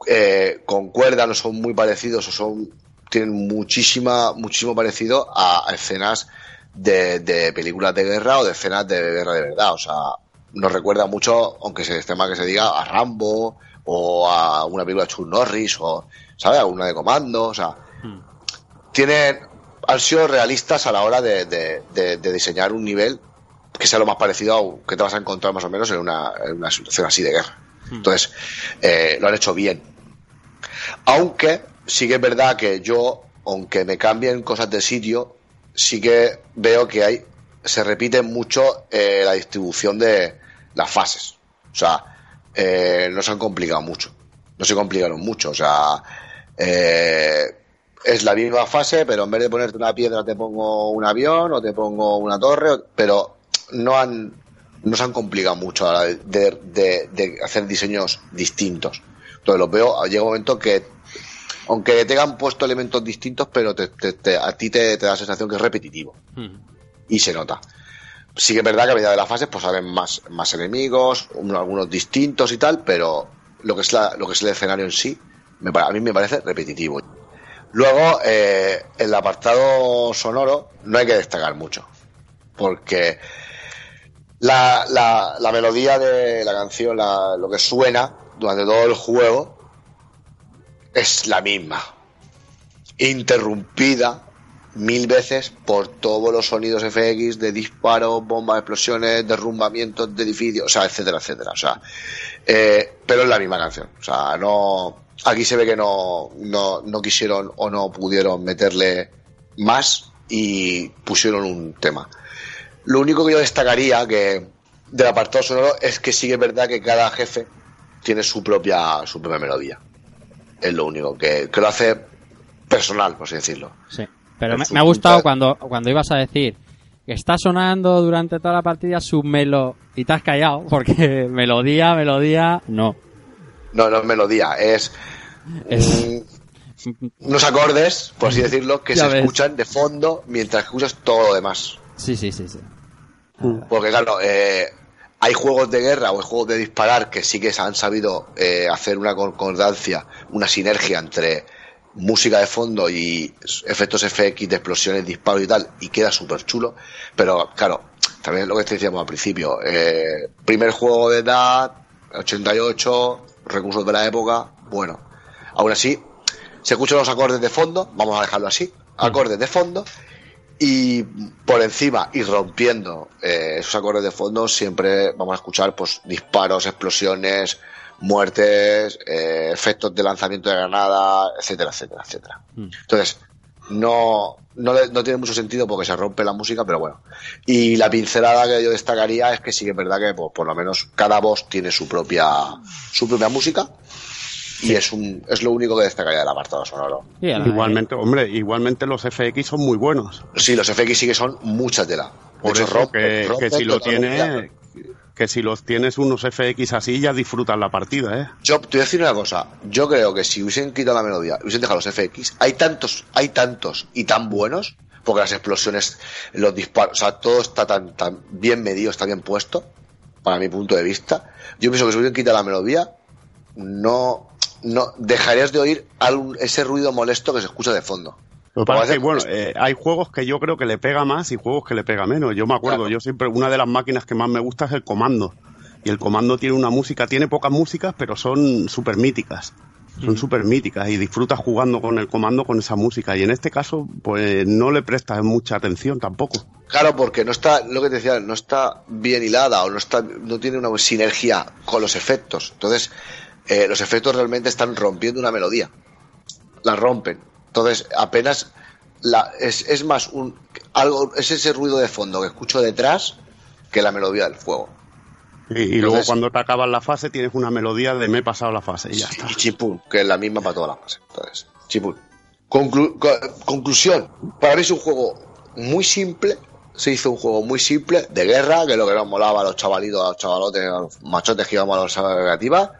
eh, concuerdan o son muy parecidos o son tienen muchísima muchísimo parecido a, a escenas de, de películas de guerra o de escenas de guerra de verdad o sea nos recuerda mucho aunque se tema que se diga a Rambo o a una película de Chuck Norris o sabes alguna de Comando o sea tienen han sido realistas a la hora de, de- de- de diseñar un nivel que sea lo más parecido a que te vas a encontrar más o menos en una, en una situación así de guerra. Entonces, eh, lo han hecho bien. Aunque sí que es verdad que yo, aunque me cambien cosas de sitio, sí que veo que hay se repite mucho eh, la distribución de las fases. O sea, eh, no se han complicado mucho. No se complicaron mucho. O sea, eh, es la misma fase, pero en vez de ponerte una piedra te pongo un avión o te pongo una torre, pero no han no se han complicado mucho de- de- de hacer diseños distintos. Entonces los veo, llega un momento que aunque tengan puesto elementos distintos, pero te- te- te- a ti te, da la sensación que es repetitivo Hmm. y se nota. Sí que es verdad que a medida de las fases pues salen más, más enemigos, uno- algunos distintos y tal, pero lo que es la, lo que es el escenario en sí, me, a mí me parece repetitivo. Luego, eh, el apartado sonoro no hay que destacar mucho, porque la, la, la melodía de la canción, la- lo que suena durante todo el juego, es la misma, interrumpida mil veces por todos los sonidos FX de disparos, bombas, explosiones, derrumbamientos de edificios, o sea, etcétera, etcétera. O sea, eh, pero es la misma canción. O sea, no. Aquí se ve que no, no, no quisieron o no pudieron meterle más y pusieron un tema. Lo único que yo destacaría que del apartado sonoro es que sí que es verdad que cada jefe tiene su propia, su propia melodía. Es lo único que, que lo hace personal, por así decirlo. Sí. Pero me, ha gustado cuando, cuando ibas a decir que está sonando durante toda la partida su melo y te has callado porque melodía, melodía, no. No, no es melodía, es, Es- mm, unos acordes, por así decirlo, que se ves. escuchan de fondo mientras escuchas todo lo demás. Sí, sí, sí, sí. Porque claro, eh, hay juegos de guerra o juegos de disparar que sí que han sabido eh, hacer una concordancia, una sinergia entre música de fondo y efectos FX de explosiones, disparos y tal, y queda súper chulo. Pero claro, también lo que te decíamos al principio, eh, primer juego de edad, 88, recursos de la época, bueno, aún así, se escuchan los acordes de fondo, vamos a dejarlo así, acordes de fondo, y por encima y rompiendo eh, esos acordes de fondo siempre vamos a escuchar pues disparos, explosiones, muertes, eh, efectos de lanzamiento de granada, etcétera, etcétera, etcétera. Entonces, no, no, no tiene mucho sentido porque se rompe la música, pero bueno. Y la pincelada que yo destacaría es que sí que es verdad que pues, por lo menos cada voz tiene su propia, su propia música. Y es, un, es lo único que destacaría del apartado sonoro. La- Igualmente, hombre, igualmente los FX son muy buenos. Sí, los FX sí que son mucha tela. De Por hecho, eso rompe- que, rompe que si lo tiene, que si los tienes unos FX así ya disfrutas la partida, ¿eh? Yo te voy a decir una cosa. Yo creo que si hubiesen quitado la melodía, hubiesen dejado los FX, hay tantos, hay tantos y tan buenos, porque las explosiones, los disparos, o sea, todo está tan, tan bien medido, está bien puesto, para mi punto de vista. Yo pienso que si hubiesen quitado la melodía, no, no dejarías de oír algún- ese ruido molesto que se escucha de fondo. Lo que pasa es que, hace- bueno, eh, hay juegos que yo creo que le pega más y juegos que le pega menos. Yo me acuerdo, Claro. yo siempre, una de las máquinas que más me gusta es el comando. Y el comando tiene una música, tiene pocas músicas, pero son súper míticas. Son súper míticas y disfrutas jugando con el comando con esa música. Y en este caso, pues no le prestas mucha atención tampoco. Claro, porque no está, lo que te decía, no está bien hilada o no está, no tiene una sinergia con los efectos. Entonces, eh, los efectos realmente están rompiendo una melodía. La rompen. Entonces, apenas la, es, es más un algo, es ese ruido de fondo que escucho detrás que la melodía del fuego. Y, y luego cuando te acabas la fase tienes una melodía de me he pasado la fase y ya está. Y chipún, que es la misma para toda la fase. Entonces, chipún. Conclu- co- conclusión. Para mí es un juego muy simple. Se hizo un juego muy simple de guerra, que es lo que nos molaba a los chavalitos, a los chavalotes, a los machotes que íbamos a las salas recreativas.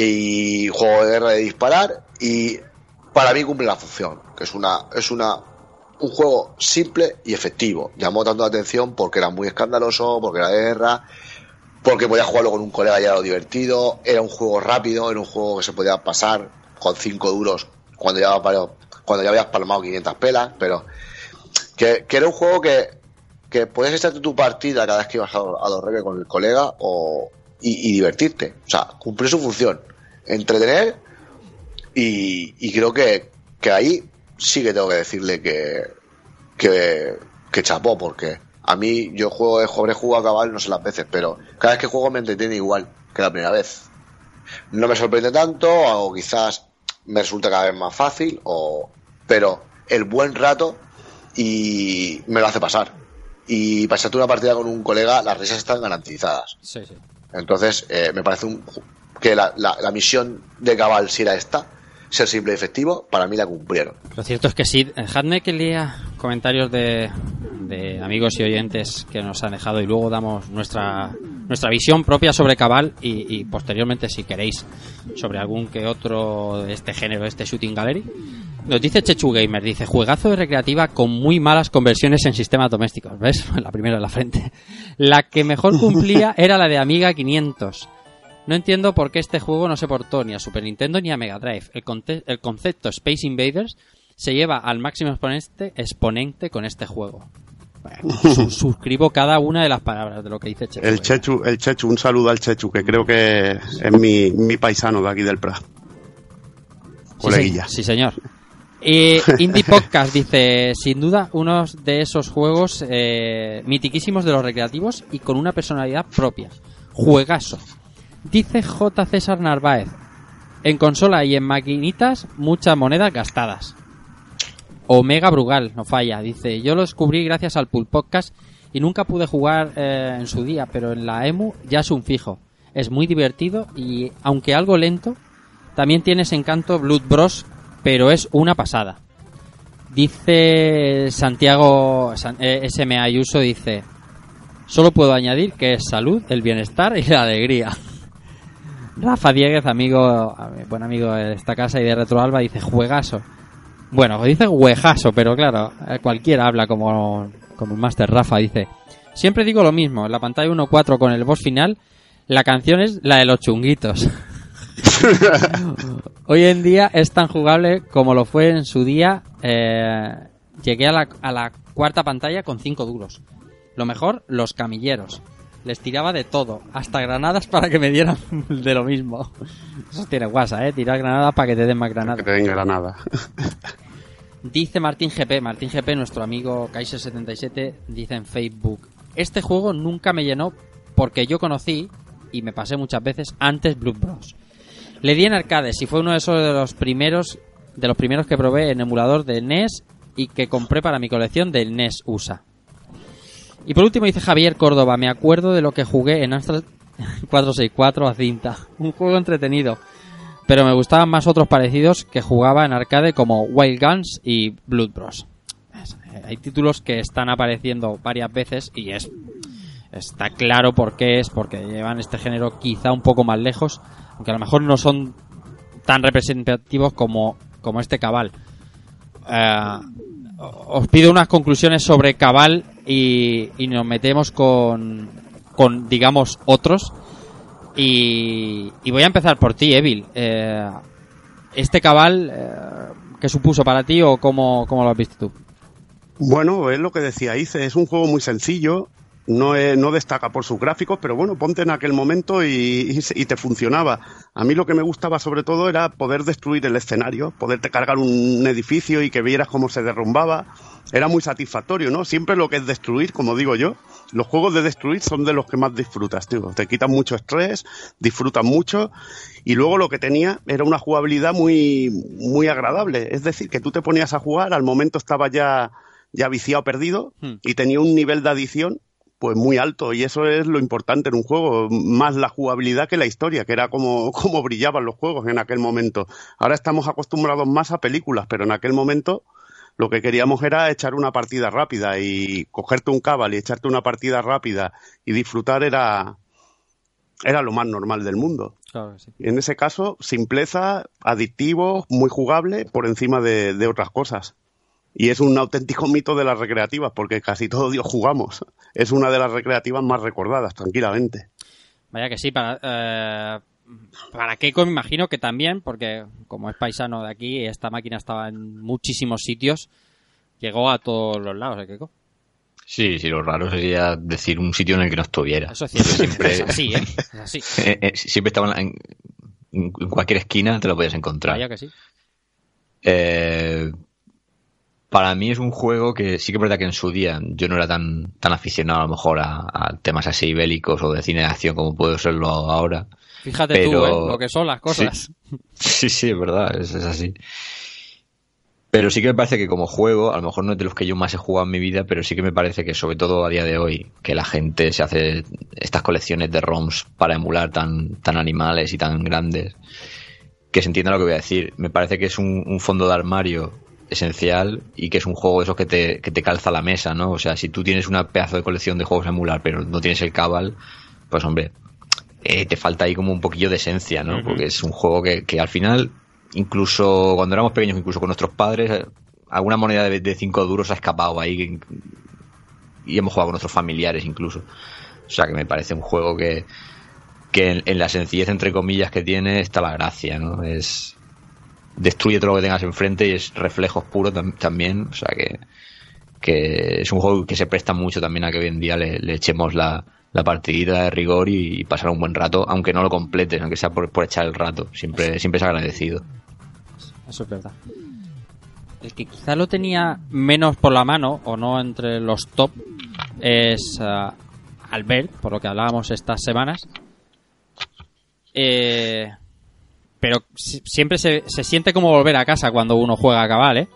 Y juego de guerra de disparar. Y para mí cumple la función. Que es una, es una, un juego simple y efectivo. Llamó tanto la atención porque era muy escandaloso, porque era de guerra, porque podía jugarlo con un colega y era lo divertido, era un juego rápido, era un juego que se podía pasar con 5 duros cuando ya, cuando ya habías palmado 500 pelas, pero que, que era un juego que, que podías echarte tu partida cada vez que ibas a, a los con el colega o, y, divertirte. O sea, cumplir su función, entretener y, creo que, que ahí sí que tengo que decirle que, que, chapó, porque a mí yo juego, habré jugado a cabal no sé las veces, pero cada vez que juego me entretiene igual que la primera vez. No me sorprende tanto, o quizás me resulta cada vez más fácil, o pero el buen rato y me lo hace pasar. Y pasarte una partida con un colega, las risas están garantizadas. Sí, sí. Entonces, eh, me parece un, que la, la, la misión de Cabal, si era esta, ser simple y efectivo, para mí la cumplieron. Lo cierto es que sí. Dejadme que lea comentarios de, de amigos y oyentes que nos han dejado y luego damos nuestra nuestra visión propia sobre Cabal y, y posteriormente, si queréis, sobre algún que otro de este género, este Shooting Gallery. Nos dice Chechu Gamer, dice, juegazo de recreativa con muy malas conversiones en sistemas domésticos. ¿Ves? La primera en la frente. La que mejor cumplía era la de Amiga 500. No entiendo por qué este juego no se portó ni a Super Nintendo ni a Mega Drive. El, el concepto Space Invaders se lleva al máximo exponente, exponente con este juego. Suscribo cada una de las palabras de lo que dice Chechu. El Chechu, el Chechu, un saludo al Chechu, que creo que es mi, mi paisano de aquí del Prat. Coleguilla. Sí, señor. Y Indie Podcast dice, sin duda, uno de esos juegos eh, mitiquísimos de los recreativos y con una personalidad propia. Juegazo. Dice J. César Narváez, en consola y en maquinitas, muchas monedas gastadas. Omega Brugal, no falla, dice, yo lo descubrí gracias al Pool Podcast y nunca pude jugar eh, en su día, pero en la EMU ya es un fijo. Es muy divertido y, aunque algo lento, también tiene ese encanto Blood Bros, pero es una pasada. Dice Santiago San- eh, SM Ayuso, dice, solo puedo añadir que es salud, el bienestar y la alegría. Rafa Dieguez, amigo, buen amigo de esta casa y de Retroalba, dice, juegazo. Bueno, dice huejazo, pero claro, eh, cualquiera habla como, como el Master Rafa, dice. Siempre digo lo mismo, en la pantalla 1.4 con el boss final, la canción es la de los chunguitos. Hoy en día es tan jugable como lo fue en su día. eh, llegué a la, a la cuarta pantalla con 5 duros. Lo mejor, los camilleros. Les tiraba de todo, hasta granadas para que me dieran de lo mismo. Eso tiene guasa, ¿eh? Tirar granadas para que te den más granadas. Que te den granada. Dice Martín GP, Martín GP, nuestro amigo Kaiser77, dice en Facebook, este juego nunca me llenó porque yo conocí, y me pasé muchas veces, antes Blood Bros. Le di en arcades y fue uno de esos de los primeros, de los primeros que probé en emulador de NES y que compré para mi colección del NES USA. Y por último dice Javier Córdoba, me acuerdo de lo que jugué en Amstrad 464 a cinta. Un juego entretenido. Pero me gustaban más otros parecidos que jugaba en arcade como Wild Guns y Blood Bros. Eh, Hay títulos que están apareciendo varias veces y es está claro por qué es, porque llevan este género quizá un poco más lejos, aunque a lo mejor no son tan representativos como, como este Cabal. Eh, os pido unas conclusiones sobre Cabal y, nos metemos con, con, digamos, otros. Y, voy a empezar por ti, Evil. Eh, ¿Este cabal eh, qué supuso para ti o cómo, cómo lo has visto tú? Bueno, es lo que decía Ice, es un juego muy sencillo, no, no destaca por sus gráficos, pero bueno, ponte en aquel momento y, y y te funcionaba. A mí lo que me gustaba sobre todo era poder destruir el escenario, poderte cargar un edificio y que vieras cómo se derrumbaba. Era muy satisfactorio, ¿no? Siempre lo que es destruir, como digo yo, los juegos de destruir son de los que más disfrutas, tío. Te quitan mucho estrés, disfrutas mucho y luego lo que tenía era una jugabilidad muy, muy agradable. Es decir, que tú te ponías a jugar, al momento estaba ya, ya viciado, perdido y tenía un nivel de adición pues muy alto y eso es lo importante en un juego, más la jugabilidad que la historia, que era como, como brillaban los juegos en aquel momento. Ahora estamos acostumbrados más a películas, pero en aquel momento lo que queríamos era echar una partida rápida y cogerte un cabal y echarte una partida rápida y disfrutar era, era lo más normal del mundo. Claro sí. En ese caso, simpleza, adictivo, muy jugable por encima de, de otras cosas. Y es un auténtico mito de las recreativas, porque casi todo Dios jugamos. Es una de las recreativas más recordadas, tranquilamente. Vaya que sí, para, eh, para Keiko me imagino que también, porque como es paisano de aquí, esta máquina estaba en muchísimos sitios, llegó a todos los lados, ¿eh, Keiko? Sí, sí, lo raro sería decir un sitio en el que no estuviera. Eso es cierto, Siempre, es así, ¿eh? Es así. eh, eh, siempre estaba en, en cualquier esquina, te lo podías encontrar. Vaya que sí. Eh, para mí es un juego que sí que es verdad que en su día yo no era tan, tan aficionado a lo mejor a, a temas así bélicos o de cine de acción como puedo serlo ahora. Fíjate tú, ¿eh? Lo que son las cosas. Sí, sí, es verdad, es, es así. Pero sí que me parece que como juego, a lo mejor no es de los que yo más he jugado en mi vida, pero sí que me parece que sobre todo a día de hoy, que la gente se hace estas colecciones de ROMs para emular tan, tan animales y tan grandes, que se entienda lo que voy a decir. Me parece que es un, un fondo de armario esencial y que es un juego de esos que te, que te calza la mesa, ¿no? O sea, si tú tienes una pedazo de colección de juegos a emular, pero no tienes el cabal, pues hombre, eh, te falta ahí como un poquillo de esencia, ¿no? Porque es un juego que, que al final, incluso cuando éramos pequeños, incluso con nuestros padres, alguna moneda de, de cinco duros ha escapado ahí y hemos jugado con nuestros familiares incluso. O sea que me parece un juego que, que en, en la sencillez entre comillas que tiene está la gracia, ¿no? Es destruye todo lo que tengas enfrente y es reflejos puros tam- también, o sea que, que es un juego que se presta mucho también a que hoy en día le, le echemos la, la partidita de rigor y, pasar un buen rato, aunque no lo completes, aunque sea por, por echar el rato, siempre, siempre es agradecido. Eso es verdad. El que quizá lo tenía menos por la mano, o no entre los top, es ah, Albert, por lo que hablábamos estas semanas. Eh, pero si- siempre se, se siente como volver a casa cuando uno juega a cabal, ¿eh?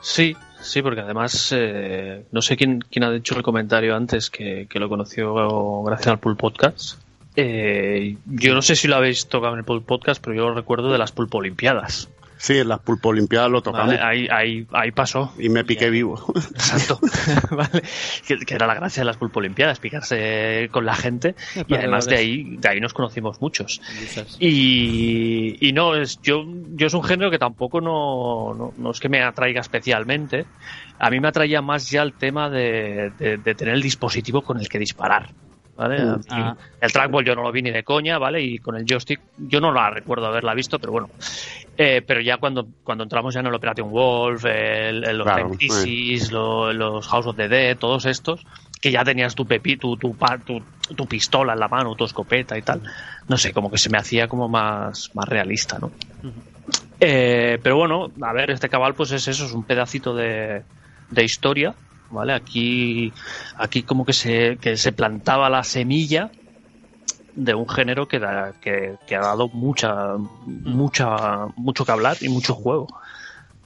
Sí, sí, porque además eh, no sé quién, quién ha dicho el comentario antes que, que lo conoció gracias al Pool Podcast. Eh, yo no sé si lo habéis tocado en el Pool Podcast, pero yo lo recuerdo de las Pulpo Olimpiadas. Sí, en las Pulpo Olimpiadas lo tocamos. ¿vale? Ahí, ahí, ahí pasó. Y me piqué vivo. Exacto. vale. que, que era la gracia de las Pulpo Olimpiadas, picarse con la gente. Y además de ahí, de ahí nos conocimos muchos. Y, y no, es, yo, yo es un género que tampoco no, no, no es que me atraiga especialmente. A mí me atraía más ya el tema de, de- de tener el dispositivo con el que disparar. Mí Ah. El trackball yo no lo vi ni de coña, ¿vale? Y con el joystick yo no la recuerdo haberla visto, pero bueno. Eh, pero ya cuando, cuando entramos ya en el Operation Wolf, el, el- los Claro, Crisis, lo- los House of the Dead, todos estos, que ya tenías tu pepi, tu, tu, pa- tu, tu pistola en la mano, tu escopeta y tal. No sé, como que se me hacía como más, más realista, ¿no? Eh, pero bueno, a ver, este cabal pues es eso, es un pedacito de, de historia, ¿vale? Aquí, aquí como que se, que se plantaba la semilla de un género que, da, que, que ha dado mucha, mucha, mucho que hablar y mucho juego.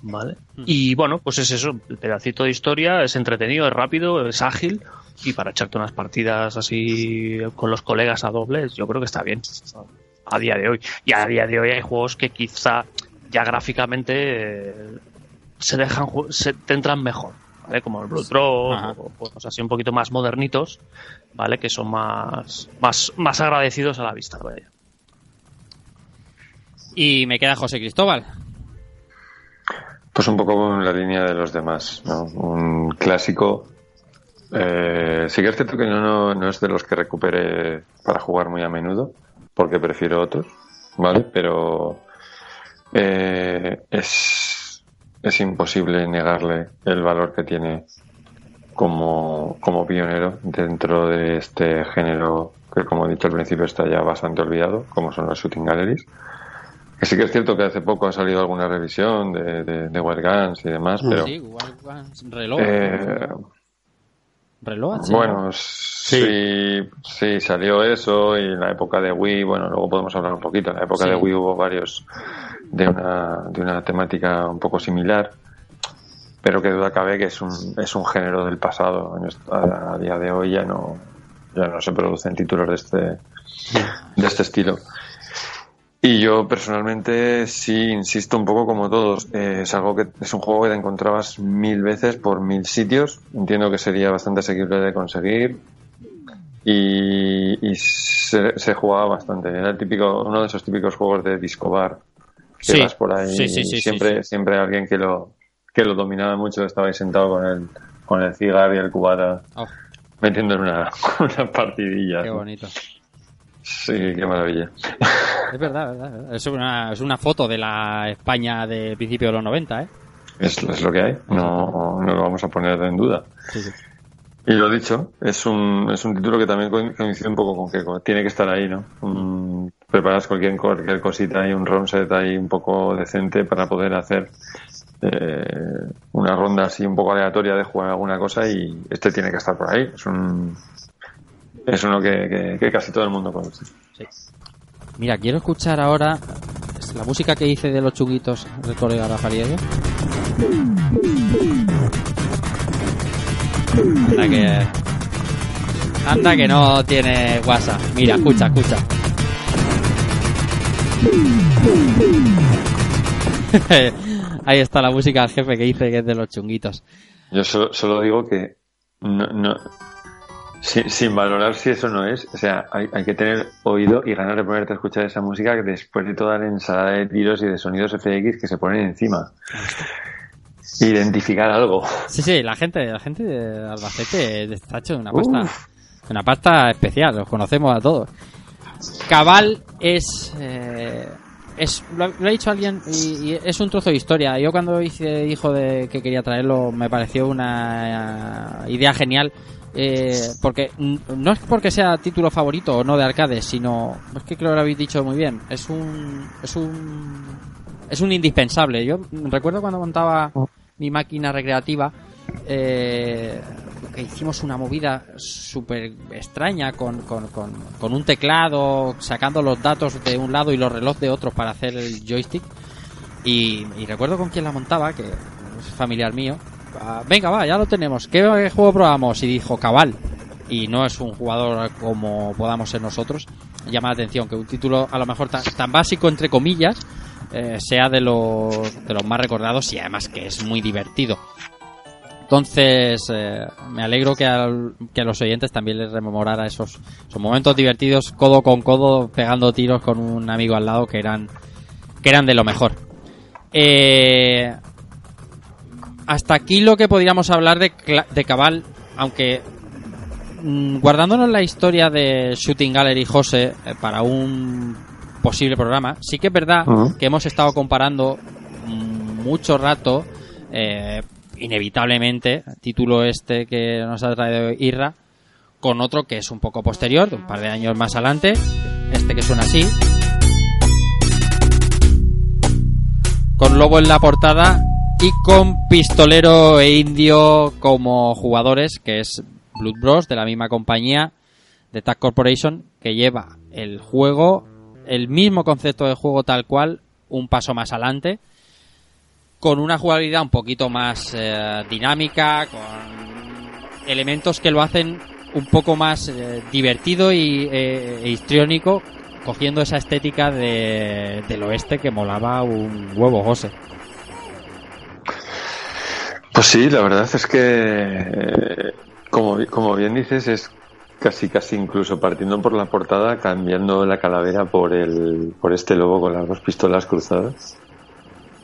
¿Vale? Y bueno, pues es eso, el pedacito de historia, es entretenido, es rápido, es ágil y para echarte unas partidas así con los colegas a dobles, yo creo que está bien a día de hoy. Y a día de hoy hay juegos que quizá ya gráficamente eh, se dejan, se te entran mejor, ¿vale? Como el Blood Ajá. o juegos así un poquito más modernitos, ¿vale? Que son más, más, más agradecidos a la vista, vaya. Y me queda José Cristóbal. Pues un poco en la línea de los demás, ¿no? Un clásico. Eh, sí que es cierto que no, no, no es de los que recupere para jugar muy a menudo, porque prefiero otros, ¿vale? Pero eh, es, es imposible negarle el valor que tiene como, como pionero dentro de este género que, como he dicho al principio, está ya bastante olvidado, como son los shooting galleries. Que sí que es cierto que hace poco ha salido alguna revisión de, de, de Wild Guns y demás, pero... Sí, Wild Guns, reloj. eh, reloj, sí. bueno, sí, sí, salió eso y en la época de Wii, bueno, luego podemos hablar un poquito, en la época Sí. de Wii hubo varios de una, de una temática un poco similar, pero que duda cabe que es un, es un género del pasado. A, día de hoy ya no, ya no se producen títulos de este, de este estilo. Y yo personalmente sí insisto un poco como todos. eh, es algo que es un juego que te encontrabas mil veces por mil sitios. Entiendo que sería bastante asequible de conseguir. Y, y se, se jugaba bastante. Era el típico, uno de esos típicos juegos de discobar que Sí. vas por ahí. Sí, sí, y siempre, siempre alguien que lo, que lo dominaba mucho estaba ahí sentado con el, con el cigarro y el cubata Oh, metiendo en una, una partidilla. qué bonito. Sí, qué maravilla. Es verdad. Es una, es una foto de la España de principio de los 90, ¿eh? Es, es lo que hay, no, no lo vamos a poner en duda. Sí, sí. Y lo dicho, es un, es un título que también co- coincide un poco con que tiene que estar ahí, ¿no? Mm, preparas cualquier, cualquier cosita y un round set ahí un poco decente para poder hacer eh, una ronda así un poco aleatoria de jugar alguna cosa y este tiene que estar por ahí. Es un, es uno que, casi todo el mundo conoce. Mira, quiero escuchar ahora la música que hice de los chunguitos del colega Rafaliego. Anda que. Anda que no tiene WhatsApp. Mira, escucha, escucha. Ahí está la música del jefe que hice que es de los chunguitos. Yo solo, solo digo que no, no, sin, sin valorar si eso no es, o sea, hay, hay que tener oído y ganas de ponerte a escuchar esa música después de toda la ensalada de tiros y de sonidos FX que se ponen encima. Identificar algo. Sí, sí, la gente, la gente de Albacete está hecho una pasta, una pasta especial, los conocemos a todos. Cabal es, eh, es lo, ha- dicho alguien y, es un trozo de historia. Yo cuando hice dijo de que quería traerlo me pareció una eh, idea genial. eh, porque no es porque sea título favorito o no de arcade, sino es que creo que lo habéis dicho muy bien. Es un es un es un indispensable. Yo recuerdo cuando montaba mi máquina recreativa eh, que hicimos una movida súper extraña con, con, con, un teclado, sacando los datos de un lado y los relojes de otro para hacer el joystick. Y, recuerdo con quién la montaba, que es familiar mío. Ah, Venga, va, ya lo tenemos. ¿Qué juego probamos? Y dijo Cabal. Y no es un jugador como podamos ser nosotros. Llama la atención que un título a lo mejor tan, tan básico, entre comillas, eh, sea de los, de los más recordados y además que es muy divertido. Entonces, eh, me alegro que, al- que a los oyentes también les rememorara esos, esos momentos divertidos, codo con codo, pegando tiros con un amigo al lado que eran, que eran de lo mejor. Eh, hasta aquí lo que podríamos hablar de, de Cabal, aunque mm, guardándonos la historia de Shooting Gallery José eh, para un posible programa, sí que es verdad que hemos estado comparando mm, mucho rato, eh, inevitablemente, título este que nos ha traído Irra, con otro que es un poco posterior, de un par de años más adelante, este que suena así, con Lobo en la portada y con Pistolero e Indio como jugadores, que es Blood Bros de la misma compañía de Tag Corporation, que lleva el juego, el mismo concepto de juego tal cual, un paso más adelante, con una jugabilidad un poquito más eh, dinámica, con elementos que lo hacen un poco más eh, divertido y eh, e histriónico, cogiendo esa estética de, del oeste que molaba un huevo, José. Pues sí, la verdad es que, eh, como, como bien dices, es casi casi incluso partiendo por la portada, cambiando la calavera por el por este lobo con las dos pistolas cruzadas.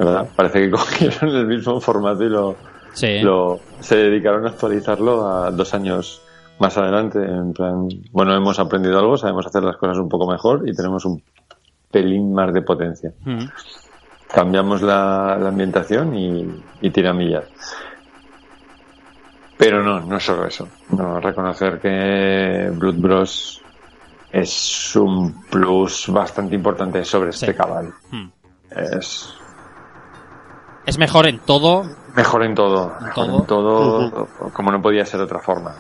¿Verdad? Parece que cogieron el mismo formato y lo, Sí. lo se dedicaron a actualizarlo a dos años más adelante. En plan, bueno, hemos aprendido algo, sabemos hacer las cosas un poco mejor y tenemos un pelín más de potencia. Mm. cambiamos la, la ambientación y, y tiramillas. Pero no, no solo eso. No, reconocer que Blood Bros es un plus bastante importante sobre este cabal. Hmm. Es Es mejor en todo. mejor en todo. En mejor todo. en todo, como no podía ser de otra forma.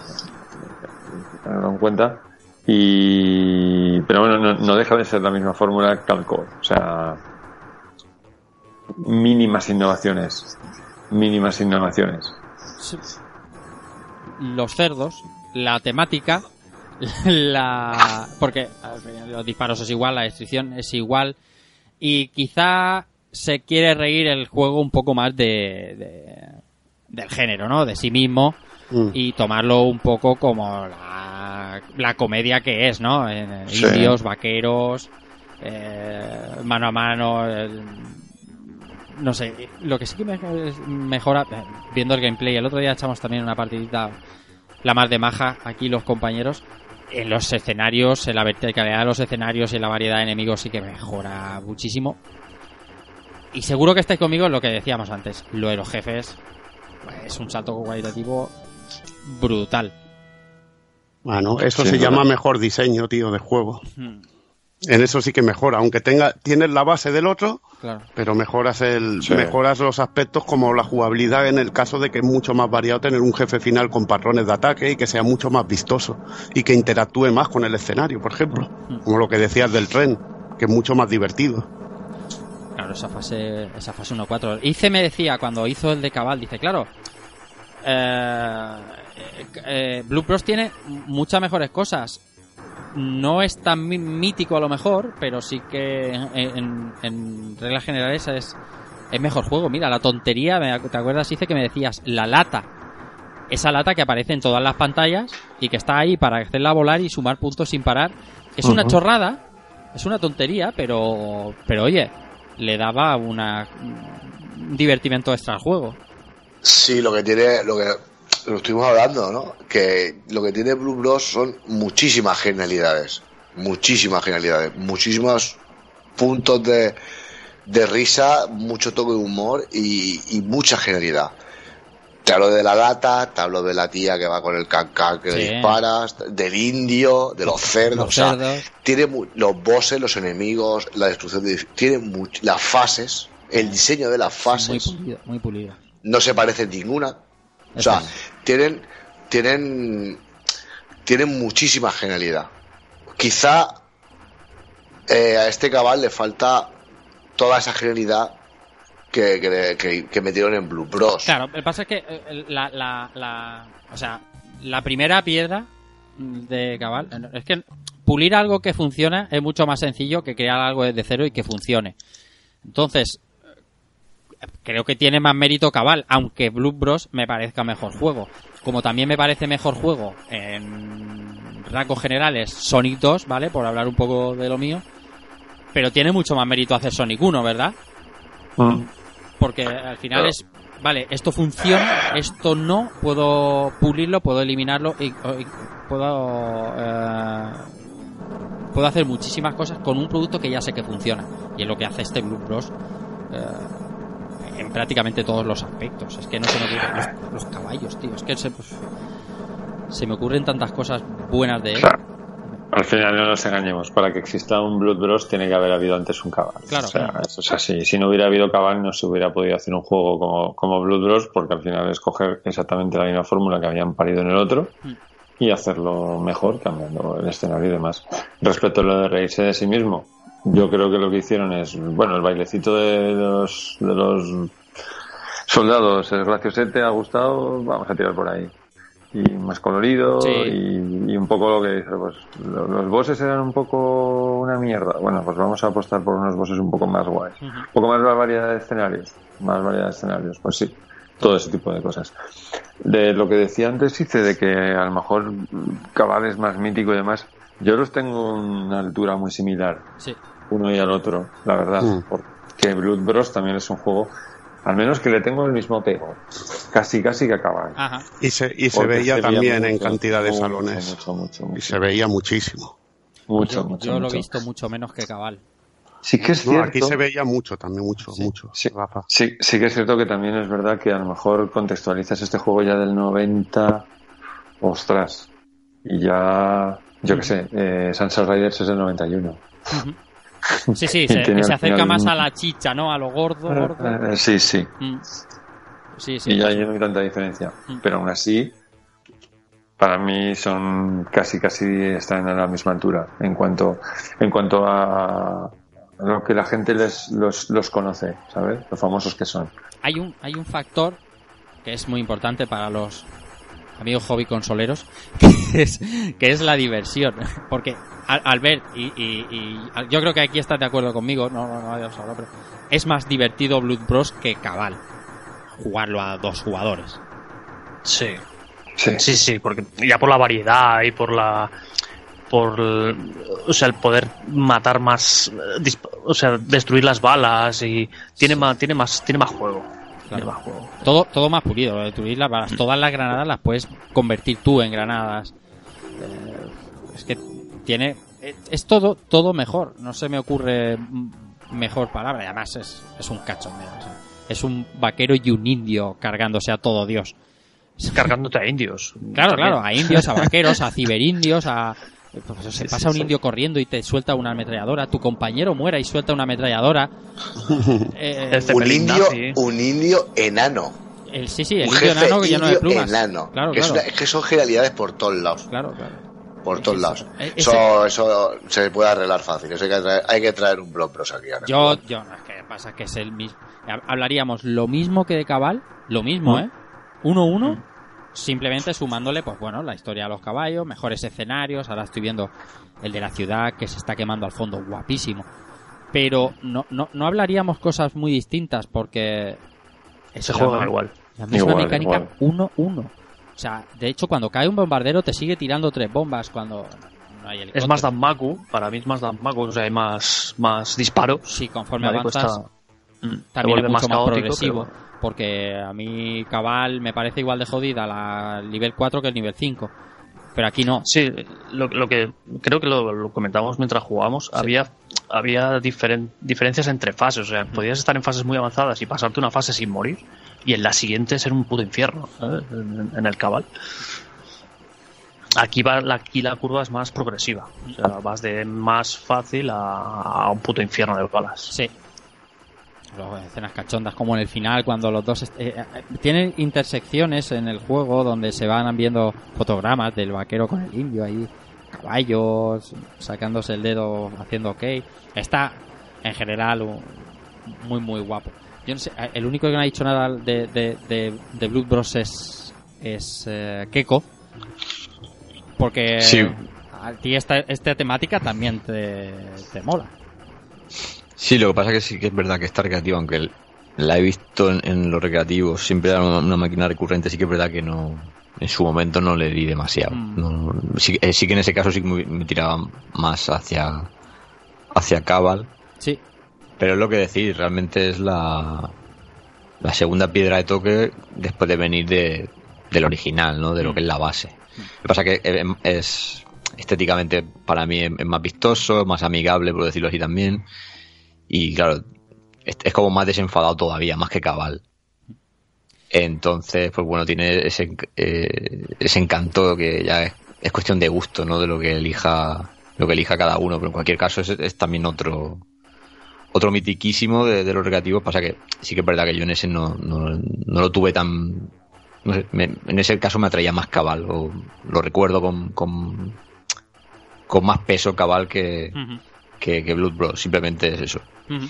Tenerlo en cuenta. Y, pero bueno, no, no deja de ser la misma fórmula que Alcor. O sea, mínimas innovaciones. Mínimas innovaciones. Los cerdos, la temática, la. Porque los disparos es igual, la destrucción es igual. Y quizá se quiere reír el juego un poco más de, de- del género, ¿no? De sí mismo. Mm. y tomarlo un poco como la, la comedia que es, ¿no? Sí. Indios, vaqueros, eh, mano a mano, el- no sé, lo que sí que me- mejora, eh, viendo el gameplay, el otro día echamos también una partidita, la más de maja, aquí los compañeros, en los escenarios, en la verticalidad de los escenarios y en la variedad de enemigos sí que mejora muchísimo. Y seguro que estáis conmigo en lo que decíamos antes, lo de los jefes, pues, es un salto cualitativo brutal. Bueno, eso se llama mejor diseño, tío, de juego. Hmm, En eso sí que mejora, aunque tenga, tienes la base del otro, Claro. pero mejoras el, Sí. mejoras los aspectos como la jugabilidad en el caso de que es mucho más variado tener un jefe final con patrones de ataque y que sea mucho más vistoso y que interactúe más con el escenario, por ejemplo, como lo que decías del tren, que es mucho más divertido. Claro, esa fase, esa fase 1-4. Ice me decía cuando hizo el de Cabal, dice, claro, eh, eh, Blue Bros tiene muchas mejores cosas. No es tan mí- mítico a lo mejor, pero sí que en, en- en reglas generales es, es mejor juego. Mira, la tontería, ¿te acuerdas, Dice que me decías? La lata. Esa lata que aparece en todas las pantallas y que está ahí para hacerla volar y sumar puntos sin parar. Es una chorrada, es una tontería, pero, pero oye, le daba una, un divertimento extra al juego. Sí, lo que tiene, lo que lo estuvimos hablando, ¿no? Que lo que tiene Blue Bros son muchísimas genialidades, muchísimas genialidades, muchísimos puntos de, de risa, mucho toque de humor y, y mucha genialidad. Te hablo de la lata, te hablo de la tía que va con el cancán que Sí. disparas, del indio, de los cerdos, Los o sea, tiene los bosses, los enemigos, la destrucción de tiene much- las fases, el diseño de las Muy fases pulido, muy pulido. no se parecen ninguna. O sea, tienen, tienen, tienen muchísima genialidad. Quizá eh, a este cabal le falta toda esa genialidad que, que, que- que metieron en Blue Bros. Claro, lo que pasa es que eh, la, la, la- o sea, la primera piedra de Cabal eh, es que pulir algo que funciona es mucho más sencillo que crear algo desde cero y que funcione. Entonces, eh, creo que tiene más mérito Cabal, aunque Blue Bros me parezca mejor juego. Como también me parece mejor juego en rasgos generales Sonic 2, ¿vale? Por hablar un poco de lo mío. Pero tiene mucho más mérito hacer Sonic 1, ¿verdad? Porque al final es, vale, esto funciona, esto no, puedo pulirlo, puedo eliminarlo y, y puedo, eh, puedo hacer muchísimas cosas con un producto que ya sé que funciona. Y es lo que hace este Blue Bros. eh, en prácticamente todos los aspectos. Es que no se me ocurren los, los caballos, tío. Es que se, pues, se me ocurren tantas cosas buenas de él. Claro. Al final no nos engañemos, para que exista un Blood Bros tiene que haber habido antes un Cabal. Claro. O sea, eso es así. Si no hubiera habido Cabal no se hubiera podido hacer un juego como, como Blood Bros porque al final es coger exactamente la misma fórmula que habían parido en el otro Mm. y hacerlo mejor cambiando el escenario y demás. Respecto a lo de reírse de sí mismo, yo creo que lo que hicieron es, bueno, el bailecito de los, de los soldados es graciosete, ha gustado, vamos a tirar por ahí. Y más colorido Sí. y, y un poco lo que dice, pues lo- los bosses eran un poco una mierda. Bueno, pues vamos a apostar por unos bosses un poco más guays. Ujú. Un poco más variedad de escenarios. Más variedad de escenarios, pues sí. Todo ese tipo de cosas. De lo que decía antes, dice de que a lo mejor Cabal es más mítico y demás. Yo los tengo una altura muy similar, Sí. uno y al otro, la verdad. Mm. Porque Blood Bros también es un juego, al menos que le tengo el mismo apego. Casi, casi que Cabal. Ajá. Y se, y se veía se también en mucho, cantidad de mucho, salones. Mucho, mucho, Y se veía muchísimo. Mucho, Yo, mucho, yo lo he visto mucho menos que Cabal. Sí que es No, cierto. aquí se veía mucho, también mucho, mucho. Sí, Rafa. sí, sí que es cierto que también es verdad que a lo mejor contextualizas este juego ya del 90. Ostras. Y ya. Yo qué sé, eh, Sunset Riders es del 91. Sí, sí, se, acerca más a la chicha, ¿no? A lo gordo, gordo. Eh, sí, sí. Mm. Sí, sí. Y ya ahí no hay tanta diferencia. Mm. Pero aún así, para mí son casi, casi están a la misma altura en cuanto, en cuanto a lo que la gente les, los, los conoce, ¿sabes? Los famosos que son. hay un hay un factor que es muy importante para los amigos hobby consoleros que es, que es la diversión porque al, al ver y, y- y yo creo que aquí estás de acuerdo conmigo no no no hayamos hablado, pero es más divertido Blood Bros que Cabal jugarlo a dos jugadores. Sí. Sí. Sí, sí, porque ya por la variedad y por la por o sea el poder matar más eh, o sea destruir las balas y tiene más tiene más tiene más juego. Tiene más juego. Todo todo más pulido lo de tu isla balas. Todas las granadas las puedes convertir tú en granadas. Eh, es que tiene es, es todo todo mejor no se me ocurre mejor palabra y además es, es un cachondeo o sea, es un vaquero y un indio cargándose a todo Dios cargándote a indios Claro, También. claro, a indios, a vaqueros, a ciberindios, a... Pues se pasa sí, un sí. indio corriendo y te suelta una ametralladora, tu compañero muera y suelta una ametralladora. Eh, El Un indio, nazi. un indio enano. el, sí, sí, el un indio jefe enano lleno de plumas. enano. Claro, que, es claro. una- es que son genialidades por todos lados. Claro, claro. Por todos lados. eh, Eso, eso se puede arreglar fácil. Eso hay que traer, hay que traer un blog bros aquí ahora. Yo, yo, no, es que pasa que es el mismo. Hablaríamos lo mismo que de Cabal, lo mismo, ¿eh? Uno, uno, simplemente sumándole, pues bueno, la historia de los caballos, mejores escenarios. Ahora estoy viendo el de la ciudad que se está quemando al fondo, guapísimo. Pero no, no, no hablaríamos cosas muy distintas porque. es se juega igual La misma Igual, mecánica igual. 1-1. O sea, de hecho, cuando cae un bombardero te sigue tirando tres bombas cuando no hay es helicóptero. más Danmaku para mí es más Danmaku o sea hay más más disparos Sí, conforme Vale, avanzas, está- Mm, también vuelve es mucho más, caótico, progresivo. pero- Porque a mí Cabal me parece igual de jodida la nivel 4 que el nivel 5. Pero aquí no. Sí, lo, lo que creo que lo, lo comentamos mientras jugábamos, había había diferen- diferencias entre fases, o sea, podías estar en fases muy avanzadas y pasarte una fase sin morir y en la siguiente ser un puto infierno. En, el cabal. Aquí va aquí la curva es más progresiva, o sea, vas de más fácil a, un puto infierno de balas. Sí. Luego escenas cachondas como en el final cuando los dos eh, eh, tienen intersecciones en el juego donde se van viendo fotogramas del vaquero con el indio ahí caballos sacándose el dedo haciendo ok está en general muy muy guapo yo no sé el único que no ha dicho nada de, de, de, de Blood Bros es es eh, Keiko porque Sí. a ti esta, esta temática también te, te mola Sí, lo que pasa que sí que es verdad que está recreativa, aunque la he visto en, en los recreativos, siempre era una, una máquina recurrente, sí que es verdad que no, en su momento no le di demasiado. Mm. No, sí, eh, sí que en ese caso sí que me, me tiraba más hacia, hacia Cabal, sí pero es lo que decir, realmente es la, la segunda piedra de toque después de venir de, del original, ¿no? De lo Mm. que es la base. Lo que pasa que eh, es estéticamente para mí es, es más vistoso, más amigable, por decirlo así también. Y claro, es, es como más desenfadado todavía, más que cabal. Entonces, pues bueno, tiene ese, eh, ese encanto que ya es, es cuestión de gusto, ¿no? De lo que elija, lo que elija cada uno. Pero en cualquier caso es, es también otro, otro mitiquísimo de, de los recreativos. Pasa que sí que es verdad que yo en ese no, no, no lo tuve tan. No sé, me- en ese caso me atraía más cabal. O lo recuerdo con, con, con más peso cabal que, que, que Blood Bros. Simplemente es eso. Ujú.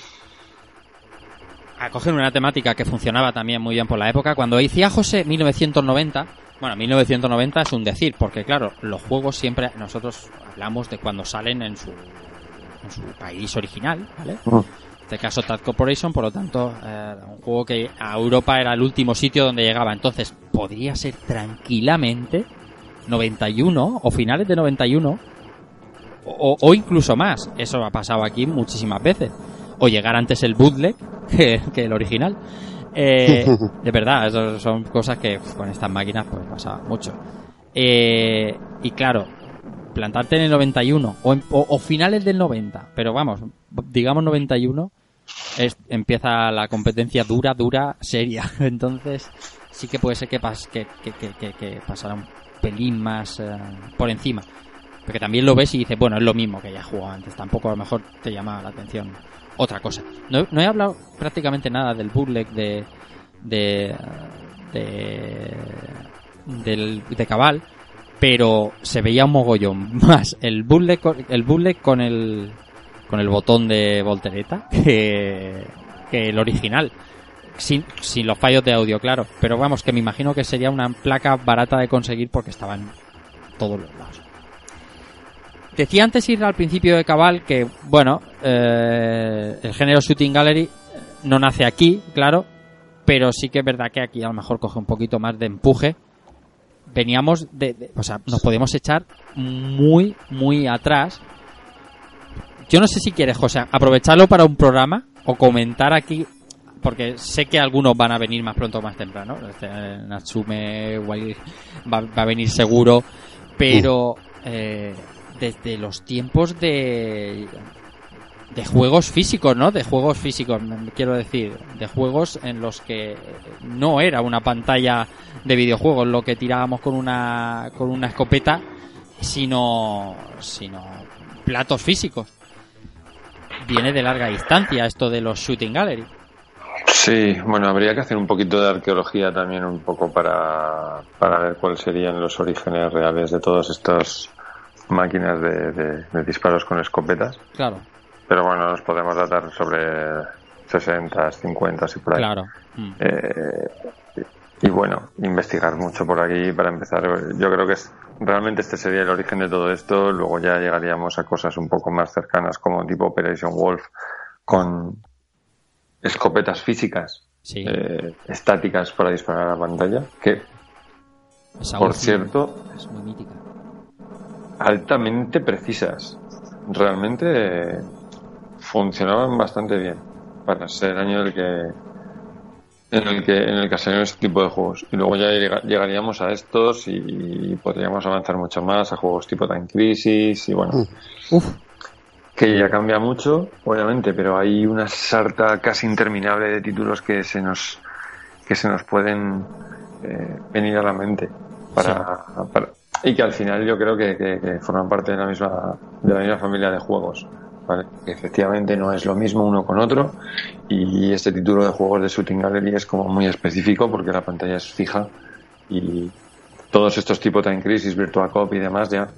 A coger una temática que funcionaba también muy bien por la época. Cuando decía José 1990, bueno, 1990 es un decir, porque claro, los juegos siempre nosotros hablamos de cuando salen en su, en su país original, ¿vale? En este caso Tad Corporation, por lo tanto, eh, un juego que a Europa era el último sitio donde llegaba. Entonces, podría ser tranquilamente 91 o finales de 91 o, o incluso más. Eso ha pasado aquí muchísimas veces. O llegar antes el bootleg que, que el original. Eh, de verdad, eso son cosas que con estas máquinas pues pasa mucho. Eh, y claro, plantarte en el 91 o, en- o- finales del 90, pero vamos, digamos 91, es, empieza la competencia dura, dura, seria. Entonces, sí que puede ser que, pas, que, que, que, que- pasara un pelín más eh, por encima. Porque también lo ves y dices, bueno, es lo mismo que ya he jugado antes. Tampoco a lo mejor te llama la atención otra cosa. No, no he hablado prácticamente nada del bootleg de. de. de. del, de Cabal, pero se veía un mogollón más el bootleg con, el con el. con el botón de voltereta que. que el original. Sin, sin los fallos de audio, claro. Pero vamos, que me imagino que sería una placa barata de conseguir porque estaba en todos los lados. Decía antes ir al principio de Cabal que, bueno, eh, el género Shooting Gallery no nace aquí, claro, pero sí que es verdad que aquí a lo mejor coge un poquito más de empuje. Veníamos de, de- o sea, nos podemos echar muy, muy atrás. Yo no sé si quieres, José, aprovecharlo para un programa o comentar aquí, porque sé que algunos van a venir más pronto o más temprano. Este, Natsume va, va a venir seguro, pero eh, desde los tiempos de de juegos físicos, ¿no? De juegos físicos, quiero decir, de juegos en los que no era una pantalla de videojuegos lo que tirábamos con una con una escopeta, sino sino platos físicos. Viene de larga distancia esto de los shooting gallery. Sí, bueno, habría que hacer un poquito de arqueología también, un poco para, para ver cuáles serían los orígenes reales de todas estas máquinas de, de- de disparos con escopetas. Claro, Pero bueno, nos podemos datar sobre 60, 50 y por ahí. claro. Mm. Eh, y bueno, investigar mucho por aquí para empezar. Yo creo que es, realmente este sería el origen de todo esto. Luego ya llegaríamos a cosas un poco más cercanas como tipo Operation Wolf con escopetas físicas Sí. eh, estáticas para disparar a la pantalla. Que, Esa por cierto, es muy mítica. altamente precisas. Realmente funcionaban bastante bien para ser el año en el que en el que en el que salieron este tipo de juegos. Y luego ya llega- llegaríamos a estos y podríamos avanzar mucho más a juegos tipo Time Crisis y bueno que ya cambia mucho obviamente pero hay una sarta casi interminable de títulos que se nos que se nos pueden eh, venir a la mente para, para- y que al final yo creo que, que- que forman parte de la misma de la misma familia de juegos ¿vale? efectivamente no es lo mismo uno con otro y este título de juegos de Shooting Gallery es como muy específico porque la pantalla es fija y todos estos tipos Time Crisis, Virtua Cop y demás ya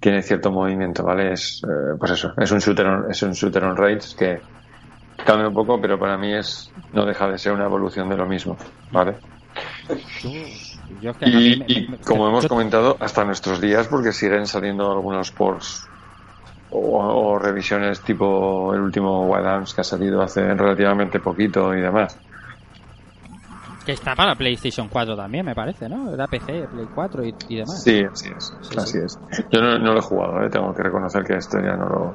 tiene cierto movimiento, ¿vale? Es, eh, pues eso, es un shooter on, es un shooter on rails que cambia un poco, pero para mí es no deja de ser una evolución de lo mismo, ¿vale? yo es que a mí Y, me- y me- como hemos comentado, hasta nuestros días, porque siguen saliendo algunos ports o, o revisiones tipo el último Wild Arms que ha salido hace relativamente poquito y demás. Que está para PlayStation 4 también, me parece, ¿no? Era PC, Play 4 y, y demás. Sí, así es. Sí, así sí. es. Yo no, no lo he jugado, ¿eh? tengo que reconocer que esto ya no lo,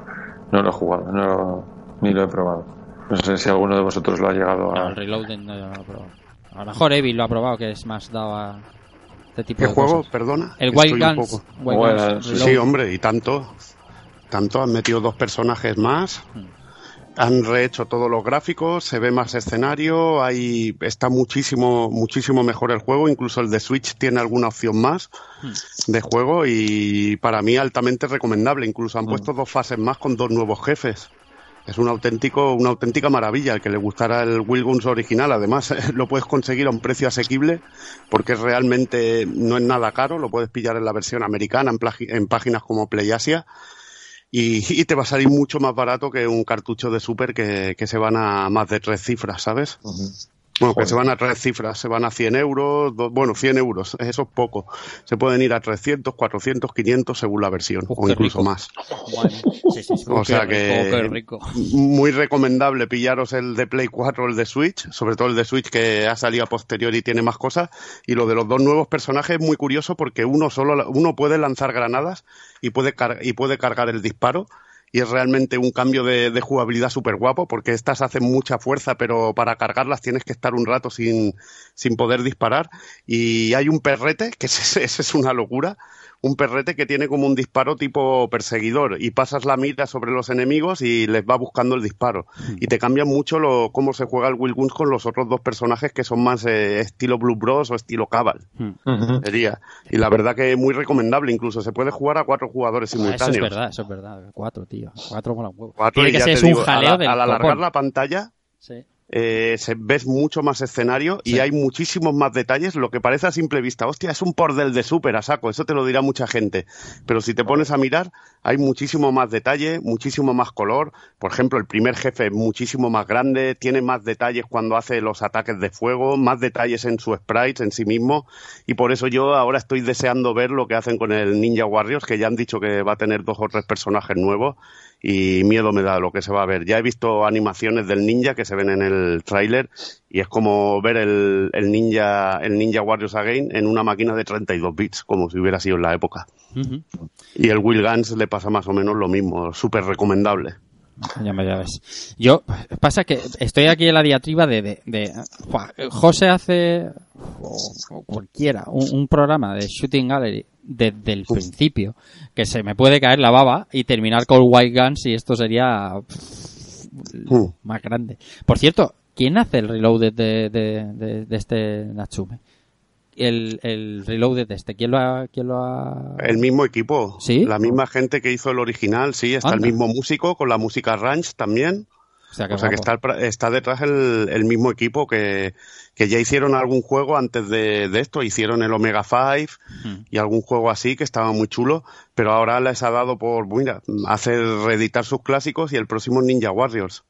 no lo he jugado, no lo- ni lo he probado. No sé si alguno de vosotros lo ha llegado No, a... el Reloading no lo he probado. A lo mejor Evil lo ha probado, que es más dado a este tipo ¿Qué de juego? cosas. Perdona. El Wild un Guns. Wild. Sí, hombre, y tanto. Tanto han metido dos personajes más. Han rehecho todos los gráficos, se ve más escenario, hay, está muchísimo, muchísimo mejor el juego, incluso el de Switch tiene alguna opción más de juego y para mí altamente recomendable. Incluso han puesto dos fases más con dos nuevos jefes. Es un auténtico, una auténtica maravilla. El que le gustara el Will Guns original, además lo puedes conseguir a un precio asequible porque realmente no es nada caro. Lo puedes pillar en la versión americana, en, en páginas como PlayAsia y, y te va a salir mucho más barato que un cartucho de Super que, que se van a más de tres cifras, ¿sabes? Bueno, que Joder. se van a tres cifras, se van a 100 euros, do- bueno, 100 euros, eso es poco. Se pueden ir a 300, 400, 500 según la versión, Uf, o incluso rico. más. Madre mía. Sí, sí, sí. O sea que rico. muy recomendable pillaros el de Play 4 o el de Switch, sobre todo el de Switch que ha salido a posteriori y tiene más cosas. Y lo de los dos nuevos personajes es muy curioso porque uno solo uno puede lanzar granadas y puede car- y puede cargar el disparo. Y es realmente un cambio de, de jugabilidad súper guapo porque estas hacen mucha fuerza, pero para cargarlas tienes que estar un rato sin, sin poder disparar. Y hay un perrete, que ese, ese es una locura, un perrete que tiene como un disparo tipo perseguidor y pasas la mira sobre los enemigos y les va buscando el disparo. Y te cambia mucho lo, cómo se juega el Will Guns con los otros dos personajes que son más eh, estilo Blue Bros o estilo Cabal. Ujú. Sería. Y la verdad que es muy recomendable, incluso se puede jugar a cuatro jugadores Ah, Eso simultáneos. es verdad, eso es verdad. Cuatro, tío. Cuatro un huevo. Cuatro, Tiene y que ya ser te es un digo, jaleo al, del al alargar copón. la pantalla Sí. Eh, se, ves mucho más escenario y hay muchísimos más detalles, lo que parece a simple vista, hostia, es un bordel de súper a saco, eso te lo dirá mucha gente, pero si te pones a mirar, hay muchísimo más detalle, muchísimo más color, por ejemplo, el primer jefe es muchísimo más grande, tiene más detalles cuando hace los ataques de fuego, más detalles en su sprites en sí mismo, y por eso yo ahora estoy deseando ver lo que hacen con el Ninja Warriors, que ya han dicho que va a tener dos o tres personajes nuevos, y miedo me da lo que se va a ver. Ya he visto animaciones del ninja que se ven en el tráiler y es como ver el, el ninja el ninja Warriors Again en una máquina de 32 bits, como si hubiera sido en la época. Y el Will Guns le pasa más o menos lo mismo, súper recomendable. Ya me. Yo, pasa que estoy aquí en la diatriba de, de, de- José hace, o, o cualquiera, un, un programa de Shooting Gallery desde el principio, que se me puede caer la baba y terminar con White Guns y esto sería pff, más grande. Por cierto, ¿quién hace el reloaded de, de, de, de este Natsume? El, el reloaded de este, ¿quién lo ha...? Quién lo ha... El mismo equipo, ¿Sí? la misma gente que hizo el original, sí, está Anda. el mismo músico con la música ranch también. O sea, que O sea que está, detrás el, el mismo equipo que, que ya hicieron algún juego antes de, de esto. Hicieron el Omega 5 Hmm. y algún juego así que estaba muy chulo. Pero ahora les ha dado por, mira, hacer reeditar sus clásicos y el próximo Ninja Warriors.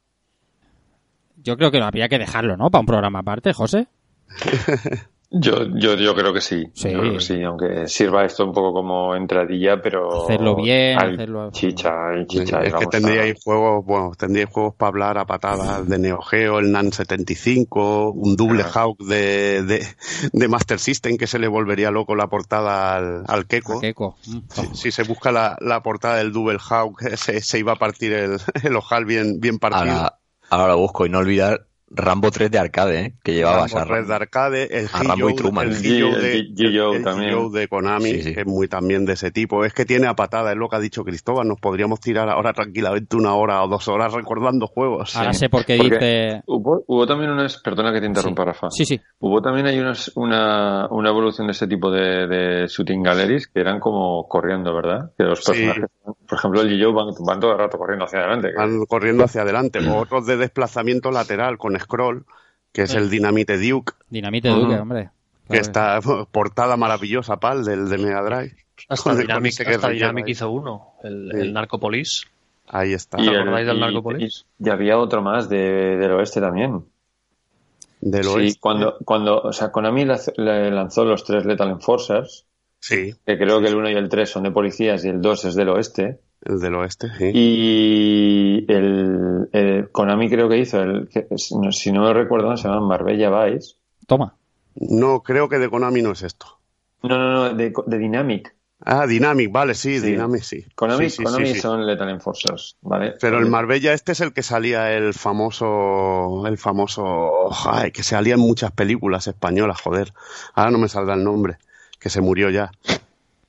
Yo creo que habría que dejarlo, ¿no? Para un programa aparte, José. Yo, yo, yo creo que sí. Sí. Yo creo que sí, aunque sirva esto un poco como entradilla, pero. Hacerlo bien, hay hacerlo- Chicha, hay chicha. y es que a- tendríais juegos, bueno, tendríais juegos para hablar a patadas de Neo Geo, el NAN 75, un double Hawk de, de, de Master System que se le volvería loco la portada al, al Keko. Keiko. Mm. Si, si se busca la, la portada del Double Hawk, se, se iba a partir el, el ojal bien, bien partido. Ahora, ahora lo busco y no olvidar Rambo 3 de arcade, ¿eh? que llevaba Rambo a Red de arcade, el Rambo y Truman. el de, de Konami, Sí, sí. que es muy también de ese tipo. Es que tiene a patada, es lo que ha dicho Cristóbal. Nos podríamos tirar ahora tranquilamente una hora o dos horas recordando juegos. Ahora Sí. sé por qué Porque- dice... Hubo, hubo también unas. Perdona que te interrumpa, Rafa. Sí, sí. Hubo también hay unas, una, una evolución de este tipo de, de shooting galleries que eran como corriendo, ¿verdad? Que los Sí. personajes, por ejemplo, el G.I.O. van, van todo el rato corriendo hacia adelante. Van corriendo hacia adelante. O otros de desplazamiento lateral con scroll, que es el Dynamite Duke, Dinamite Ujú. Duque, hombre. que está portada maravillosa, pal, del de Mega Drive. Hasta Dynamic, hasta Dynamic ahí. hizo uno, el, Sí. el Narcopolis. Ahí está. y, ¿Os el- acordáis del y- Narcopolis? y- y había otro más de, del oeste también. Del Sí, oeste. cuando, cuando, o sea, Konami lanzó los tres Lethal Enforcers, Sí, que creo que el 1 y el 3 son de policías y el 2 es del oeste. El del oeste, sí. Y el, el Konami creo que hizo, el, que, si no- me recuerdo, se llama Marbella Vice. Toma. No, creo que de Konami no es esto. No, no, no, de, de Dynamic. Ah, Dynamic, vale, sí, Sí. Dynamic, sí. Konami, Sí, sí, Konami sí, sí. son Lethal Enforcers, ¿vale? Pero el Marbella este es el que salía el famoso, el famoso, ay, que salía en muchas películas españolas, joder. Ahora no me saldrá el nombre, que se murió ya.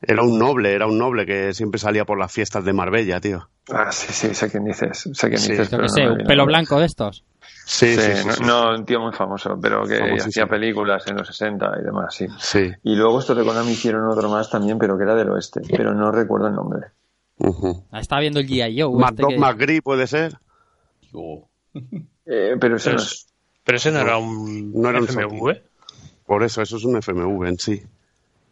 Era un noble, era un noble que siempre salía por las fiestas de Marbella, tío. Ah, sí, sí, sé quién dices. Sé quién Sí, dices. Yo pero que no sé, me un pelo blanco de estos. Sí, Sí, sí, sí. no, sí. no, un tío muy famoso, pero que hacía películas en los 60 y demás, sí. Sí. Y luego estos de Konami hicieron otro más también, pero que era del oeste, pero no recuerdo el nombre. Ah, Estaba viendo el G.I. Joe. Este Dog que- McGree puede ser. Eh, pero ese Pero, no es- es. pero ese no era un No era un FMV. Por eso, eso es un FMV en sí.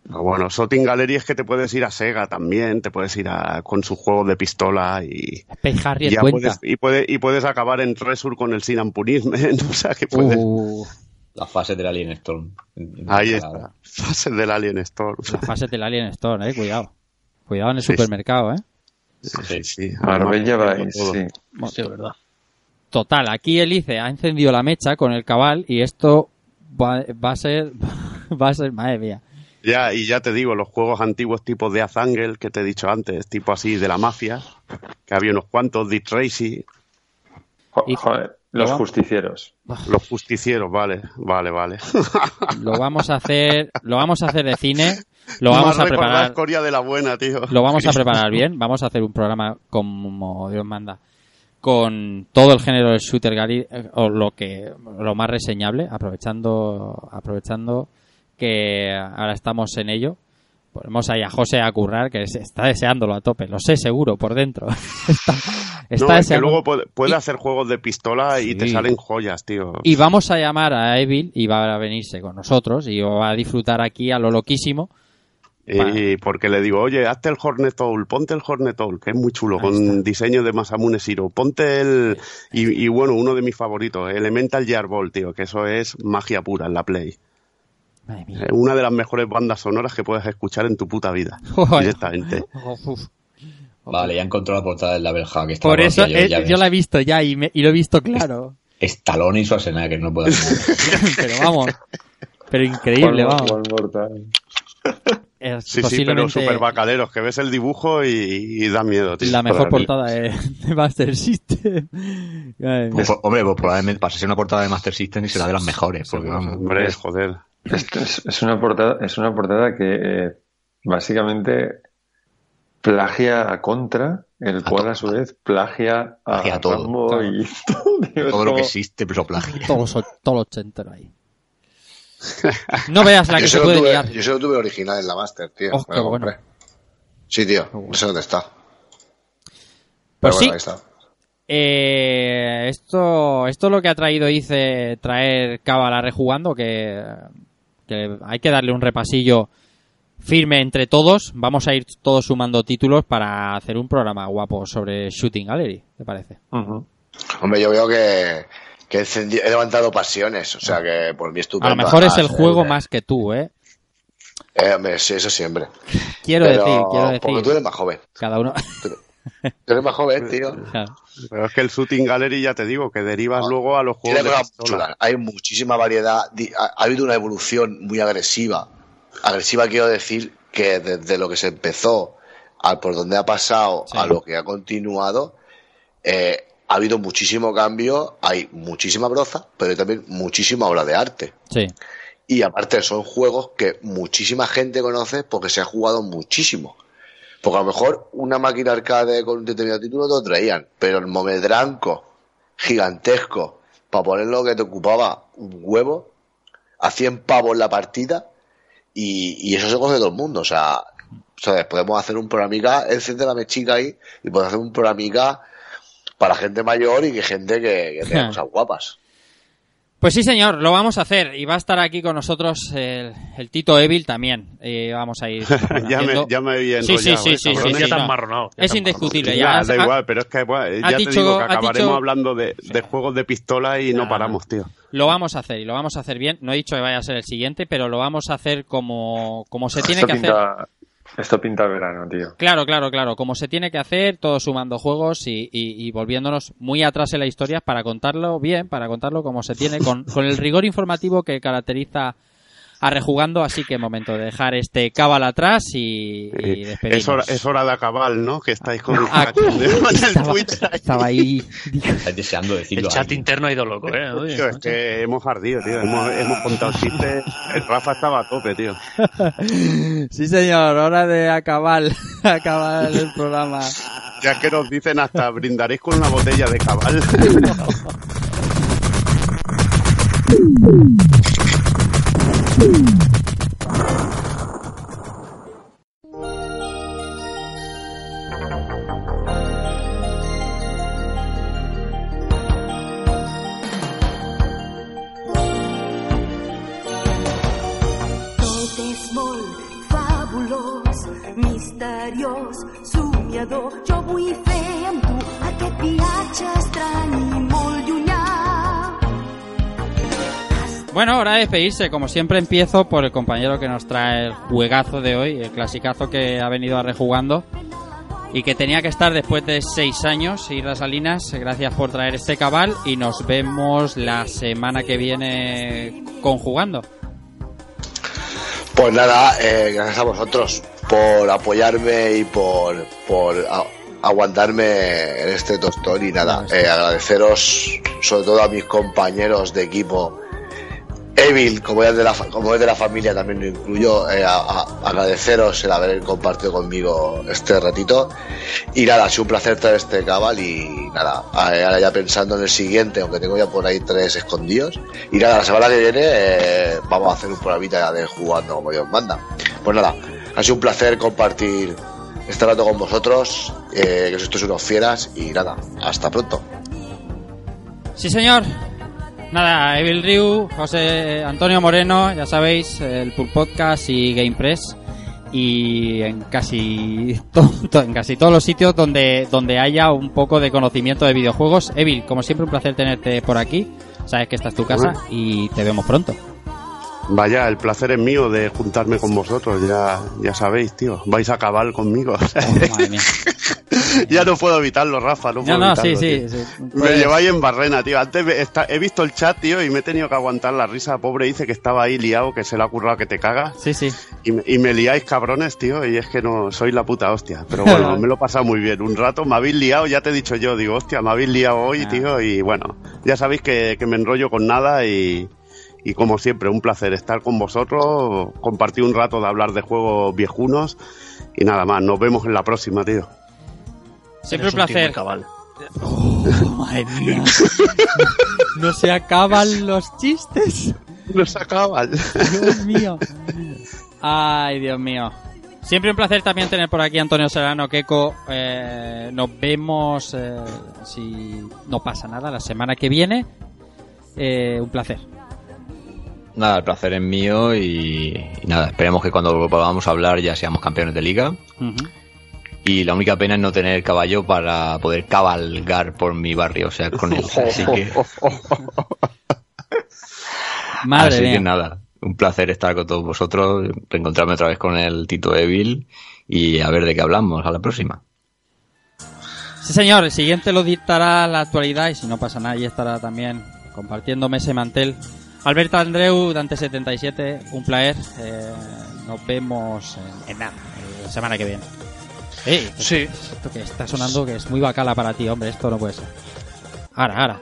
Bueno, Shooting Gallery es que te puedes ir a Sega también, te puedes ir a, con sus juegos de pistola y, Space Harrier ya puedes, y, puede- y puedes acabar en Resur con el Sin Punishment, o sea que puedes... Uh, La fase del Alien Storm. Ahí está, fase del Alien sea, la fase del Alien Store, eh. Cuidado. Cuidado en el Sí, sí. supermercado, eh. sí, sí. Marbella todo. sí. Sí, es verdad. Total, aquí Elice ha encendido la mecha con el cabal y esto va, va a ser... Va a ser... Madre mía. Ya, y ya te digo, los juegos antiguos tipo de Azangel, que te he dicho antes, tipo así de la mafia, que había unos cuantos, Dick Tracy, Y- joder, los justicieros. los justicieros, vale, vale, vale. Lo vamos a hacer... Lo vamos a hacer de cine Lo vamos Más a preparar. Corea de la buena, tío. Lo vamos a preparar bien. Vamos a hacer un programa como Dios manda con todo el género del shooter gali eh, o lo que lo más reseñable, aprovechando aprovechando que ahora estamos en ello. Ponemos ahí a José a currar que se está deseándolo a tope, lo sé seguro por dentro. está está no, es que deseando- luego puede, puede Y- hacer juegos de pistola y te salen joyas, tío. Y vamos a llamar a Evil y va a venirse con nosotros y va a disfrutar aquí a lo loquísimo. Y porque le digo, oye, hazte el Hornet Owl, ponte el Hornet Owl, que es muy chulo, Ahí con está. diseño de Masamune Shiro. Ponte el. Y, y bueno, uno de mis favoritos, Elemental Gearball, tío, que eso es magia pura en la Play. Madre mía. Es una de las mejores bandas sonoras que puedes escuchar en tu puta vida. Joder. Directamente. Vale, ya encontró la portada del Label Hack. Por la eso eh, yo, la he visto ya y, me- y lo he visto claro. Stallone y Schwarzenegger, no puedo pero vamos. Pero increíble, One- vamos. Time. Es Sí, sí, pero posiblemente super bacaleros, que ves el dibujo y, y da miedo, tío. la mejor portada de, de Master System. Pues, hombre, pues probablemente para ser una portada de Master System y será de las mejores. Porque, vamos, Hombre, joder. Esto es, es una portada, es una portada que eh, básicamente plagia a Contra, el cual a su vez plagia a Plagia a todo. Rambo Claro. y todo, todo lo que existe, pero plagia. todo, so- todo lo ochentero ahí. No veas la yo, que se se lo puede tuve, liar. yo se lo tuve original en la Master, tío. Oh, qué lo bueno. Sí, tío. No sé dónde está. Pues Pero sí, bueno, ahí está. Eh, esto, esto es lo que ha traído dice traer Cábala rejugando, que, que hay que darle un repasillo firme entre todos. Vamos a ir todos sumando títulos para hacer un programa guapo sobre Shooting Gallery, ¿te parece? Hombre, yo veo que, que he, levantado pasiones. O sea que por mí A estupendo. lo mejor es el juego eh, más que tú, ¿eh? eh, hombre, sí, eso siempre. Quiero Pero- decir, quiero Porque tú decir, eres más joven. cada uno. Tú eres más joven, tío. Pero es que el Shooting Gallery, ya te digo, que derivas Ah, luego a los juegos de pistola. Hay muchísima variedad. Ha, ha habido una evolución muy agresiva. Agresiva quiero decir que desde lo que se empezó al por donde ha pasado Sí. a lo que ha continuado, eh, ha habido muchísimo cambio. Hay muchísima broza, pero hay también muchísima obra de arte. Sí, Y aparte son juegos que muchísima gente conoce porque se ha jugado muchísimo. Porque a lo mejor una máquina arcade con un determinado título te lo traían, pero el momedranco gigantesco para poner lo que te ocupaba un huevo a 100 pavos la partida y, y eso se coge todo el mundo. O sea, ¿sabes? podemos hacer un programica, enciende la mechica ahí y podemos hacer un programica para gente mayor y que gente que, que tenga cosas guapas. Pues sí, señor, lo vamos a hacer. Y va a estar aquí con nosotros el, el Tito Evil también. Y vamos a ir. ya, me, ya me había Sí, sí, ¿eh, sí, sí, ya sí, te no. Es te indiscutible. Ya, Ya, da igual, pero es que bueno, has ya te dicho- digo que acabaremos dicho- hablando de, de juegos de pistola y no Ah. paramos, tío. Lo vamos a hacer y lo vamos a hacer bien. No he dicho que vaya a ser el siguiente, pero lo vamos a hacer como, como se tiene que hacer. Esto pinta verano, tío. Claro, claro, claro. Como se tiene que hacer, todos sumando juegos y, y- y volviéndonos muy atrás en la historia para contarlo bien, para contarlo como se tiene, con, con el rigor informativo que caracteriza a Rejugando. Así que momento de dejar este cabal atrás y, y despedirnos. Es hora, es hora de acabar, ¿no? Que estáis con el Ah, el estaba, ahí. estaba ahí. Deseando El decirlo. chat ahí. interno ha ido loco, ¿eh? Oye, Tío, es que hemos ardido, tío. Hemos, hemos contado chistes. El Rafa estaba a tope, tío. Sí, señor, hora de acabar, acabar el programa. Ya que nos dicen hasta brindaréis con una botella de cabal. Woo! Bueno, hora de despedirse. Como siempre empiezo por el compañero que nos trae el juegazo de hoy, el clasicazo que ha venido a rejugando y que tenía que estar después de seis años. Isra Salinas, gracias por traer este cabal y nos vemos la semana que viene conjugando. Pues nada, eh, gracias a vosotros por apoyarme y por, por aguantarme en este tostón y nada, eh, agradeceros sobre todo a mis compañeros de equipo Evil, como es de la, familia, también lo incluyo. eh, a- agradeceros el haber compartido conmigo este ratito. Y nada, ha sido un placer traer este cabal. Y nada, eh, ahora ya pensando en el siguiente, aunque tengo ya por ahí tres escondidos. Y nada, la semana que viene eh, vamos a hacer un programita de jugando como Dios manda. Pues nada, ha sido un placer compartir este rato con vosotros. Eh, que estos unos fieras. Y nada, hasta pronto. Sí, señor. Nada, Evil Ryu, José Antonio Moreno, ya sabéis, el Pool Podcast y Game Press. Y en casi, to- to- en casi todos los sitios donde, donde haya un poco de conocimiento de videojuegos. Evil, como siempre, un placer tenerte por aquí. Sabes que esta es tu casa y te vemos pronto. Vaya, el placer es mío de juntarme con vosotros, ya, ya sabéis, tío. Vais a acabar conmigo. Madre mía. ya no puedo evitarlo, Rafa, no puedo No, no, sí, evitarlo, sí. sí. Me Puedes- lleváis en barrena, tío. Antes me- está- he visto el chat, tío, y me he tenido que aguantar la risa. Pobre dice que estaba ahí liado, que se le ha currado que te cagas. Sí, sí. Y me, y me liáis cabrones, tío, y es que no soy la puta hostia. Pero bueno, me lo he pasado muy bien. Un rato me habéis liado, ya te he dicho yo, digo, hostia, me habéis liado hoy, Ah. tío, y bueno, ya sabéis que, que me enrollo con nada y, y como siempre, un placer estar con vosotros, compartir un rato de hablar de juegos viejunos y nada más. Nos vemos en la próxima, tío. Siempre un placer. cabal. Madre mía. No se acaban los chistes. Nos acaban. Dios mío. Ay, Dios mío. Siempre un placer también tener por aquí a Antonio Serrano, Keco. Eh, nos vemos, eh, si no pasa nada, la semana que viene. Eh, un placer. Nada, el placer es mío y, y nada, esperemos que cuando volvamos a hablar ya seamos campeones de liga. Y la única pena es no tener caballo para poder cabalgar por mi barrio, o sea, con él. Así que, Madre así mía. que nada, un placer estar con todos vosotros, reencontrarme otra vez con el Tito Evil y a ver de qué hablamos a la próxima. Sí, señor, el siguiente lo dictará la actualidad y si no pasa nada, ahí estará también compartiéndome ese mantel. Alberto Andreu, Dante77, un placer. Eh, nos vemos en, en nada, la semana que viene. Eh, Sí. Esto que está sonando que es muy bacala para ti, hombre, esto no puede ser. Ahora, ahora.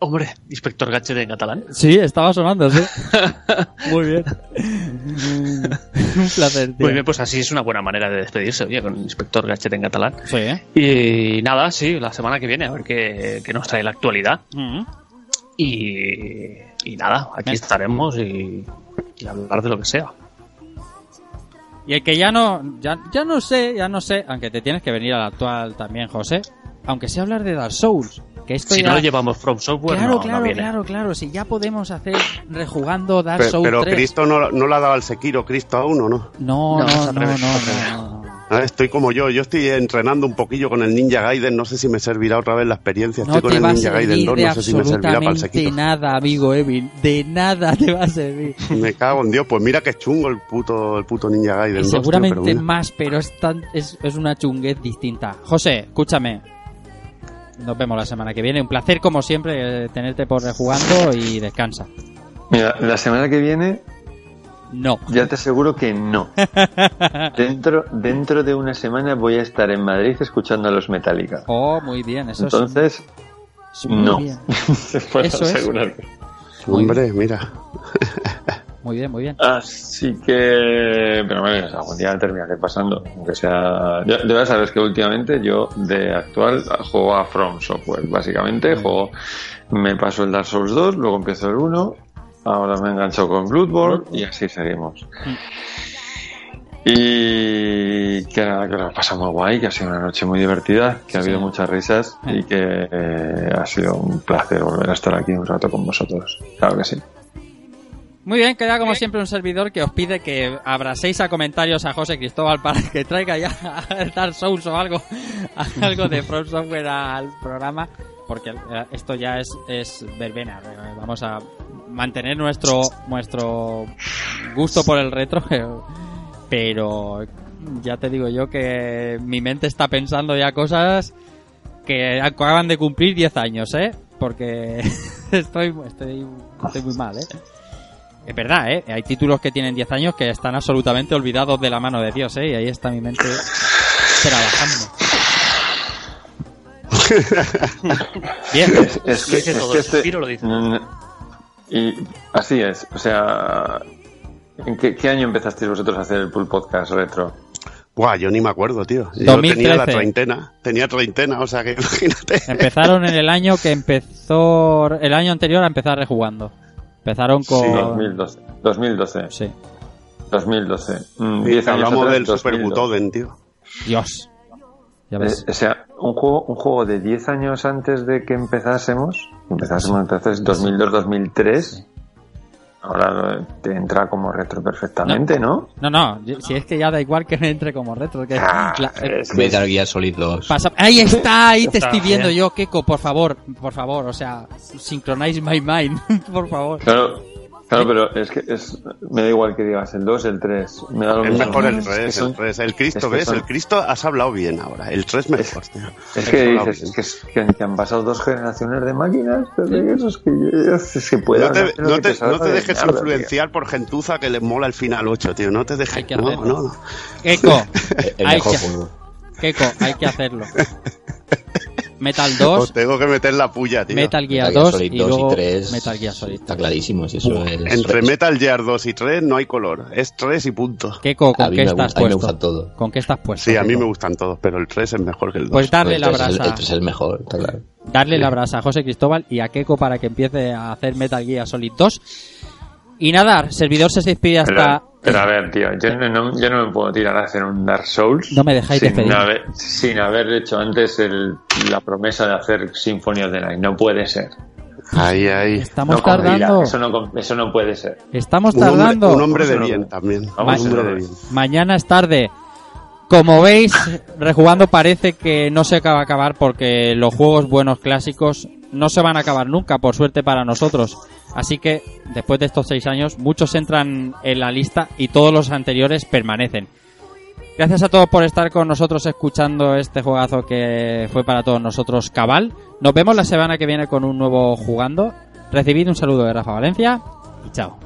Hombre, Inspector Gadget en catalán. Sí, estaba sonando, sí. muy bien. un placer, tío. Muy bien, pues así es una buena manera de despedirse, oye, con Inspector Gadget en catalán. Sí, ¿eh? Y nada, sí, la semana que viene, a ver qué, qué nos trae la actualidad. Mm. Y, y nada, aquí Bien. estaremos y, y hablar de lo que sea. Y el que ya no, ya, ya no sé, ya no sé, aunque te tienes que venir al actual también, José, aunque sé hablar de Dark Souls, que esto Si ya... no lo llevamos From Software, claro, no, no claro, viene. claro, claro, si ya podemos hacer rejugando Dark Pero, Souls pero 3. Cristo no, no le ha dado al Sekiro, Cristo aún, ¿o no? No, No, no, no, no, no. Ah, Estoy como yo, yo estoy entrenando un poquillo con el Ninja Gaiden, no sé si me servirá otra vez la experiencia. No Estoy con te el va a Ninja Gaiden servir 2, de no sé si me servirá para el absolutamente Sekiro. nada, amigo Evil. De nada te va a servir. Me cago en Dios, pues mira que es chungo el puto, el puto Ninja Gaiden Y 2, tío, seguramente pero más, pero es, tan, es, es una chunguez distinta. José, escúchame. Nos vemos la semana que viene. Un placer, como siempre, eh, tenerte por jugando y descansa. Mira, la semana que viene No. ya te aseguro que no. Dentro, dentro de una semana voy a estar en Madrid escuchando a los Metallica. Oh, muy bien. Eso Entonces, es, es muy no. bien. Te puedo Eso es. asegurar. Hombre, mira. Muy bien, muy bien. Así que, pero bueno, algún día terminaré pasando, aunque sea. Ya, ya sabes que últimamente yo de actual juego a From Software, básicamente. Juego, me paso el Dark Souls 2, luego empiezo el 1, ahora me engancho con Bloodborne y así seguimos. Y que nada, que lo pasa muy guay, que ha sido una noche muy divertida, que ha habido muchas risas y que eh, ha sido un placer volver a estar aquí un rato con vosotros. Claro que sí. Muy bien, queda como siempre un servidor que os pide que abraséis a comentarios a José Cristóbal para que traiga ya el Dark Souls o algo, algo de From Software al programa, porque esto ya es, es verbena. eh, Vamos a mantener nuestro, nuestro gusto por el retro, pero ya te digo yo que mi mente está pensando ya cosas que acaban de cumplir 10 años, ¿eh? Porque estoy, estoy, estoy muy mal, ¿eh? Es verdad, ¿eh? Hay títulos que tienen 10 años que están absolutamente olvidados de la mano de Dios, ¿eh? Y ahí está mi mente trabajando. Bien. Es que, Dice es todo que el este- lo dice. no, no- Y así es, o sea, ¿en qué, qué año empezasteis vosotros a hacer el Pool Podcast Retro? Buah, yo ni me acuerdo, tío. Yo 2013. tenía la treintena. Tenía treintena, o sea que imagínate. Empezaron en el año que empezó. El año anterior a empezar rejugando. Empezaron con. 2012. 2012. Sí. 2012. Mm, Sí, 10 años hablamos atrás, del Super 2012. Butoden, tío. Dios. Ya ves. Eh, o sea, un juego, un juego de 10 años antes de que empezásemos, empezásemos entonces 2002-2003, ahora eh, te entra como retro perfectamente, ¿no? No, no, si es que ya da igual que me entre como retro. Que Ah, la- eh, es que Metal Gear Solid 2. pasa- ahí está, ahí te Está estoy viendo bien. yo, Keiko, por favor, por favor, o sea, synchronize my mind, por favor. Claro, claro, pero es que es, me da igual que digas el 2, el 3, me da lo Es mismo. mejor el Es que 3, son- el 3. El Cristo, es que ¿ves? son- El Cristo has hablado bien ahora. El 3 mejor, tío. Es que dices, que, que, que han pasado dos generaciones de máquinas, pero eso es que, es que puedan No te, no te, no te de dejes tío. influenciar por gentuza que le mola el final 8, tío. No te dejes. Hay que no, hacerlo. no, no. Keiko, El hay mejor que, juego. Keiko, hay que hacerlo. Metal Os 2, tengo que meter la puya, tío. Metal Gear Metal Gear 2 Solid y 2 luego y 3. Metal Gear Solid. Está clarísimo, si eso es. Entre Metal Gear 2 y 3 no hay color. Es 3 y punto. Keiko, A ¿con mí qué me estás gusta- a mí me puesto? gusta todo. ¿Con qué estás puesto? Sí, a mí Keiko? me gustan todos, pero el 3 es mejor que el 2. Pues darle la 3 es el- brasa. el 3 es el mejor, está claro. darle la brasa a José Cristóbal y a Keiko para que empiece a hacer Metal Gear Solid 2. Y nada, servidor se despide hasta... Pero, pero a ver, tío, yo no, yo no me puedo tirar a hacer un Dark Souls No me dejáis sin, haber, sin haber hecho antes el- la promesa de hacer Symphony of the Night. No puede ser. Ahí, ahí. Estamos no tardando. Eso no, eso no puede ser. Estamos Un hombre, tardando. un hombre de bien también. Vamos un a hombre ver. de bien. Mañana es tarde. Como veis, rejugando parece que no se acaba a acabar porque los juegos buenos clásicos no se van a acabar nunca, por suerte para nosotros. Así que, después de estos seis años, muchos entran en la lista y todos los anteriores permanecen. Gracias a todos por estar con nosotros escuchando este juegazo que fue para todos nosotros cabal. Nos vemos la semana que viene con un nuevo jugando. Recibid un saludo de Rafa Valencia y chao.